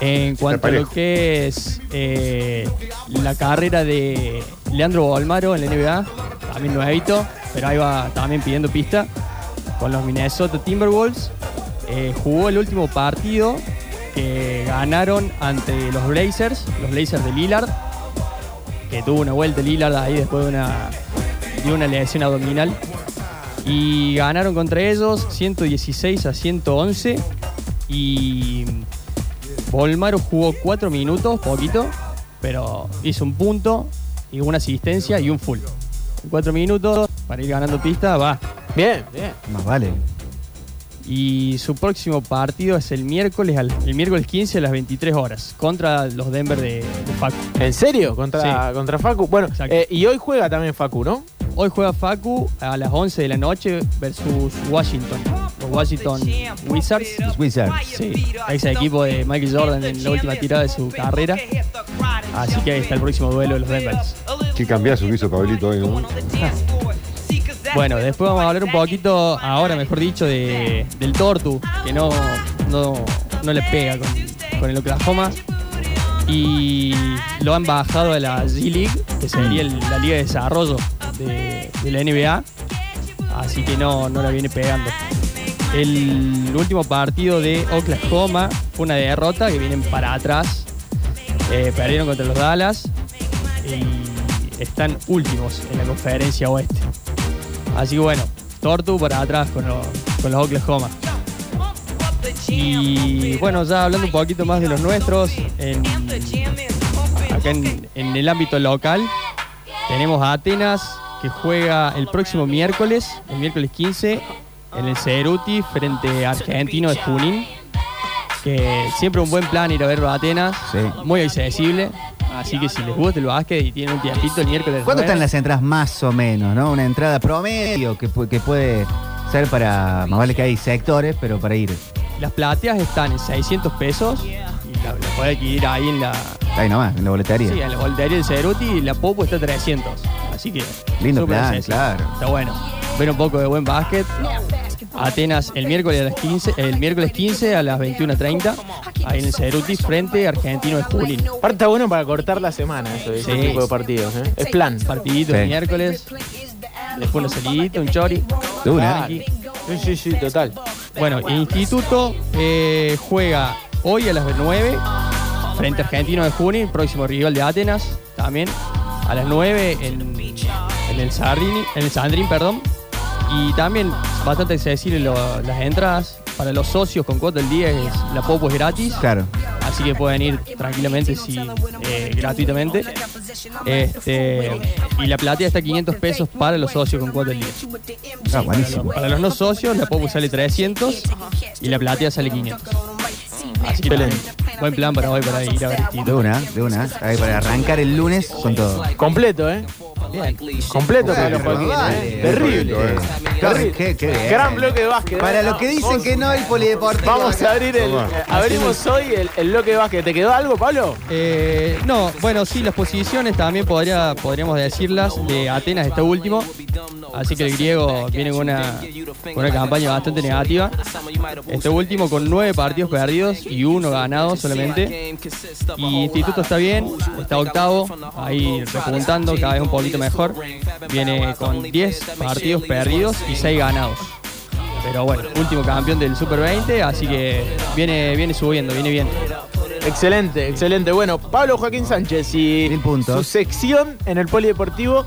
En cuanto a lo que es eh, la carrera de Leandro Bolmaro en la NBA, también nuevito, pero ahí va también pidiendo pista con los Minnesota Timberwolves. Eh, jugó el último partido que ganaron ante los Blazers, los Blazers de Lillard, que tuvo una vuelta Lillard ahí después de una, de una lesión abdominal. Y ganaron contra ellos 116 a 111. Y Volmaro jugó 4 minutos, poquito, pero hizo un punto y una asistencia y un full. En 4 minutos, para ir ganando pista, va. Bien, bien. Más vale. Y su próximo partido es el miércoles, al- el miércoles 15 a las 23 horas, contra los Denver de, de Facu. ¿En serio? ¿Contra, Sí. contra Facu? Bueno, Exacto. eh, y hoy juega también Facu, ¿no? Hoy juega Facu a las 11 de la noche versus Washington. Washington Wizards. Los Wizards. Sí, ese equipo de Michael Jordan en la última tirada de su carrera. Así que ahí está el próximo duelo de los Denvers. Qué cambiazo que hizo Pablito hoy, ¿no? Bueno, después vamos a hablar un poquito, ahora mejor dicho, de, del Tortu, que no, no, no le pega con, con el Oklahoma. Y lo han bajado a la G-League, que sería el- la liga de desarrollo de, de la NBA. Así que no, no la viene pegando. El último partido de Oklahoma fue una derrota que vienen para atrás. Eh, perdieron contra los Dallas y están últimos en la conferencia oeste. Así que bueno, Tortu para atrás con, los- con los Oklahoma. Y bueno, ya hablando un poquito más de los nuestros, acá en, en el ámbito local, tenemos a Atenas que juega el próximo miércoles, el miércoles 15, en el Ceruti frente a Argentino de Junín. Que siempre un buen plan ir a ver a Atenas, Sí. muy accesible. Así que si les gusta el básquet y tienen un tiempito el miércoles. ¿Cuánto están las entradas más o menos, no? Una entrada promedio que, que puede ser para, más vale que hay sectores, pero para ir. Las plateas están en 600 pesos y la, la puede adquirir ahí en la, Ahí nomás, en la boletería. sí, en la boletería del Ceruti y la Popo está a 300. Así que. Lindo plan, claro. Está bueno. Ver un poco de buen básquet. Atenas el miércoles a las 15, el miércoles 15 a las 21.30. ahí en el Ceruti, frente a Argentino de Junín. Aparte está bueno para cortar la semana eso, ese Sí. tipo de partidos. ¿eh? Es plan. Partidito Sí. el miércoles, después una salidita, un chori. Una. Sí, sí, sí, total. Bueno, Instituto eh, juega hoy a las 9 frente a Argentino de Junín, próximo rival de Atenas, también a las 9 en, en el Sardini, en el Sandrin, perdón. Y también bastante accesible lo- las entradas para los socios con cuota del día, es, la Popo es gratis. Claro. Así que pueden ir tranquilamente, sí, eh, gratuitamente. Este, y la platea está a 500 pesos para los socios con cuota del día. Ah, buenísimo. Para los no socios, la Popo sale 300 y la platea sale 500. Así que Excelente. buen plan para hoy para ir a ver De una, de una. Ahí para arrancar el lunes con todo. Completo, ¿eh? Completo. ¿eh? Terrible. Qué- qué- qué bien. Gran bloque de básquet. ¿eh? Para los que dicen que no, el polideportivo. Vamos a abrir el. Toma. eh, abrimos hoy el, el bloque de básquet. ¿Te quedó algo, Pablo? Eh, no, bueno, sí, las posiciones también podría, podríamos decirlas. De Atenas está último. Así que el griego viene con una, con una campaña bastante negativa. Está último con nueve partidos perdidos y uno ganado solamente. Y Instituto está bien, está octavo, ahí repuntando cada vez un poquito mejor. Viene con 10 partidos perdidos y 6 ganados. Pero bueno, último campeón del Super 20, así que viene, viene subiendo, viene bien. Excelente, excelente. Bueno, Pablo Joaquín Sánchez y su sección en el Polideportivo,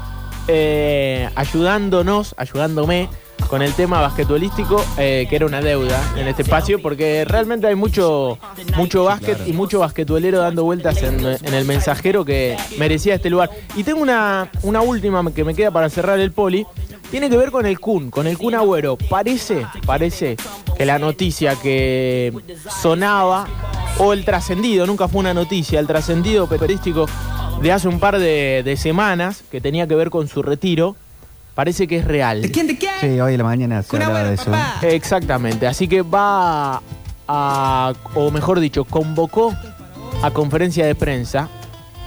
eh, ayudándonos, ayudándome con el tema basquetbolístico, eh, que era una deuda en este espacio, porque realmente hay mucho, mucho básquet y mucho basquetbolero dando vueltas en, el mensajero que merecía este lugar. Y tengo una, una última que me queda para cerrar el poli. Tiene que ver con el Kun, con el Kun Agüero. Parece, parece que la noticia que sonaba, o el trascendido, nunca fue una noticia, el trascendido periodístico de hace un par de semanas, que tenía que ver con su retiro, parece que es real. Sí, hoy en la mañana se hablaba de eso. Exactamente, así que va a, o mejor dicho, convocó a conferencia de prensa,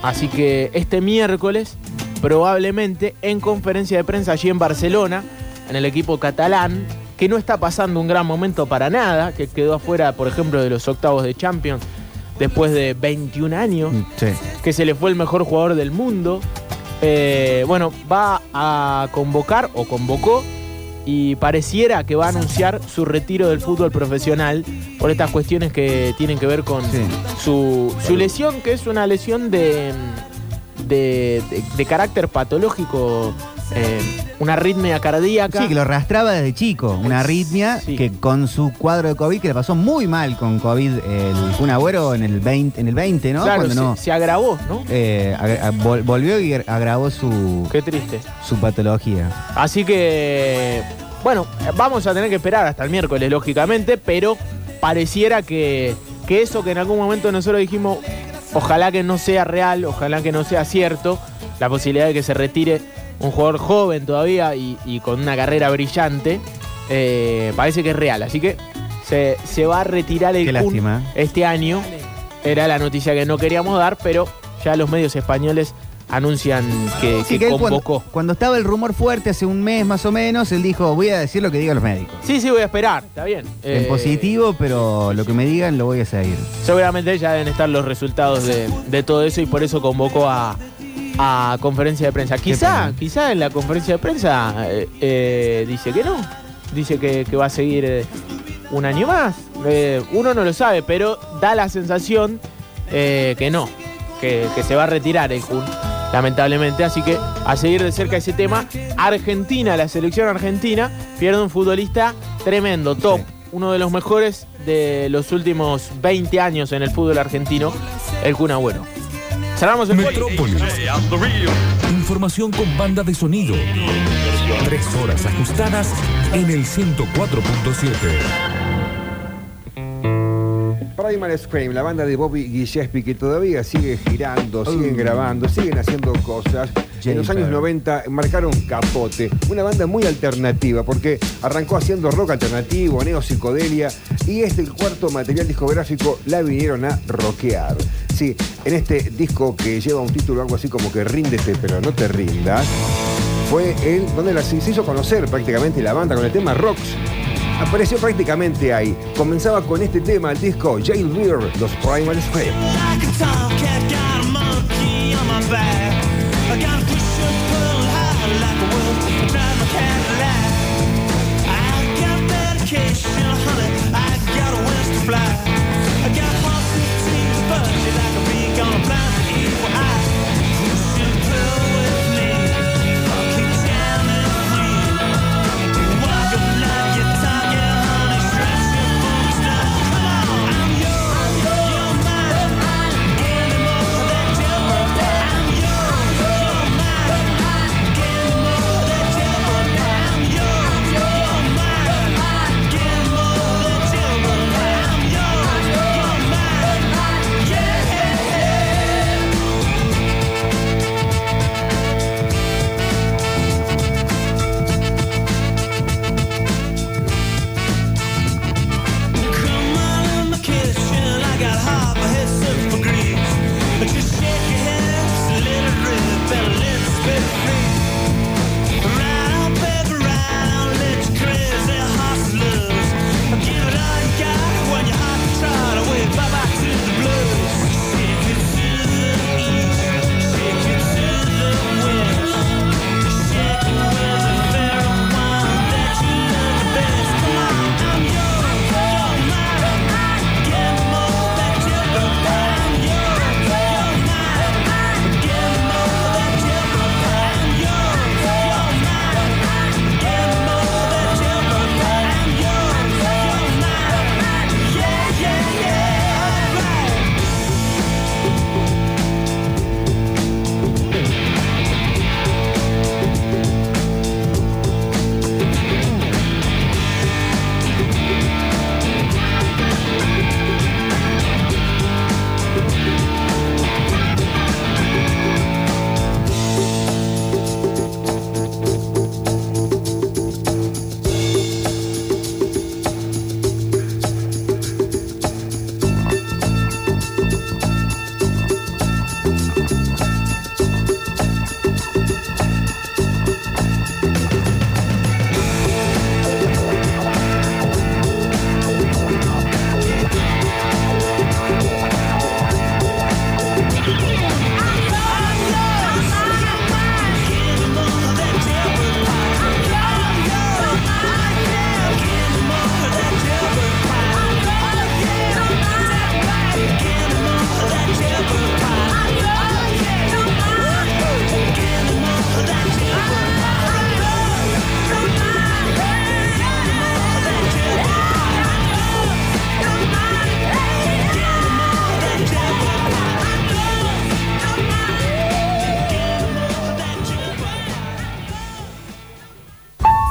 así que este miércoles, probablemente en conferencia de prensa allí en Barcelona, en el equipo catalán, que no está pasando un gran momento para nada, que quedó afuera, por ejemplo, de los octavos de Champions después de 21 años Sí. que se le fue el mejor jugador del mundo. Eh, bueno, va a convocar o convocó y pareciera que va a anunciar su retiro del fútbol profesional por estas cuestiones que tienen que ver con Sí. su, su lesión, que es una lesión de, de, de- de carácter patológico, eh, una arritmia cardíaca. Sí, que lo arrastraba desde chico, una arritmia Sí. que con su cuadro de COVID, que le pasó muy mal con COVID el Kun Agüero en el 20, en el 20 ¿no? Claro, Cuando se, no se agravó, ¿no? eh, vol- volvió y agravó su, Qué triste. su patología. Así que, bueno, vamos a tener que esperar hasta el miércoles, lógicamente, pero pareciera que, que eso que en algún momento nosotros dijimos, ojalá que no sea real, ojalá que no sea cierto, la posibilidad de que se retire un jugador joven todavía y, y con una carrera brillante, eh, parece que es real. Así que se, se va a retirar el Qué Kun lástima. este año. Era la noticia que no queríamos dar, pero ya los medios españoles anuncian que, Sí, que que él cuando, convocó. cuando estaba el rumor fuerte hace un mes más o menos, él dijo, voy a decir lo que digan los médicos. Sí, sí, voy a esperar, está bien. En Eh, positivo, pero lo que me digan lo voy a seguir. Seguramente ya deben estar los resultados de, de todo eso y por eso convocó a, a conferencia de prensa. Quizá, quizá en la conferencia de prensa eh, eh, dice que no. Dice que, que va a seguir eh, un año más. Uno no lo sabe, pero da la sensación que no, que, que se va a retirar el Kun, lamentablemente. Así que a seguir de cerca ese tema. Argentina, la selección argentina, pierde un futbolista tremendo, top, uno de los mejores de los últimos 20 años en el fútbol argentino, el Kun Agüero. Cerramos el poli. Metrópolis. Información con banda de sonido. Tres horas ajustadas en el 104.7. Primal Scream, la banda de Bobby Gillespie que todavía sigue girando, siguen grabando, siguen haciendo cosas. En los años 90 marcaron capote, una banda muy alternativa porque arrancó haciendo rock alternativo, neo psicodelia y este el cuarto material discográfico la vinieron a rockear. Sí, en este disco que lleva un título algo así como que ríndete pero no te rindas, fue él donde la, se hizo conocer prácticamente la banda con el tema Rocks. Apareció prácticamente ahí. Comenzaba con este tema el disco Jailbird, los Primal Scream. Fly.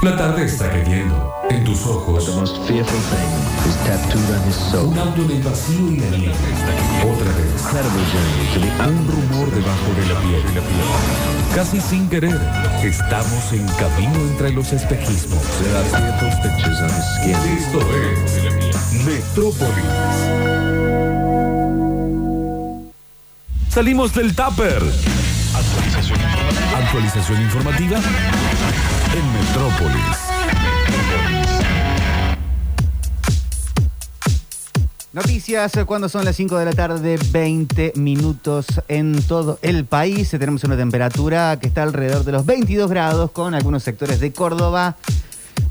La tarde está cayendo. En tus ojos. Un auto del vacío y la nieve. Otra vez. Un rumor debajo de la piel. Casi sin querer, estamos en camino entre los espejismos. Esto es Metrópolis. Salimos del tupper. Actualización informativa. Actualización informativa en Metrópolis. Noticias eh, cuando son las 5 de la tarde, 20 minutos en todo el país. Eh, Tenemos una temperatura que está alrededor de los 22 grados con algunos sectores de Córdoba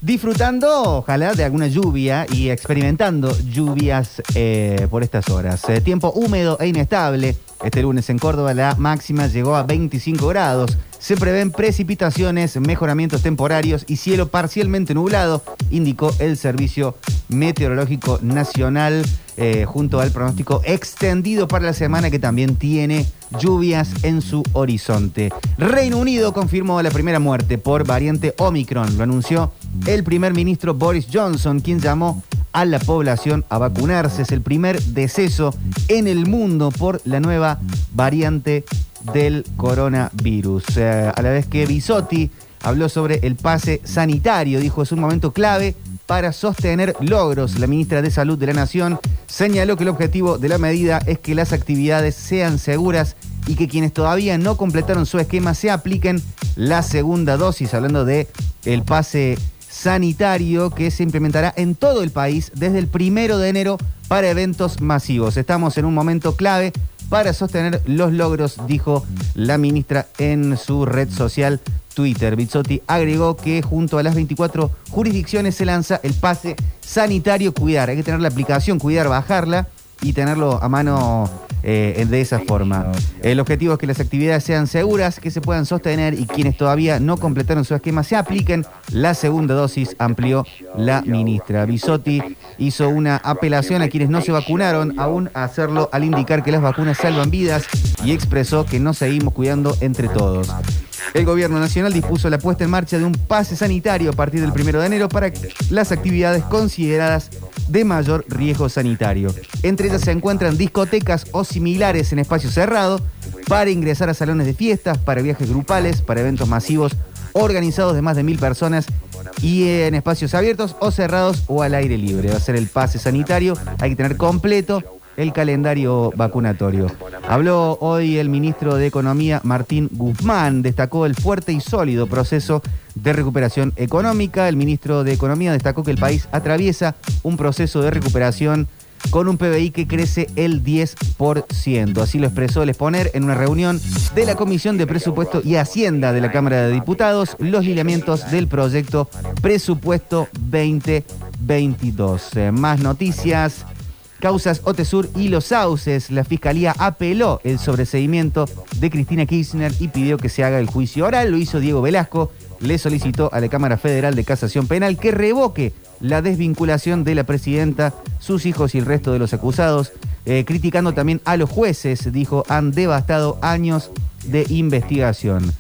disfrutando, ojalá, de alguna lluvia y experimentando lluvias eh, por estas horas. Tiempo húmedo e inestable. Este lunes en Córdoba la máxima llegó a 25 grados. Se prevén precipitaciones, mejoramientos temporarios y cielo parcialmente nublado, indicó el Servicio Meteorológico Nacional, eh, junto al pronóstico extendido para la semana que también tiene lluvias en su horizonte. Reino Unido confirmó la primera muerte por variante Omicron. Lo anunció el primer ministro Boris Johnson, quien llamó a la población a vacunarse. Es el primer deceso en el mundo por la nueva variante del coronavirus. Eh, a la vez que Bisotti habló sobre el pase sanitario, dijo es un momento clave para sostener logros. La ministra de Salud de la Nación señaló que el objetivo de la medida es que las actividades sean seguras y que quienes todavía no completaron su esquema se apliquen la segunda dosis, hablando de el pase sanitario que se implementará en todo el país desde el primero de enero para eventos masivos. Estamos en un momento clave para sostener los logros, dijo la ministra en su red social Twitter. Bizzotti agregó que junto a las 24 jurisdicciones se lanza el pase sanitario Cuidar. Hay que tener la aplicación Cuidar, bajarla y tenerlo a mano eh, de esa forma. El objetivo es que las actividades sean seguras, que se puedan sostener y quienes todavía no completaron su esquema se apliquen la segunda dosis, amplió la ministra. Bisotti hizo una apelación a quienes no se vacunaron, aún a hacerlo al indicar que las vacunas salvan vidas y expresó que nos seguimos cuidando entre todos. El gobierno nacional dispuso la puesta en marcha de un pase sanitario a partir del primero de enero para las actividades consideradas de mayor riesgo sanitario. Entre ellas se encuentran discotecas o similares en espacios cerrados para ingresar a salones de fiestas, para viajes grupales, para eventos masivos organizados de más de mil personas y en espacios abiertos o cerrados o al aire libre. Va a ser el pase sanitario, hay que tener completo el calendario vacunatorio. Habló hoy el ministro de Economía, Martín Guzmán, destacó el fuerte y sólido proceso de recuperación económica. El ministro de Economía destacó que el país atraviesa un proceso de recuperación con un PBI que crece el 10%. Así lo expresó el exponer en una reunión de la Comisión de Presupuesto y Hacienda de la Cámara de Diputados los lineamientos del proyecto Presupuesto 2022. Eh, más noticias. Causas Otesur y Los Sauces. La Fiscalía apeló el sobreseimiento de Cristina Kirchner y pidió que se haga el juicio oral. Lo hizo Diego Velasco. Le solicitó a la Cámara Federal de Casación Penal que revoque la desvinculación de la presidenta, sus hijos y el resto de los acusados, eh, criticando también a los jueces, dijo, han devastado años de investigación.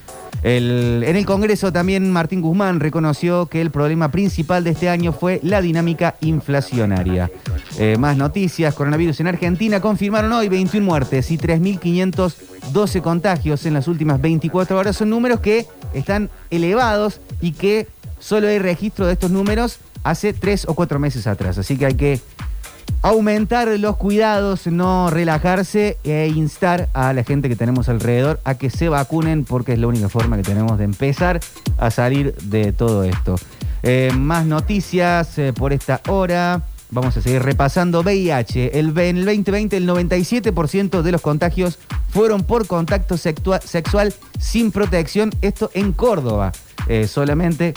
En el Congreso también Martín Guzmán reconoció que el problema principal de este año fue la dinámica inflacionaria. Eh, más noticias, coronavirus en Argentina confirmaron hoy 21 muertes y 3.512 contagios en las últimas 24 horas. Son números que están elevados y que solo hay registro de estos números hace tres o cuatro meses atrás. Así que hay que aumentar los cuidados, no relajarse e instar a la gente que tenemos alrededor a que se vacunen porque es la única forma que tenemos de empezar a salir de todo esto. Eh, más noticias eh, por esta hora. Vamos a seguir repasando VIH. El, en el 2020 el 97% de los contagios fueron por contacto sexua- sexual sin protección. Esto en Córdoba eh, solamente.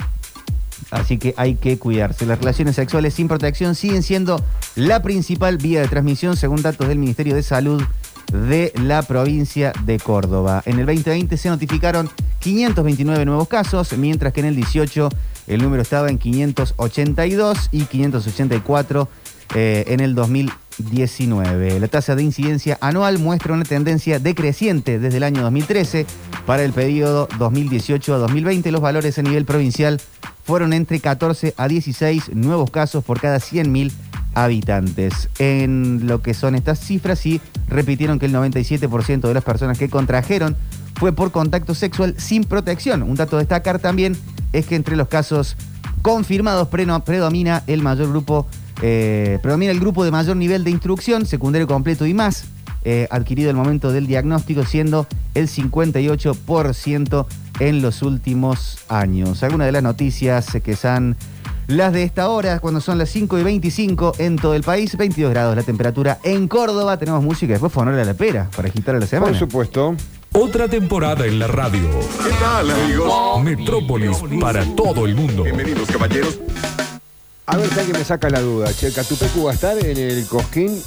Así que hay que cuidarse. Las relaciones sexuales sin protección siguen siendo la principal vía de transmisión según datos del Ministerio de Salud de la provincia de Córdoba. En el 2020 se notificaron 529 nuevos casos, mientras que en el 18 el número estaba en 582 y 584 eh, en el 2019. La tasa de incidencia anual muestra una tendencia decreciente desde el año 2013. Para el periodo 2018 a 2020 los valores a nivel provincial fueron entre 14 a 16 nuevos casos por cada 100.000 habitantes. En lo que son estas cifras, sí repitieron que el 97% de las personas que contrajeron fue por contacto sexual sin protección. Un dato a destacar también es que entre los casos confirmados predomina el mayor grupo, eh, predomina el grupo de mayor nivel de instrucción, secundario completo y más, eh, adquirido al momento del diagnóstico, siendo el 58% en los últimos años. Algunas de las noticias eh, que son las de esta hora, cuando son las 5 y 25 en todo el país, 22 grados la temperatura en Córdoba, tenemos música, después fue honor a la pera para agitar a la semana. Por supuesto. Otra temporada en la radio. ¿Qué tal, amigos? Metrópolis para todo el mundo. Bienvenidos, caballeros. A ver, ¿sabes que me saca la duda? Che, ¿Catupecu va a estar en el Cosquín?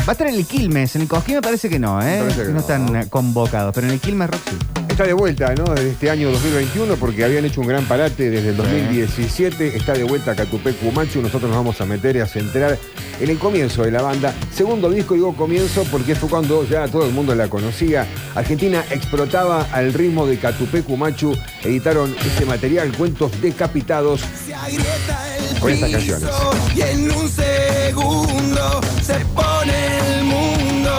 Va a estar en el Quilmes, en el Cosquín me parece que no, ¿eh? Me parece que no, no. están convocados, pero en el Quilmes Rock sí. Está de vuelta, ¿no? Desde este año 2021, porque habían hecho un gran parate desde el 2017. Está de vuelta Catupecu Machu. Nosotros nos vamos a meter y a centrar en el comienzo de la banda. Segundo disco, digo comienzo, porque fue cuando ya todo el mundo la conocía. Argentina explotaba al ritmo de Catupecu Machu. Editaron este material, Cuentos Decapitados, con estas canciones. Y en un segundo se pone el mundo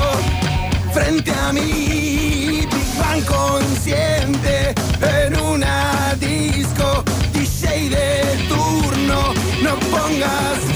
frente a mí. Bang consciente en una disco. DJ de turno, no pongas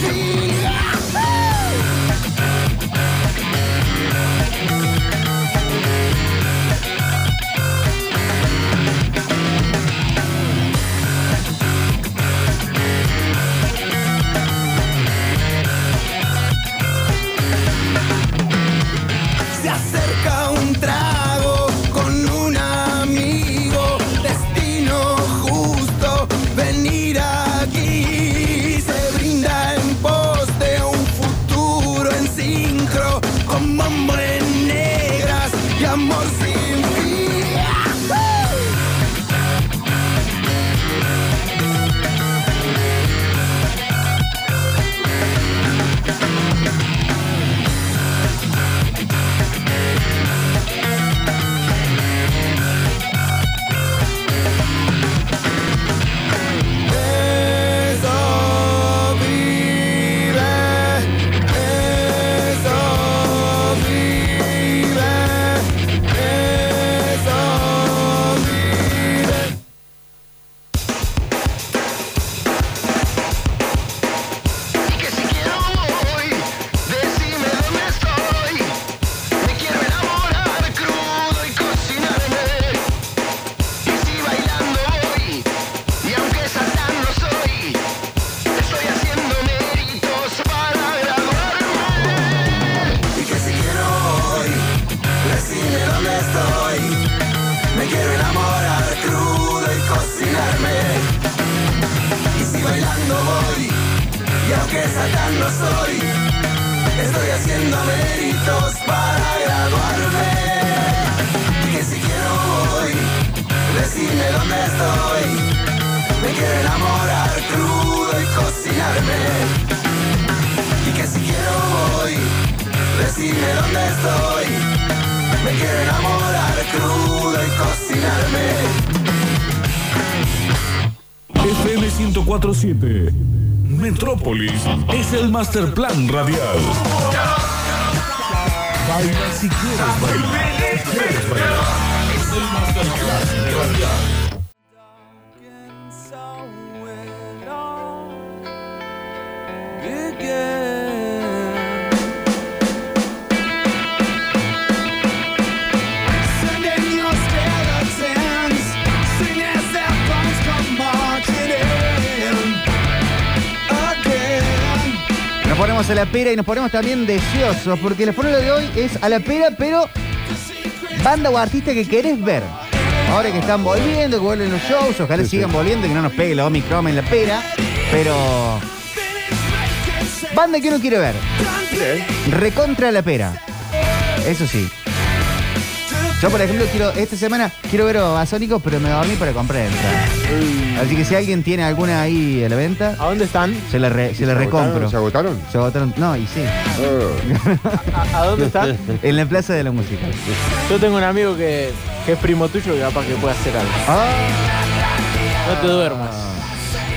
decime dónde estoy. Me quiero enamorar crudo y cocinarme. FM 1047. Metrópolis es el master plan radial. Baila si quieres bailar. Si quieres bailar. Es el master plan radial. A la pera y nos ponemos también deseosos, porque la fórmula de hoy es a la pera, pero banda o artista que querés ver. Ahora que están volviendo, que vuelven los shows, ojalá sigan volviendo y que no nos pegue la Omicron en la pera, pero. Banda que uno quiere ver. Recontra la pera. Eso sí. Yo, por ejemplo, quiero esta semana quiero ver a Basónicos, pero me dormí para comprar. Así que si alguien tiene alguna ahí a la venta. ¿A dónde están? Se la, re- se la ¿Se recompro. ¿Se agotaron? Se agotaron. No, y sí. ¿A, a dónde están? en la Plaza de la Música. Yo tengo un amigo que, que es primo tuyo que capaz que puede hacer algo. Ah. No te duermas.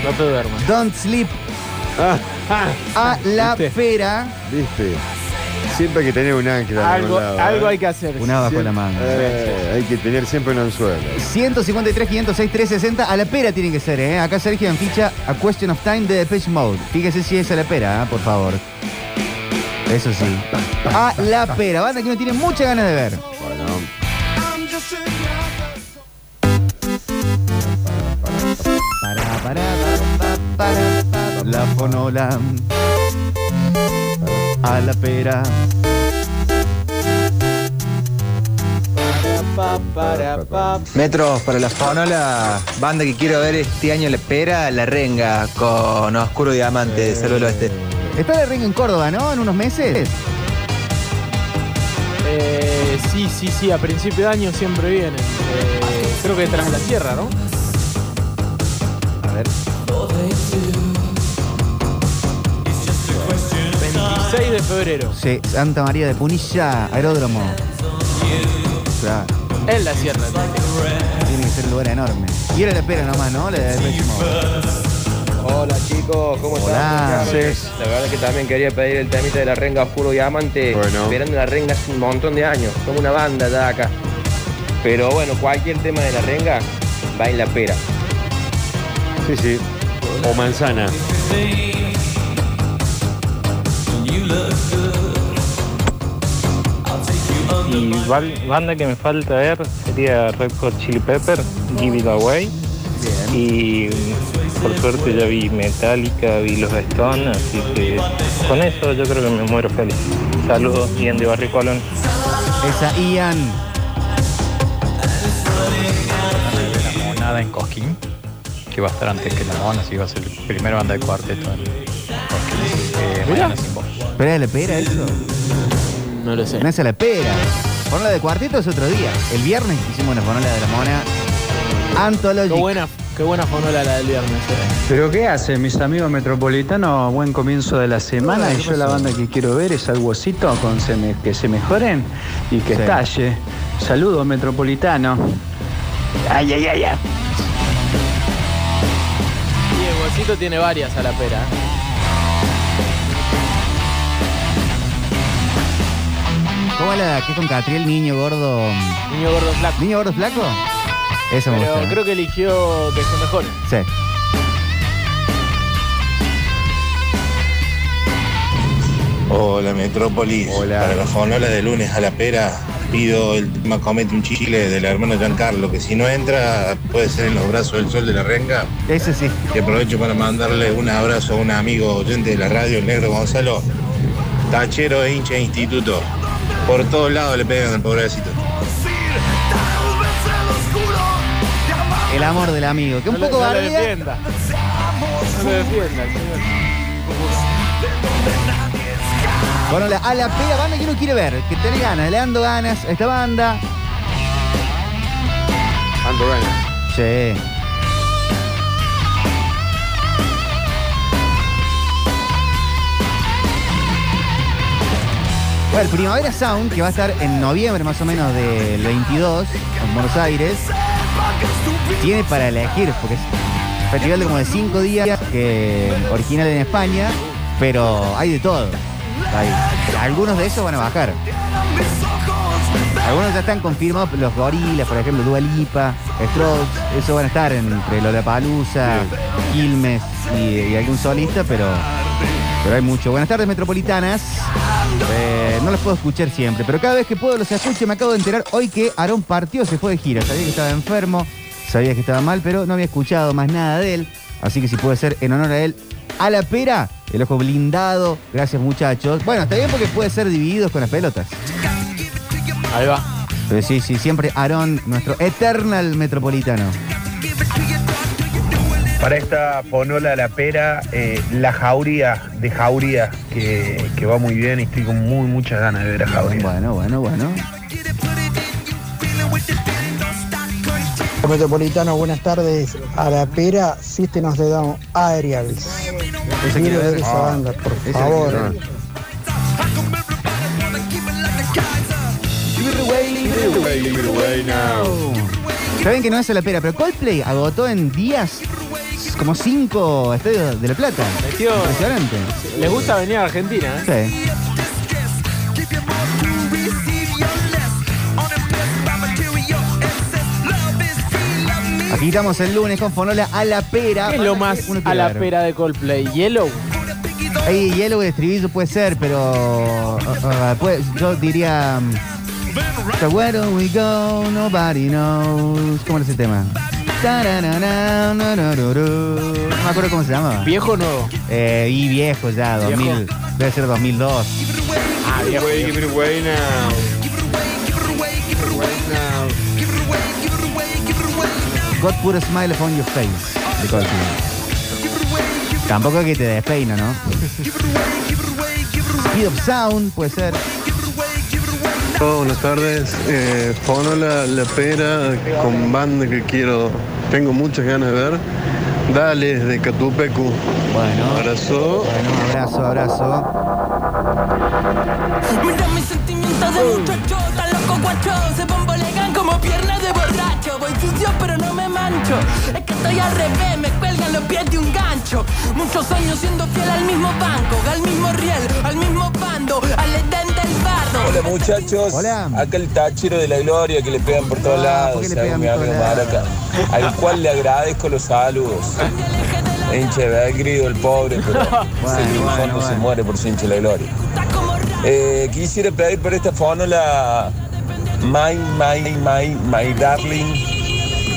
No te duermas. Don't sleep. A la pera. ¿Viste? Siempre hay que tener un ángel Algo, algo ¿eh? hay que hacer. Una bajo la manga. Eh, hay que tener siempre un anzuelo. 153, 506, 360. A la pera tiene que ser, ¿eh? Acá Sergio en ficha A Question of Time de Depeche Mode. Fíjese si es a la pera, ¿eh? por favor. Eso sí. A la pera. Banda que uno tiene muchas ganas de ver. Para, para, para, para, para, la fonola. A la pera. Metros para la Fonola, banda que quiero ver este año la pera, la renga con Oscuro Diamante de Cerro del Oeste. Está de ring en Córdoba, ¿no? En unos meses. Eh, sí, sí, sí, a principio de año siempre vienen. Eh, creo que tras la sierra, ¿no? A ver. 26 de febrero. Sí, Santa María de Punilla, aeródromo. Claro, En la sierra. tiene que ser un lugar enorme. Y era la pera nomás, ¿no? La de. Hola chicos, ¿cómo Hola. están? La verdad es que también quería pedir el temita de la renga oscuro diamante. Bueno. Esperando la renga hace un montón de años. Somos una banda ya acá. Pero bueno, cualquier tema de la renga va en la pera. Sí, sí. O manzana. Y banda que me falta ver sería Red Hot Chili Pepper, Give It Away. Y por suerte ya vi Metallica, vi los Stones, así que con eso yo creo que me muero feliz. Saludos, Ian de Barrio Colón. Esa Ian. La Monada en Cosquín, que va a estar antes que la Mona, así va a ser la primera banda de cuarteto en Cosquín. Eh, Mirá. mañana sin voz. ¿Pero era la pera eso? No lo sé. No es a la pera. Fonola de cuarteto es otro día. El viernes hicimos una fonola de la mona. Anthology. Qué buena, qué buena fonola la del viernes. eh. ¿Pero qué hacen mis amigos metropolitanos? Buen comienzo de la semana. Y ¿qué yo la banda que quiero ver es algo osito con se me- que se mejoren y que Sí. estalle. Saludos, metropolitano. Ay, ay, ay, ay. Y el bolsito tiene varias a la pera. ¿eh? ¿Cómo la que es con Catriel, niño gordo? Niño gordo flaco. ¿Niño gordo flaco? Eso me Pero gusta. ¿eh? creo que eligió que se mejore. Sí. Hola Metrópolis. Para la fonola de lunes a la pera pido el tema Comete un chile del hermano Giancarlo, que si no entra puede ser en los brazos del sol de la renga. Ese sí. Y aprovecho para mandarle un abrazo a un amigo oyente de la radio, el negro Gonzalo, tachero e hincha de instituto. Por todos lados le pegan al pobrecito. El amor del amigo. Que un No le- poco no le defienda. No le defienda, señor. Bueno, a la pera banda que uno quiere ver, que tenés ganas, le ando ganas a esta banda. Ando ganas. Sí. Bueno, el Primavera Sound, que va a estar en noviembre más o menos del 22 en Buenos Aires, tiene para elegir, porque es un festival de como de 5 días, que original en España, pero hay de todo. Hay- algunos de esos van a bajar. Algunos ya están confirmados, los gorilas, por ejemplo, Dua Lipa, Strokes, eso van a estar entre Lollapalooza, Quilmes y, y algún solista, pero, pero hay mucho. Buenas tardes, metropolitanas. Eh, no los puedo escuchar siempre, pero cada vez que puedo los escucho. Me acabo de enterar hoy que Aarón partió, se fue de gira. Sabía que estaba enfermo, sabía que estaba mal, pero no había escuchado más nada de él. Así que si puede ser en honor a él, a la pera, el ojo blindado. Gracias, muchachos. Bueno, está bien porque puede ser divididos con las pelotas. Ahí va. Pero sí, sí, siempre Aarón, nuestro eternal metropolitano. Para esta fonola la pera, eh, la jauría de jauría, que, que va muy bien y estoy con muy muchas ganas de ver a jauría. Bueno, bueno, bueno. Metropolitano, buenas tardes. A la pera, Systems of the Down Aerials. Ese Quiero ver esa Ah, banda, por ese favor. Saben que no es a la pera, pero Coldplay agotó en días como cinco estadios de La Plata. Metió- Impresionante. Les gusta venir a Argentina, ¿eh? Sí. Aquí estamos el lunes con Fonola a la pera. ¿Qué es lo más Uno a quiere la ver. pera de Coldplay? ¿Yellow? Ahí Yellow de estribillo puede ser, pero uh, uh, puede- yo diría um, So where do we go? Nobody knows. ¿Cómo es ese tema? No me acuerdo cómo se llama. ¿Viejo o nuevo? Eh, y viejo ya, 2000. Debe ser 2002. Ah, viejo. Way, give it away now. God put a smile upon your face. Coldplay. Tampoco que te despeina, ¿no? Speed of Sound puede ser. Oh, buenas tardes. Eh, Fonola La Pera con banda que quiero, tengo muchas ganas de ver. Dale, de Catupecu. Bueno. Abrazo. Bueno, abrazo, abrazo. Voy sucio pero no me mancho. Es que estoy al revés, me cuelgan los pies de un gancho. Muchos años siendo fiel al mismo banco Al mismo riel, al mismo bando Al edén del bardo. Hola muchachos, acá el tachero de la gloria que le pegan por todos Ah, lados, al cual le agradezco los saludos. hincha de Belgrado, el pobre, pero en el fondo se muere por ser hincha de la gloria. Eh, quisiera pedir por esta fonola My, My, My, My Darling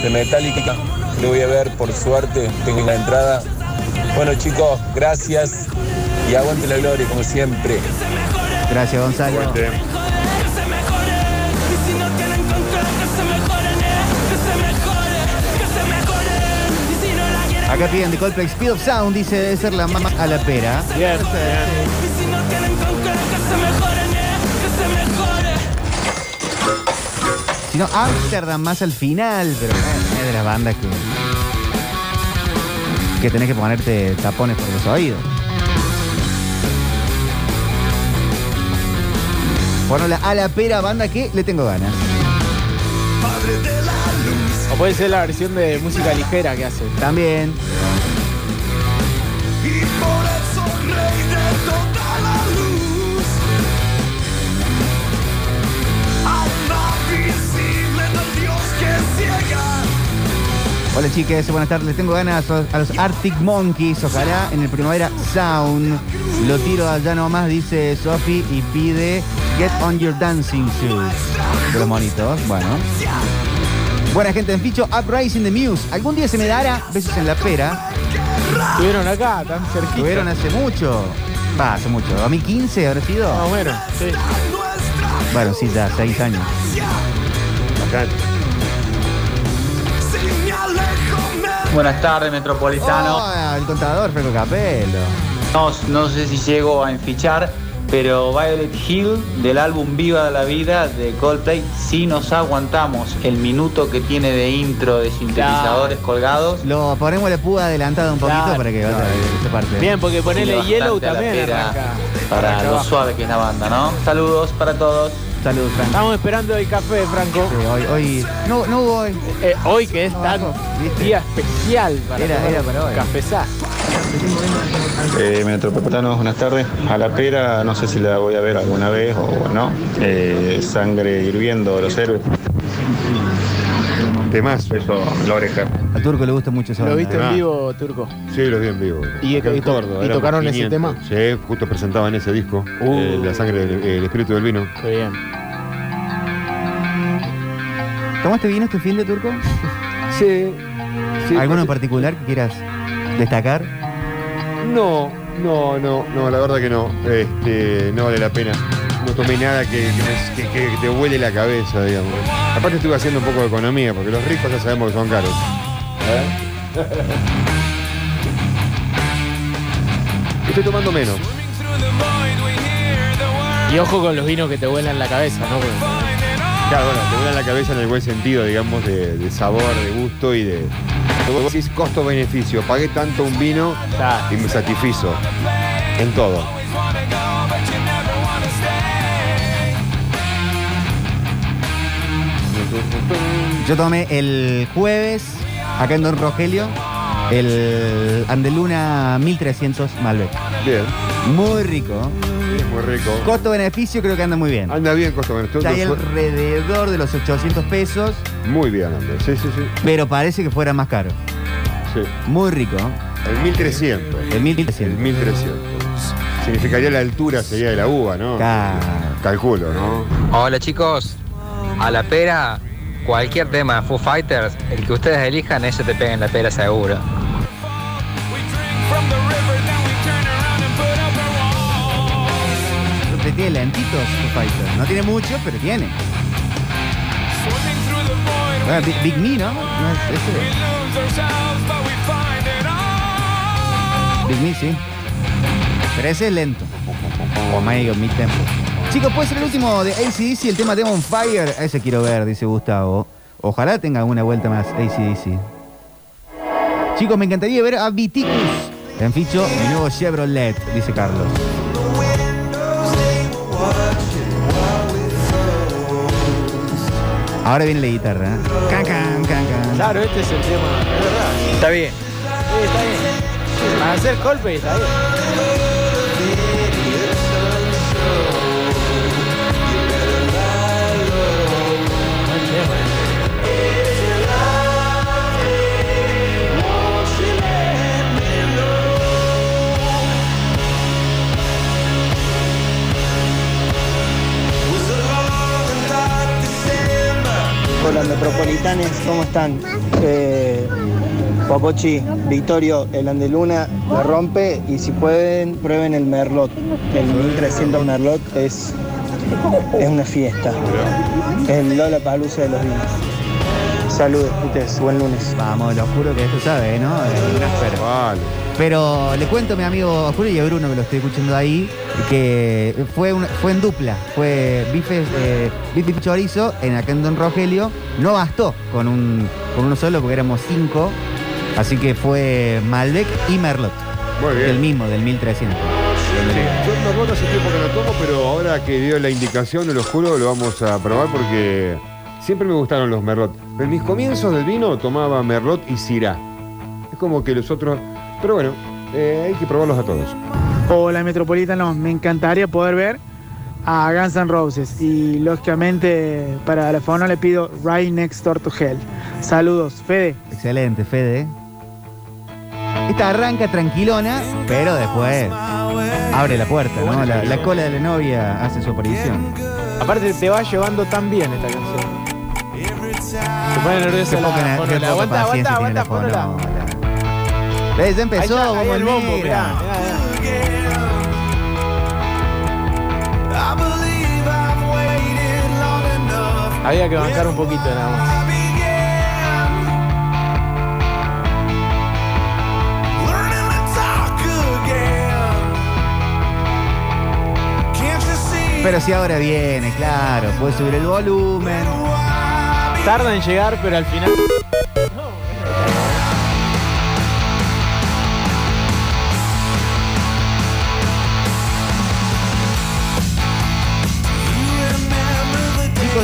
de Metallica. Lo voy a ver por suerte, tengo la entrada. Bueno chicos, gracias y aguante la gloria como siempre. Gracias, Gonzalo. Acá piden de Coldplay Speed of Sound, dice debe ser la mamá a la pera. Bien, Si no, Amsterdam más al final, pero eh, es de las bandas que. que tenés que ponerte tapones por los oídos. Bueno, a la pera banda que le tengo ganas. O puede ser la versión de música ligera que hace. También. Hola chicas, buenas tardes. Les tengo ganas a, los Arctic Monkeys. Ojalá en el Primavera Sound. Lo tiro allá nomás, dice Sophie, y pide Get on your dancing shoes. Los monitos, bueno. Buena gente en Ficho, Uprising the Muse. Algún día se me dará besos en la pera. Estuvieron acá, tan cerquita. Estuvieron hace mucho. Va, hace mucho. ¿2015 habrá sido? Más o menos, sí. Bueno, sí, ya, seis años. Bacán. Buenas tardes, Metropolitano. Oh, el contador, Franco Capello. No, no sé si llego a enfichar, pero Violet Hill del álbum Viva la Vida de Coldplay, sí nos aguantamos el minuto que tiene de intro de sintetizadores colgados. Lo ponemos la púa adelantada un poquito Claro. para que vaya esa parte. Bien, porque ponele Tiene Yellow a también. Para Arranca lo suave que es la banda, ¿no? Saludos para todos. Saludos, Franco. Estamos esperando el café, Franco. Sí, hoy, hoy. No, no hubo hoy. Eh, hoy que es tan ¿viste? día especial para Era- era para hoy. Cafezá. Eh, Metropolitanos, buenas tardes. A la pera, no sé si la voy a ver alguna vez o no. Eh, sangre hirviendo, los héroes. Temas. Eso, la oreja. Al turco le gusta mucho esa ¿Lo banda. viste en Ah. vivo, Turco? Sí, los vi en vivo. ¿Y- Acá en y to- Córdoba, y tocaron ese tema? Sí, justo presentaban ese disco. Uh. eh, la sangre, del el espíritu del vino. Qué bien. ¿Tomaste vino este fin de turco? Sí. sí ¿Alguno en particular que quieras destacar? No, no, no, no, la verdad que no. Este, no vale la pena. No tomé nada que, que me- que- que te huele la cabeza, digamos. Aparte estuve haciendo un poco de economía, porque los ricos ya sabemos que son caros. ¿Eh? Estoy tomando menos. Y ojo con los vinos que te vuelan la cabeza, ¿no? Porque- Claro, bueno, te vuela la cabeza en el buen sentido, digamos, de, de sabor, de gusto y de. Vos decís costo-beneficio. Pagué tanto un vino y me satisfizo. En todo. Yo tomé el jueves, acá en Don Rogelio, el Andeluna 1300 Malbec. Bien. Muy rico. Es muy rico. Costo-beneficio creo que anda muy bien. Anda bien costo-beneficio. Está ahí alrededor de los 800 pesos, Muy bien, anda. Sí, sí, sí. pero parece que fuera más caro. Sí. Muy rico. El 1300. El 1300. El 1300. Significaría la altura, sería de la uva, ¿no? Claro. Calculo, ¿no? Hola chicos, a la pera, cualquier tema, Foo Fighters, el que ustedes elijan, ese te pega en la pera seguro. Tiene lentitos Foo Fighters. No tiene mucho, pero tiene. Big, Me, ¿no? Big Me, sí. Pero ese es lento. O medio mid tempo. Chicos, puede ser el último de ACDC, el tema Demon Fire. Ese quiero ver, dice Gustavo. Ojalá tenga una vuelta más ACDC. Chicos, me encantaría ver a Viticus en ficho mi nuevo Chevrolet, dice Carlos. Ahora viene la guitarra. ¿eh? Can, can, can, can. Claro, este es el tema. Es verdad. Está bien. Sí, está bien. Para hacer golpe está bien. Hola metropolitanes, ¿cómo están? Eh, Popochi, Victorio, el Andeluna la rompe y si pueden prueben el Merlot. El 1300 Merlot es, es una fiesta. Es el Lola Palusa de los vinos. Saludos, ustedes. Buen lunes. Vamos, lo juro que esto sabe, ¿no? Eh, Gasper. Vale. Pero le cuento a mi amigo Julio y a Bruno que lo estoy escuchando ahí, que fue, fue en dupla, fue bife, eh, bife y chorizo en acá en Don Rogelio, no bastó con, un, con uno solo porque éramos cinco, así que fue Malbec y Merlot, Muy bien. del mismo, del 1300. Yo Merlot hace tiempo que no tomo, pero ahora que dio la indicación, lo juro, lo vamos a probar porque siempre me gustaron los Merlot. En mis comienzos del vino tomaba Merlot y Syrah. Es como que los otros... Pero bueno, eh, hay que probarlos a todos. Hola Metropolitanos, me encantaría poder ver a Guns N' Roses y lógicamente para la fauna le pido Right Next Door to Hell. Saludos, Fede. Excelente, Fede. Esta arranca tranquilona, pero después abre la puerta, ¿no? La, la cola de la novia hace su aparición. Aparte te va llevando tan bien esta canción. Se pone nerviosa Qué la poca Aguanta, paciencia aguanta, la aguanta. ¿Ves? Ya empezó, Ahí, ya- ahí el bombo, bombonera. mirá, mirá, mirá. Había que bancar un poquito nada más. Pero si ahora viene, claro, puedes subir el volumen. Tarda en llegar, pero al final.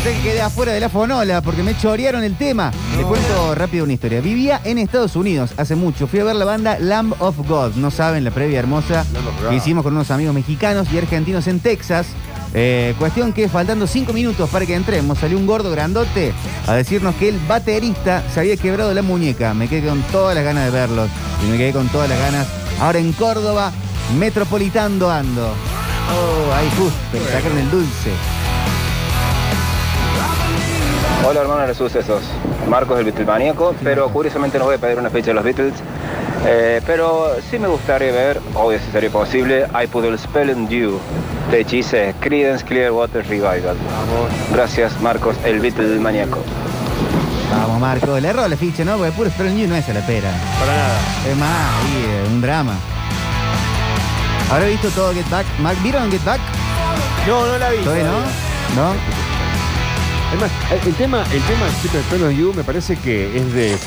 Sé que quedé afuera de la fonola porque me chorearon el tema. Les cuento rápido una historia. Vivía en Estados Unidos hace mucho. Fui a ver la banda Lamb of God. No saben la previa hermosa que hicimos con unos amigos mexicanos y argentinos en Texas. Eh, cuestión que faltando cinco minutos para que entremos, salió un gordo grandote a decirnos que el baterista se había quebrado la muñeca. Me quedé con todas las ganas de verlos y me quedé con todas las ganas. Ahora en Córdoba, metropolitando ando. Oh, ahí justo, me sacaron el dulce. Hola hermano de los sucesos, Marcos del Beatlemaníaco, pero curiosamente no voy a pedir una fecha de los Beatles, eh, pero sí me gustaría ver, obvio si sería posible, I Put a Spell on You, de Chise, Creedence Clearwater Revival. Gracias Marcos, el Beatlemaníaco. Vamos, Marco. Le erró la ficha, ¿no? Porque puro Spell New no es a la pera. Para nada. Es más, ahí, eh, un drama. ¿Habrá visto todo Get Back? Mark, ¿Vieron Get Back? No, no la vi. ¿Todavía no? ¿No? Además, el, el tema, el tema Super You me parece que es de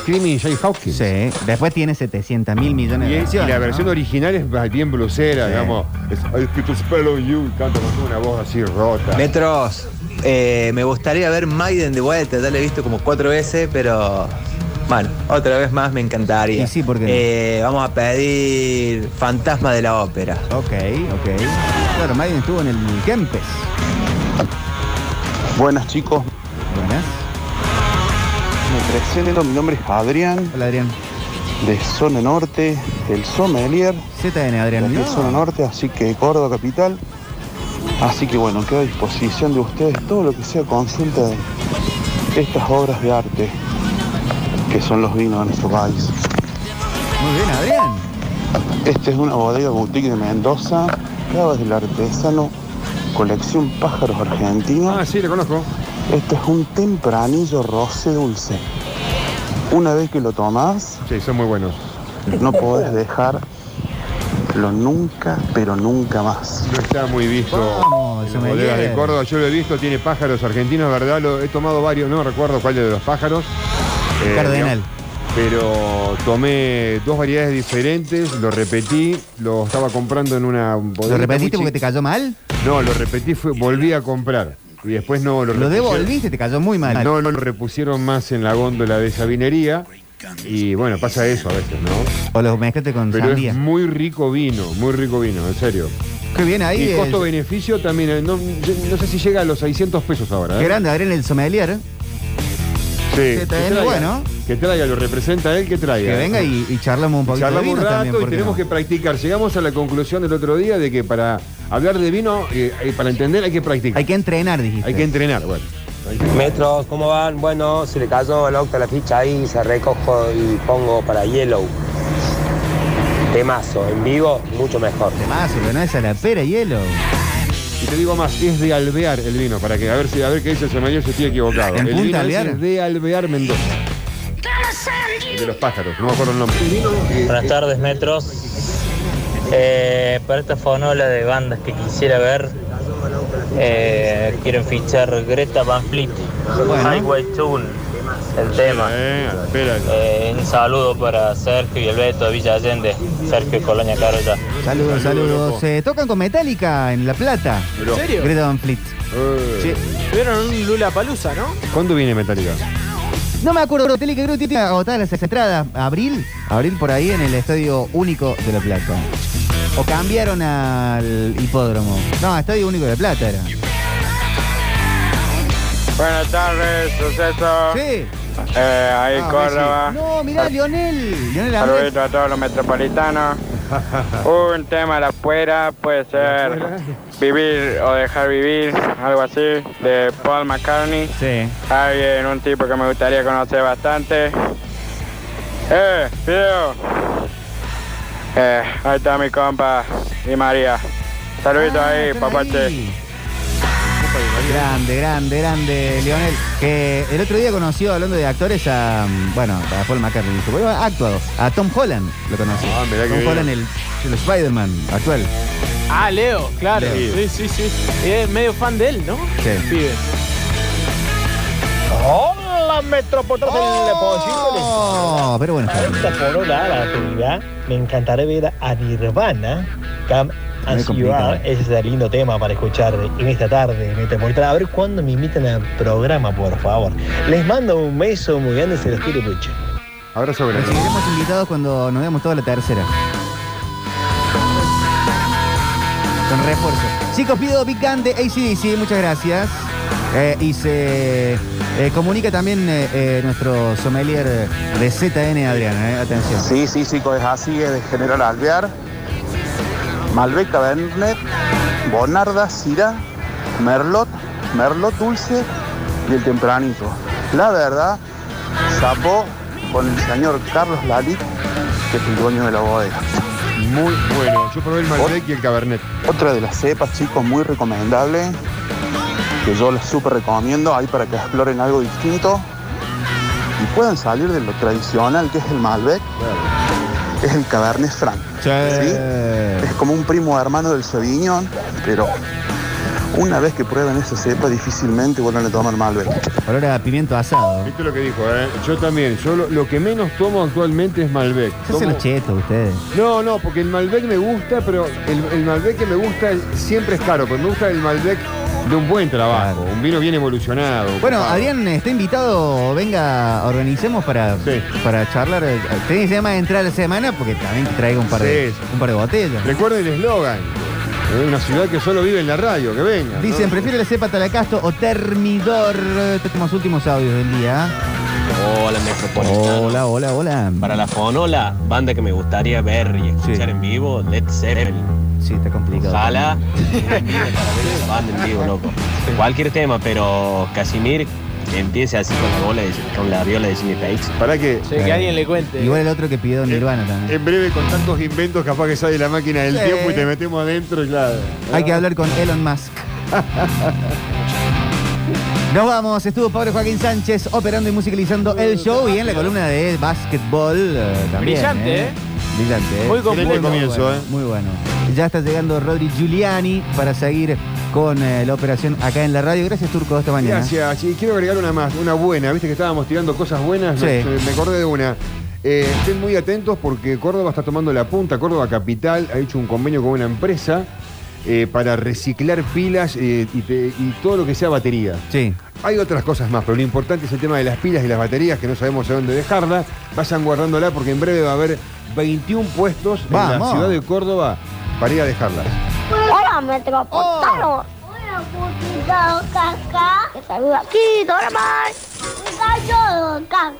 Screaming Jay Hawkins. Sí. Después tiene 700 mil millones Y, de y versiones. la ¿no? versión original es bien blusera, Sí. digamos. Es, spell on you y canta con una voz así rota. Metros, eh, me gustaría ver Maiden de vuelta, ya la he visto como cuatro veces, pero bueno, otra vez más me encantaría. Y sí, ¿por qué no? Eh, vamos a pedir Fantasma de la Ópera. Ok, ok. Claro, Maiden estuvo en el Kempes. Buenas chicos, Buenas. me presento, mi nombre es Adrián, Hola, Adrián. de Zona Norte, el Sommelier, ZN, Adrián. de Zona Norte, así que Córdoba Capital. Así que bueno, quedo a disposición de ustedes todo lo que sea consulta de estas obras de arte que son los vinos de nuestro país. Muy bien, Adrián. Esta es una bodega boutique de Mendoza, cavas del artesano, colección pájaros argentinos. Ah, sí, le conozco. Este es un tempranillo roce dulce. Una vez que lo tomás, Sí, son muy buenos. no podés dejarlo nunca, pero nunca más. No está muy visto Vamos, en las bodegas de sommelier. Córdoba. Yo lo he visto, tiene pájaros argentinos, ¿verdad? Lo, he tomado varios, no recuerdo cuál de los pájaros. Eh, Cardenal. Pero tomé dos variedades diferentes, lo repetí, lo estaba comprando en una bodega. ¿Lo repetiste muy porque te cayó mal? No, lo repetí, fue, volví a comprar. Y después no lo Lo repusieron- devolviste, te cayó muy mal. No, no lo repusieron más en la góndola de esa vinería. Y bueno, pasa eso a veces, ¿no? O lo mezclaste con Pero sandía. es muy rico vino, muy rico vino, en serio. Qué bien ahí. y costo-beneficio también, eh, no, no sé si llega a los 600 pesos ahora. Qué ¿eh? grande, Adrián, el sommelier. Sí, que traiga, bueno. Que traiga, lo representa él, que traiga. Que venga y, y charlamos un poquito Charlamos de un vino rato también. y ¿por qué tenemos no? que practicar. Llegamos a la conclusión del otro día de que para hablar de vino, eh, eh, para entender hay que practicar. Hay que entrenar, dijiste. Hay que entrenar, bueno. Metros, ¿cómo van? Bueno, se le cayó el octa la ficha ahí, se recojo y pongo para Yellow. Temazo, en vivo, mucho mejor. Temazo, pero no es a la pera hielo. Y te digo más, es de Alvear el vino, para que a ver si a ver qué dice el sommelier si estoy equivocado. ¿En el Punta vino Alvear? es de Alvear Mendoza. El de los pájaros, no me acuerdo el nombre. Buenas tardes, Metros. Eh, para esta fonola de bandas que quisiera ver, eh, quieren fichar Greta Van Fleet, Highway Tune, el tema. Eh, un saludo para Sergio y el Beto de Villa Allende, Sergio y Colonia Carolla. Saludos, saludos. Se tocan con Metallica en La Plata. ¿En serio? Greta Van Fleet. Sí. Tuvieron un Lula Palusa, ¿no? ¿Cuándo viene Metallica? No me acuerdo, Metallica creo que tiene agotadas las entradas. ¿Abril? Abril por ahí en el Estadio Único de La Plata. O cambiaron al hipódromo. No, Estadio Único de La Plata era. Buenas tardes, suceso. Sí. Eh, ahí Ah, Córdoba. No, mirá, Lionel. Lionel a todos los metropolitanos. Un tema de la fuera puede ser vivir o dejar vivir, algo así, de Paul McCartney. Sí. Alguien, un tipo que me gustaría conocer bastante. Eh, video. Eh, ahí está mi compa y María. Saludito ahí, papache. Grande, grande, grande, Lionel. Que el otro día conoció, hablando de actores, a. Bueno, a Paul McCartney. Dijo, bueno, ha actuado. A Tom Holland lo conoció. Ah, mirá Tom. Holland, el, el Spider-Man actual. Ah, Leo, claro. Leo. Sí, sí, sí. Y es medio fan de él, ¿no? Sí. Pibe. Hola. Oh, pero bueno. Esta la me encantaría ver a Nirvana, complicado. Are. Ese es el lindo tema para escuchar en esta tarde metropolitana. A ver cuándo me invitan al programa, por favor. Les mando un beso muy grande, se los quiere mucho. Abrazo grande. Recibiremos invitados cuando nos veamos toda la tercera. Con refuerzo. Chicos, pido Big Gun de ACDC, muchas gracias. Eh, y se eh, comunica también eh, eh, nuestro sommelier de ZN, Adrián. eh, atención. Sí, sí, chicos, es así, es de General Alvear. Malbec Cabernet, Bonarda, Syrah, Merlot, Merlot dulce y el tempranito. La verdad, zapó con el señor Carlos Lalit, que es el dueño de la bodega. Muy bueno. Yo probé el Malbec y el Cabernet. Otra de las cepas, chicos, muy recomendable, que yo les súper recomiendo, ahí para que exploren algo distinto y puedan salir de lo tradicional que es el Malbec, es el Cabernet Franc. ¿sí? Es como un primo hermano del Sauvignon, pero una vez que prueben esa cepa, difícilmente vuelvan a tomar Malbec. Olor a pimiento asado. Viste lo que dijo, ¿eh? Yo también. Yo lo, lo que menos tomo actualmente es Malbec. Se hacen Tomo- los chetos ustedes. No, no, porque el Malbec me gusta, pero el, el Malbec que me gusta siempre es caro, porque me gusta el Malbec de un buen trabajo, un vino bien evolucionado. Bueno, ocupado. Adrián está invitado, venga, organicemos para, para charlar. eh, Tenés que más entrar a la semana porque también que traiga un par de, Sí. un par de botellas. Recuerden el eslogan. Es una ciudad que solo vive en la radio, que venga. ¿no? Dicen, prefiero la cepa Talacasto o Termidor. Estos son los últimos audios del día. Hola, Metropolitano. Hola, hola, hola. Para la fonola, banda que me gustaría ver y escuchar en vivo, Led Zeppelin. Sí, está complicado. Esa banda en vivo, loco. Cualquier tema, pero Casimir que empiece así con la, bola de- con la viola de Jimmy Page. ¿Para? Sí, que alguien le cuente. Igual el otro que pidió Nirvana también. En breve, con tantos inventos, capaz que sale la máquina del Sí. tiempo y te metemos adentro, claro. Hay que hablar con Elon Musk. Nos vamos, estuvo Pablo Joaquín Sánchez operando y musicalizando el show y en la columna de básquetbol eh, también. Brillante, ¿eh? Brillante, ¿eh? Muy comienzo, bueno, ¿eh? Muy bueno. Ya está llegando Rodri Giuliani para seguir con eh, la operación acá en la radio. Gracias, Turco, esta mañana. Gracias. Y quiero agregar una más, una buena. Viste que estábamos tirando cosas buenas. Sí. Me, me acordé de una. Eh, estén muy atentos porque Córdoba está tomando la punta. Córdoba Capital ha hecho un convenio con una empresa eh, para reciclar pilas eh, y, te- y todo lo que sea batería. Sí. Hay otras cosas más, pero lo importante es el tema de las pilas y las baterías, que no sabemos a dónde dejarla. Vayan guardándola porque en breve va a haber 21 puestos en la ciudad de Córdoba para ir a dejarlas. Hola, Metropolitano. Hola, putito caca. Te saluda aquí. Un gallo caca.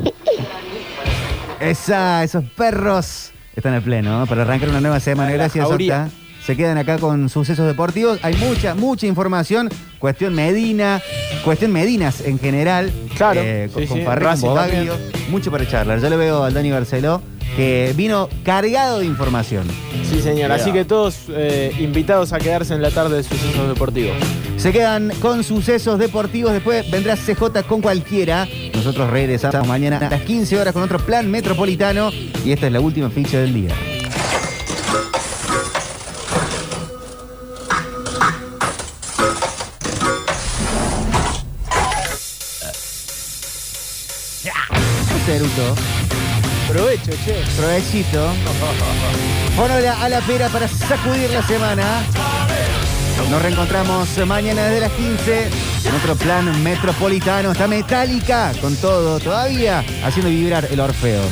Esa, esos perros están al pleno ¿no? para arrancar una nueva semana. Gracias. Octa. Se quedan acá con sucesos deportivos. Hay mucha, mucha información. Cuestión Medina, cuestión Medinas en general. Claro, Eh, con, sí, con sí. Farré, con Racing Bobaglio. Mucho para charlar. Yo le veo al Dani Barceló que vino cargado de información. Sí, señor. Así que todos eh, invitados a quedarse en la tarde de sucesos deportivos. Se quedan con sucesos deportivos. Después vendrá CJ con cualquiera. Nosotros regresamos mañana a las 15 horas con otro plan metropolitano. Y esta es la última ficha del día. Provecho, che. Provechito. Fonola a la pera para sacudir la semana. Nos reencontramos mañana desde las 15 en otro plan metropolitano. Está metálica con todo, todavía haciendo vibrar el Orfeo.